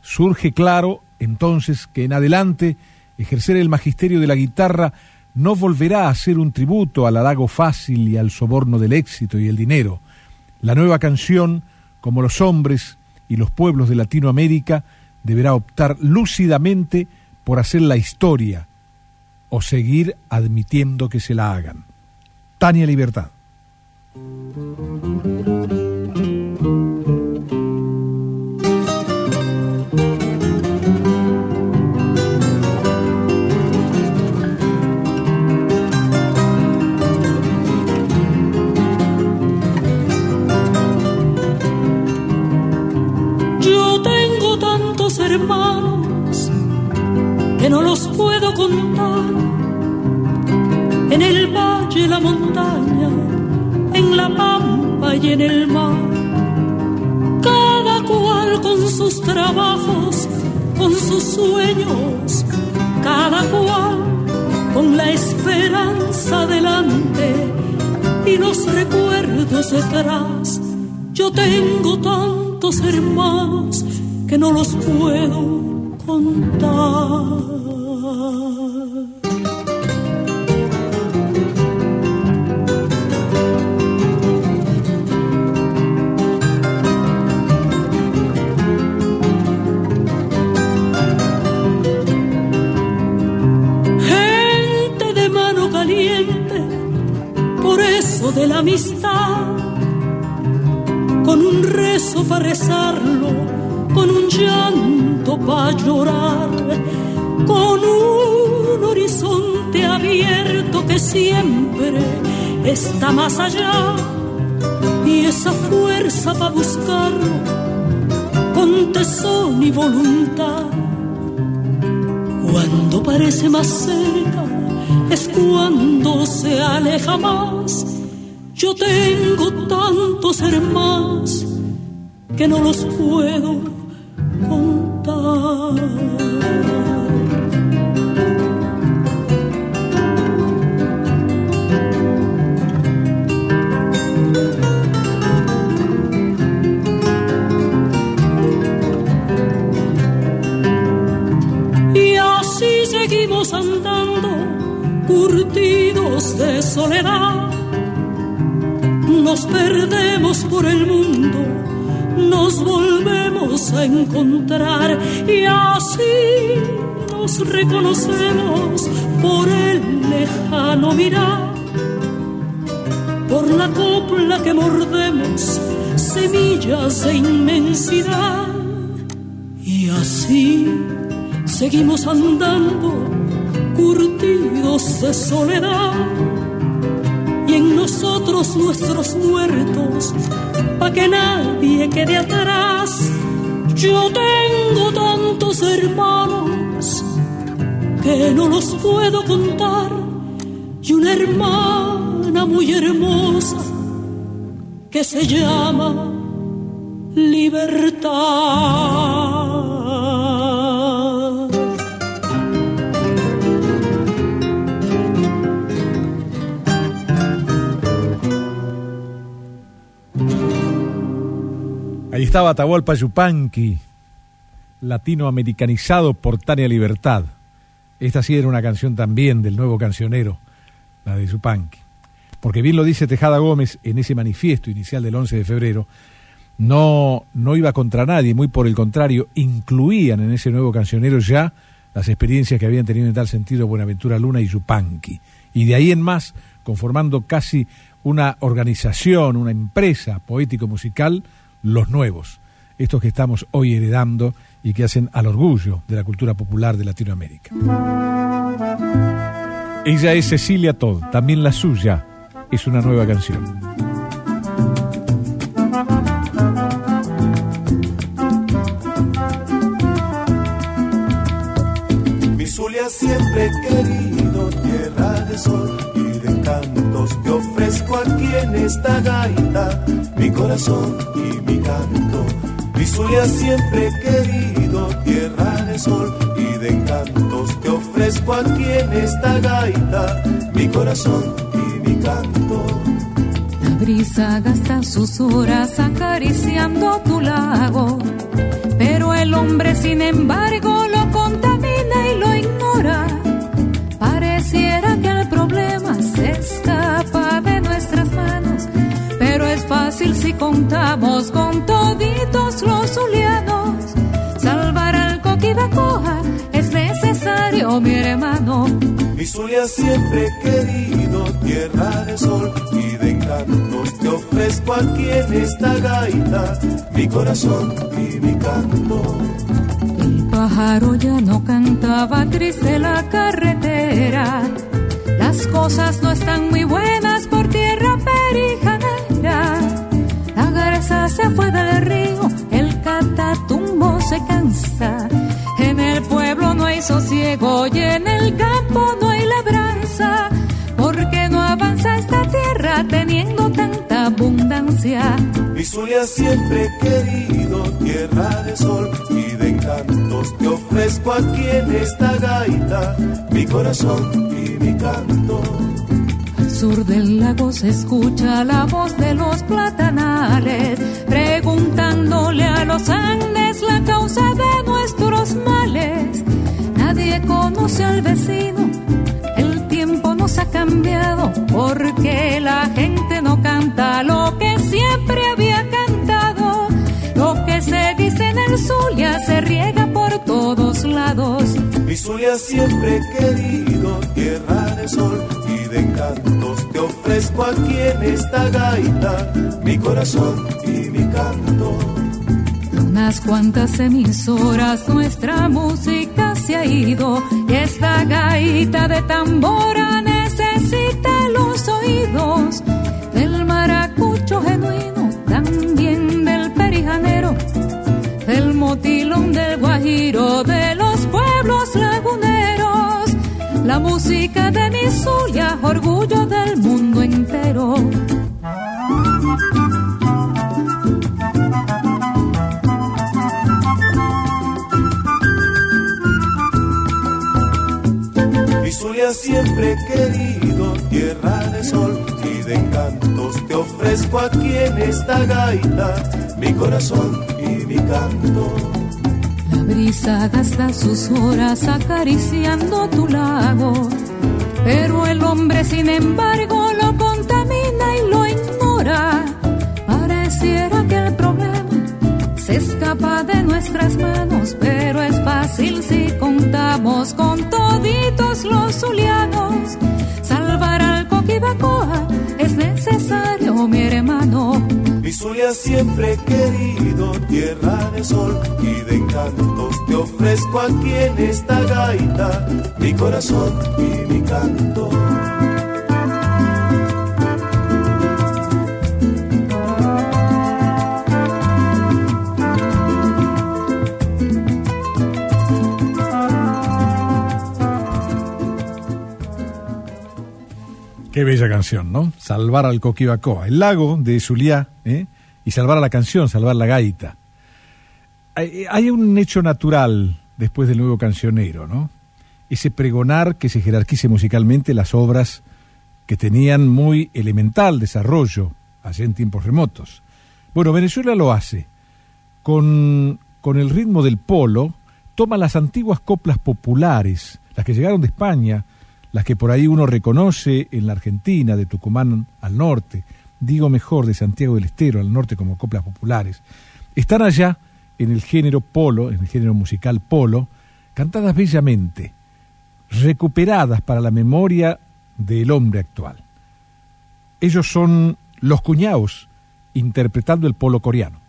Surge claro, entonces, que en adelante ejercer el magisterio de la guitarra no volverá a ser un tributo al halago fácil y al soborno del éxito y el dinero. La nueva canción, como los hombres y los pueblos de Latinoamérica, deberá optar lúcidamente por hacer la historia, o seguir admitiendo que se la hagan. Tania Libertad. Tantos hermanos que no los puedo contar en el valle, la montaña, en la pampa y en el mar. trabajos, con sus sueños, cada cual con la esperanza delante y los recuerdos detrás. Yo tengo tantos hermanos que no los puedo contar. de la amistad, con un rezo para rezarlo, con un llanto para llorar, con un horizonte abierto que siempre está más allá y esa fuerza para buscarlo con tesón y voluntad. Cuando parece más cerca es cuando se aleja más yo tengo tantos hermanos que no los puedo soledad. Nos perdemos por el mundo, nos volvemos a encontrar y así nos reconocemos por el lejano mirar, por la copla que mordemos, semillas de inmensidad. Y así seguimos andando curtidos de soledad. Y en nosotros nuestros muertos, pa' que nadie quede atrás. Yo tengo tantos hermanos que no los puedo contar y una hermana muy hermosa que se llama libertad. Ahí estaba Atahualpa Yupanqui, latinoamericanizado por Tania Libertad. Esta sí era una canción también del nuevo cancionero, la de Yupanqui. Porque bien lo dice Tejada Gómez en ese manifiesto inicial del 11 de febrero, no, no iba contra nadie, muy por el contrario, incluían en ese nuevo cancionero ya las experiencias que habían tenido en tal sentido Buenaventura Luna y Yupanqui. Y de ahí en más, conformando casi una organización, una empresa poético-musical, los nuevos, estos que estamos hoy heredando y que hacen al orgullo de la cultura popular de Latinoamérica. Ella es Cecilia Todd, también la suya es una nueva canción. Siempre querido tierra de sol y de cantos que ofrezco aquí en esta gaita, mi corazón y mi canto. Mi Zulia siempre querido tierra de sol y de encantos que ofrezco aquí en esta gaita, mi corazón y mi canto. La brisa gasta sus horas acariciando tu lago, pero el hombre sin embargo lo contamina y lo ignora. Pareciera que el fácil si contamos con toditos los zulianos. Salvar al coquibacoa es necesario, mi hermano. Mi Zulia siempre he querido tierra de sol y de encantos que ofrezco aquí en esta gaita, mi corazón y mi canto. El pájaro ya no cantaba triste la carretera. Las cosas no están muy buenas por tierra perijanera. Se fue del río, el catatumbo se cansa. En el pueblo no hay sosiego y en el campo no hay labranza. Porque no avanza esta tierra teniendo tanta abundancia. Mi Zulia siempre querido tierra de sol y de cantos te ofrezco aquí en esta gaita, mi corazón y mi canto. Sur del lago se escucha la voz de los platanales, preguntándole a los Andes la causa de nuestros males. Nadie conoce al vecino, el tiempo nos ha cambiado, porque la gente no canta lo que siempre había cantado. Lo que se dice en el Zulia se riega por todos lados. Mi Zulia siempre querido, tierra de sol y de cantos, te ofrezco aquí en esta gaita, mi corazón y mi canto. Unas cuantas emisoras nuestra música se ha ido y esta gaita de tambora necesita los oídos del maracucho genuino, también del perijanero, del motilón del guajiro, de los. La música de mi Zulia, orgullo del mundo entero. Mi Zulia siempre querido, tierra de sol y de cantos, te ofrezco aquí en esta gaita, mi corazón y mi canto. Brisa gasta sus horas acariciando tu lago, pero el hombre sin embargo lo contamina y lo ignora. Pareciera que el problema se escapa de nuestras manos, pero es fácil si contamos con toditos los zulianos. Salvar al Coquibacoa es necesario, mi hermano. Zulia siempre querido, tierra de sol y de encantos, te ofrezco aquí en esta gaita, mi corazón y mi canto. Qué bella canción, ¿no? Salvar al Coquibacoa, el lago de Zuliá, ¿eh? y salvar a la canción, salvar la gaita. Hay, hay un hecho natural después del nuevo cancionero, ¿no? Ese pregonar que se jerarquice musicalmente las obras que tenían muy elemental desarrollo allá en tiempos remotos. Bueno, Venezuela lo hace. Con, con el ritmo del polo, toma las antiguas coplas populares, las que llegaron de España, las que por ahí uno reconoce en la Argentina, de Tucumán al norte, digo mejor de Santiago del Estero al norte como coplas populares, están allá en el género polo, en el género musical polo, cantadas bellamente, recuperadas para la memoria del hombre actual. Ellos son los cuñaos interpretando el polo coreano.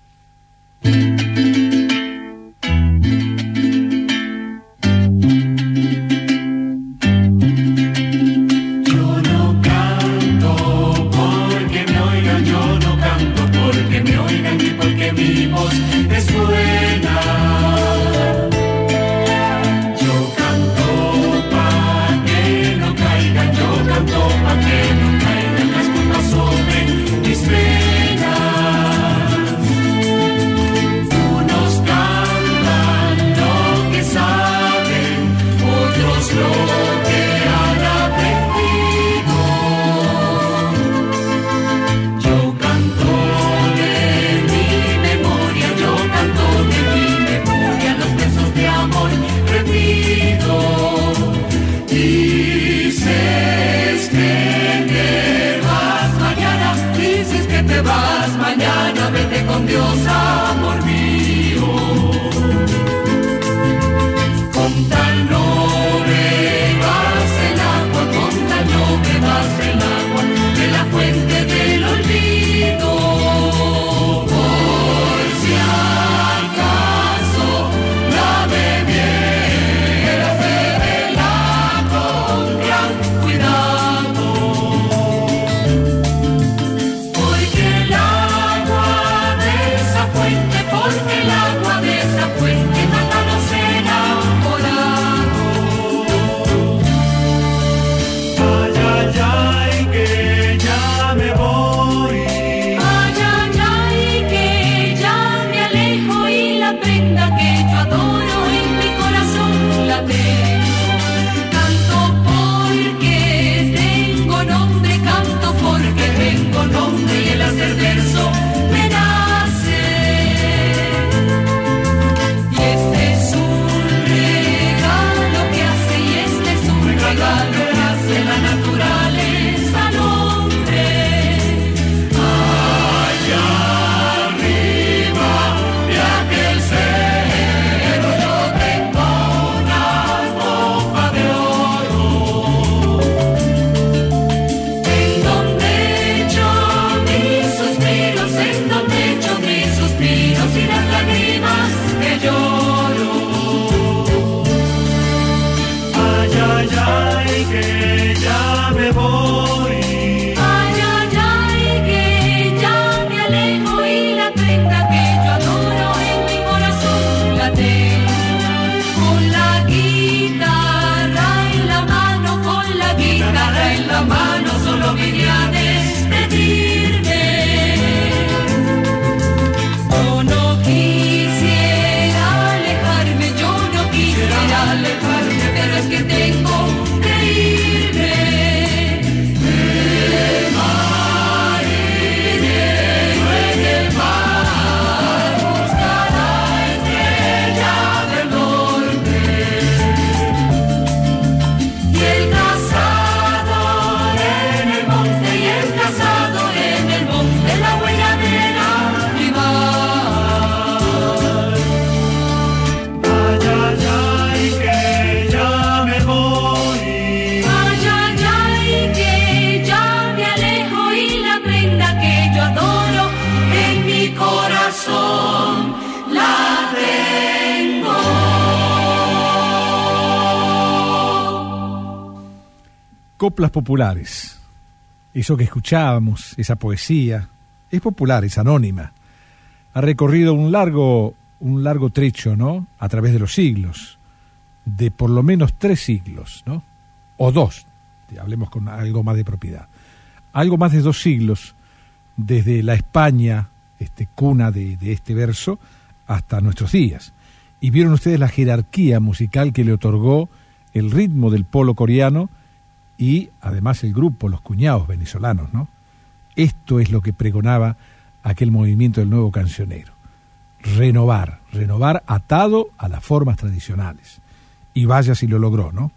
Coplas populares. Eso que escuchábamos, esa poesía, es popular, es anónima. Ha recorrido un largo, un largo trecho, ¿no? A través de los siglos, de por lo menos tres siglos, ¿no? O dos, hablemos con algo más de propiedad. Algo más de dos siglos, desde la España, este, cuna de, de este verso, hasta nuestros días. Y vieron ustedes la jerarquía musical que le otorgó el ritmo del polo coreano y además el grupo, los cuñados venezolanos, ¿no? Esto es lo que pregonaba aquel movimiento del nuevo cancionero. Renovar, renovar atado a las formas tradicionales. Y vaya si lo logró, ¿no?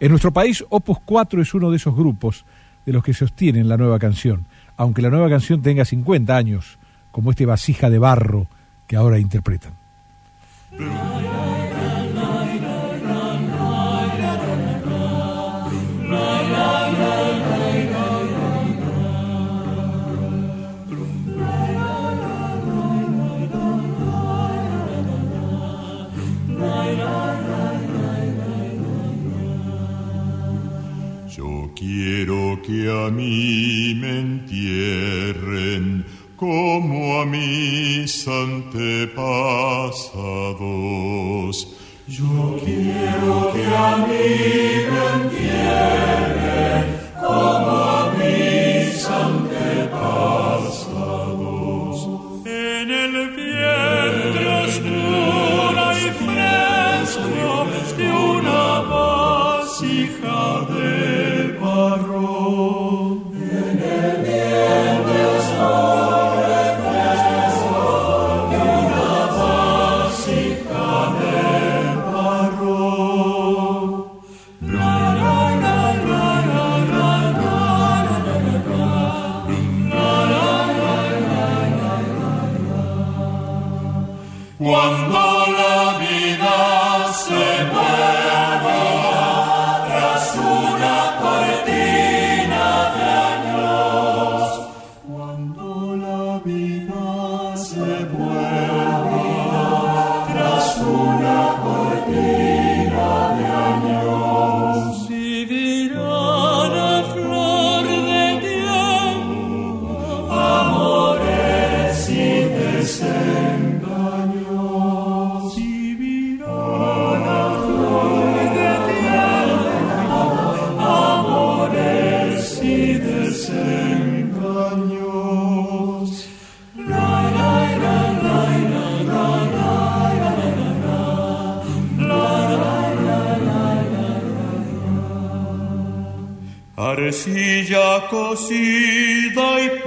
En nuestro país, Opus 4 es uno de esos grupos de los que sostienen la nueva canción, aunque la nueva canción tenga 50 años, como este vasija de barro que ahora interpretan. Quiero que a mí me entierren como a mis antepasados. Yo quiero que a mí me entierren como a mis antepasados. Κοσί ضيف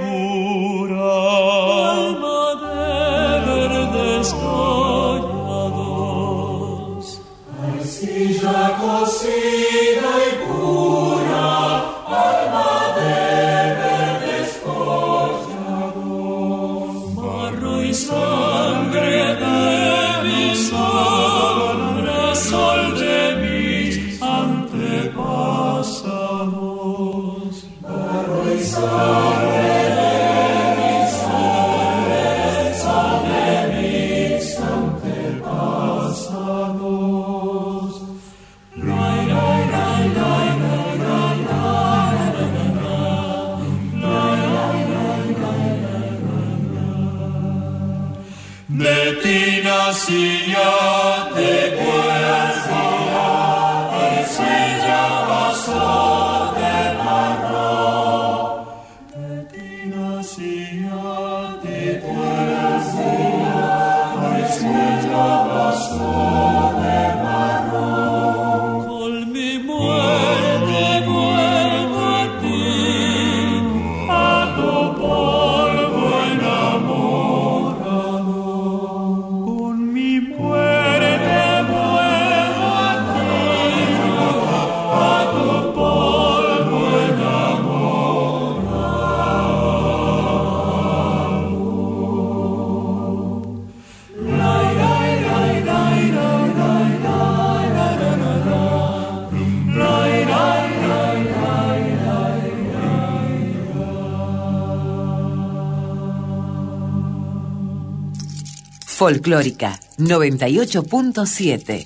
Folclórica 98.7.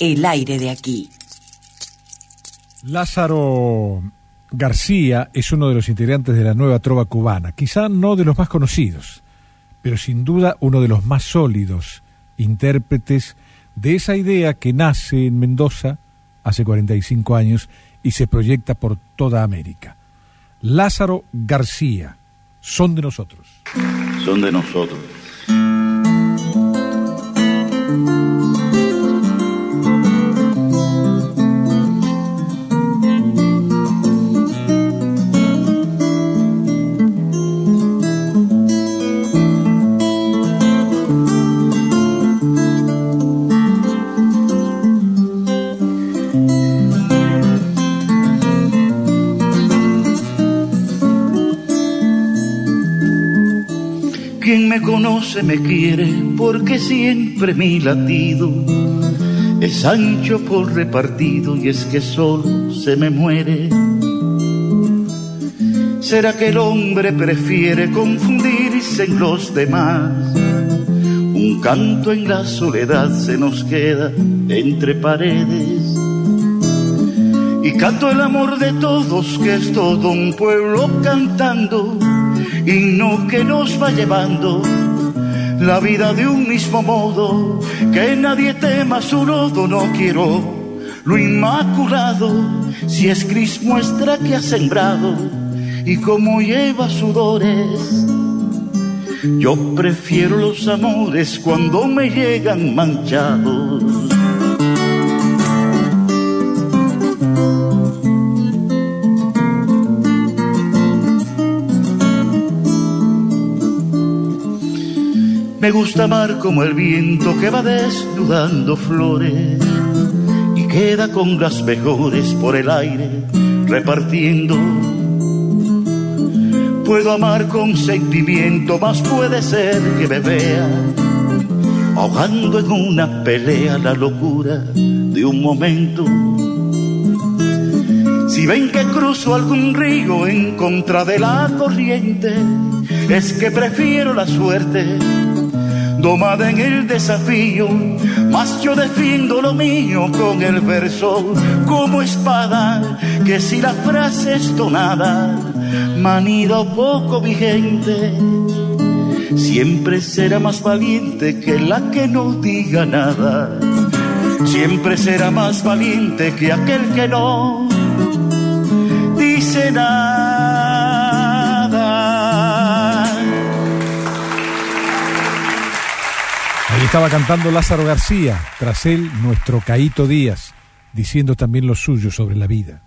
El aire de aquí. Lázaro García es uno de los integrantes de la nueva trova cubana, quizá no de los más conocidos, pero sin duda uno de los más sólidos intérpretes de esa idea que nace en Mendoza hace 45 años y se proyecta por toda América. Lázaro García, son de nosotros. Son de nosotros. Quien me conoce me quiere porque siempre mi latido es ancho por repartido y es que solo se me muere. ¿Será que el hombre prefiere confundirse en los demás? Un canto en la soledad se nos queda entre paredes. Y canto el amor de todos, que es todo un pueblo cantando y no que nos va llevando la vida de un mismo modo, que nadie tema su lodo, no quiero lo inmaculado, si es Cris muestra que ha sembrado y como lleva sudores. Yo prefiero los amores cuando me llegan manchados. Me gusta amar como el viento que va desnudando flores y queda con las mejores por el aire repartiendo. Puedo amar con sentimiento, más puede ser que me vea ahogando en una pelea la locura de un momento. Si ven que cruzo algún río en contra de la corriente, es que prefiero la suerte domada en el desafío, mas yo defiendo lo mío con el verso como espada, que si la frase es tonada, manida o poco vigente, siempre será más valiente que la que no diga nada, siempre será más valiente que aquel que no dice nada. Estaba cantando Lázaro García, tras él nuestro Caíto Díaz, diciendo también lo suyo sobre la vida.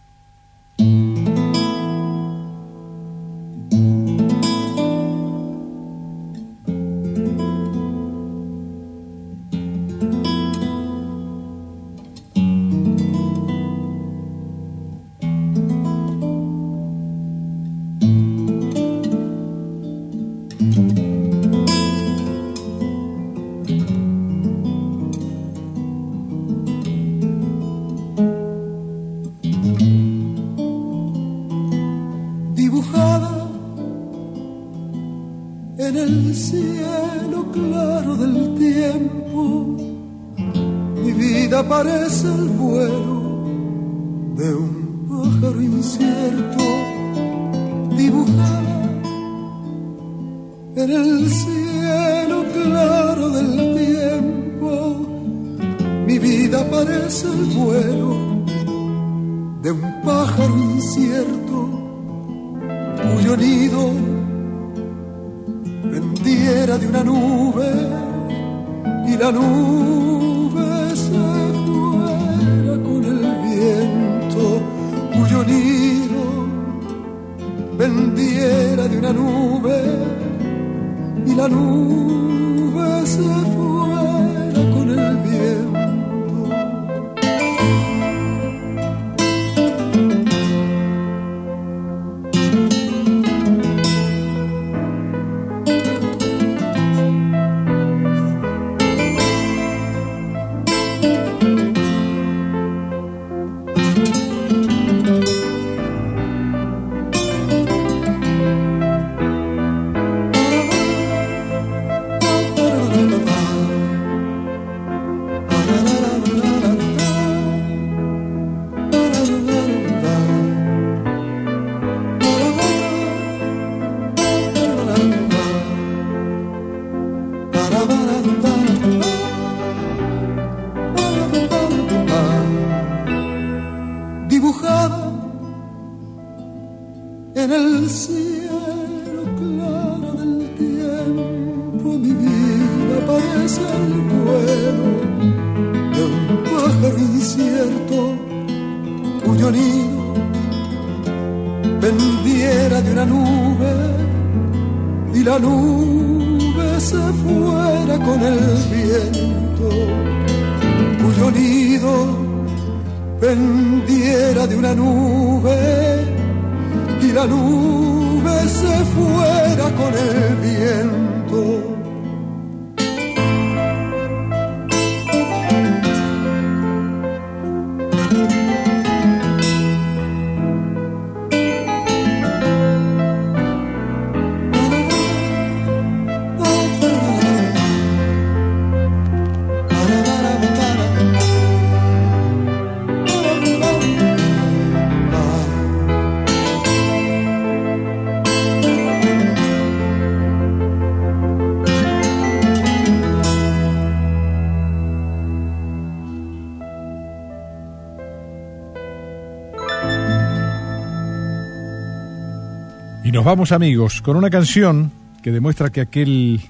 Nos vamos amigos con una canción que demuestra que aquel,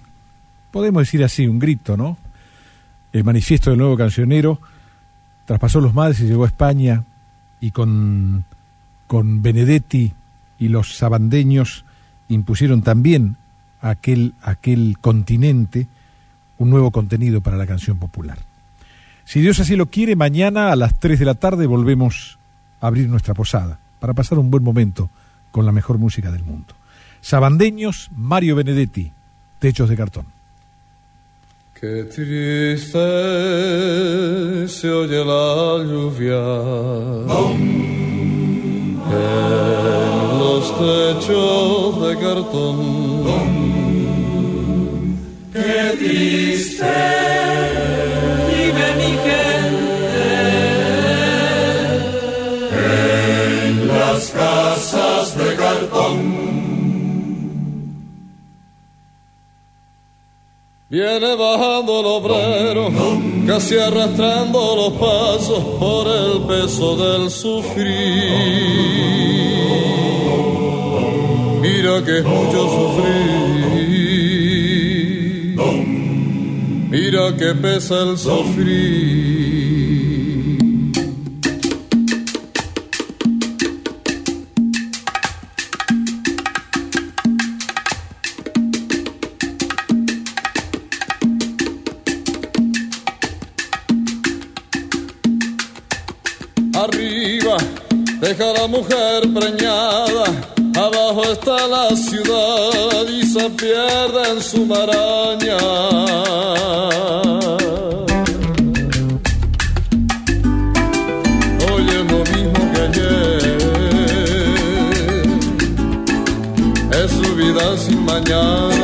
podemos decir así, un grito, ¿no? El manifiesto del nuevo cancionero traspasó los mares y llegó a España y con, con Benedetti y los sabandeños impusieron también aquel, aquel continente un nuevo contenido para la canción popular. Si Dios así lo quiere, mañana a las 3 de la tarde volvemos a abrir nuestra posada para pasar un buen momento con la mejor música del mundo. Sabandeños, Mario Benedetti, Techos de Cartón. Qué triste se oye la lluvia en los techos de cartón. Qué triste vive mi gente en las casas. Viene bajando el obrero, casi arrastrando los pasos por el peso del sufrir. Mira que es mucho sufrir. Mira que pesa el sufrir. Mujer preñada, abajo está la ciudad y se pierde en su maraña. Hoy es lo mismo que ayer, es su vida sin mañana.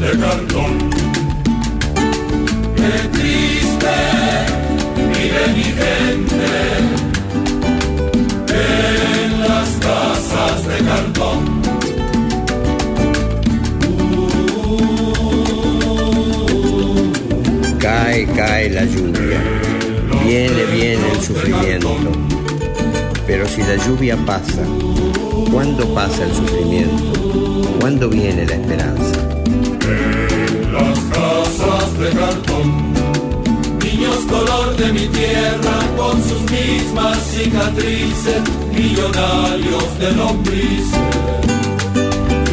De cartón. Qué triste vive mi gente en las casas de cartón. Cae, cae la lluvia, viene, viene el sufrimiento. Pero si la lluvia pasa, ¿cuándo pasa el sufrimiento? ¿Cuándo viene la esperanza? Niños color de mi tierra con sus mismas cicatrices, millonarios de lombrices.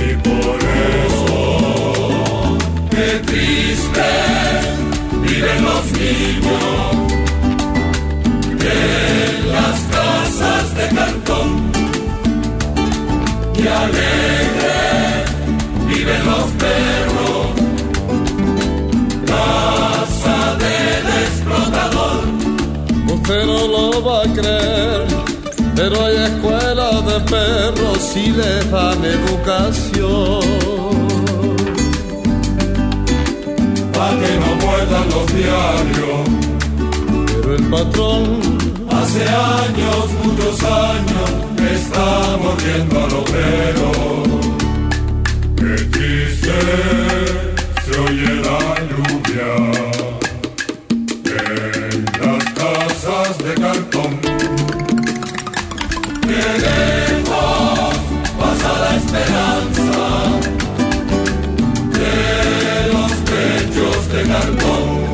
Y por eso, qué triste viven los niños en las casas de cartón. Y alegre viven los perros, del explotador. Usted no lo va a creer, pero hay escuelas de perros y les dan educación. Pa' que no muerdan los diarios. Pero el patrón Hace años, muchos años, está mordiendo al obrero. Qué triste de cartón. Que lejos pasa la esperanza de los pechos de cartón.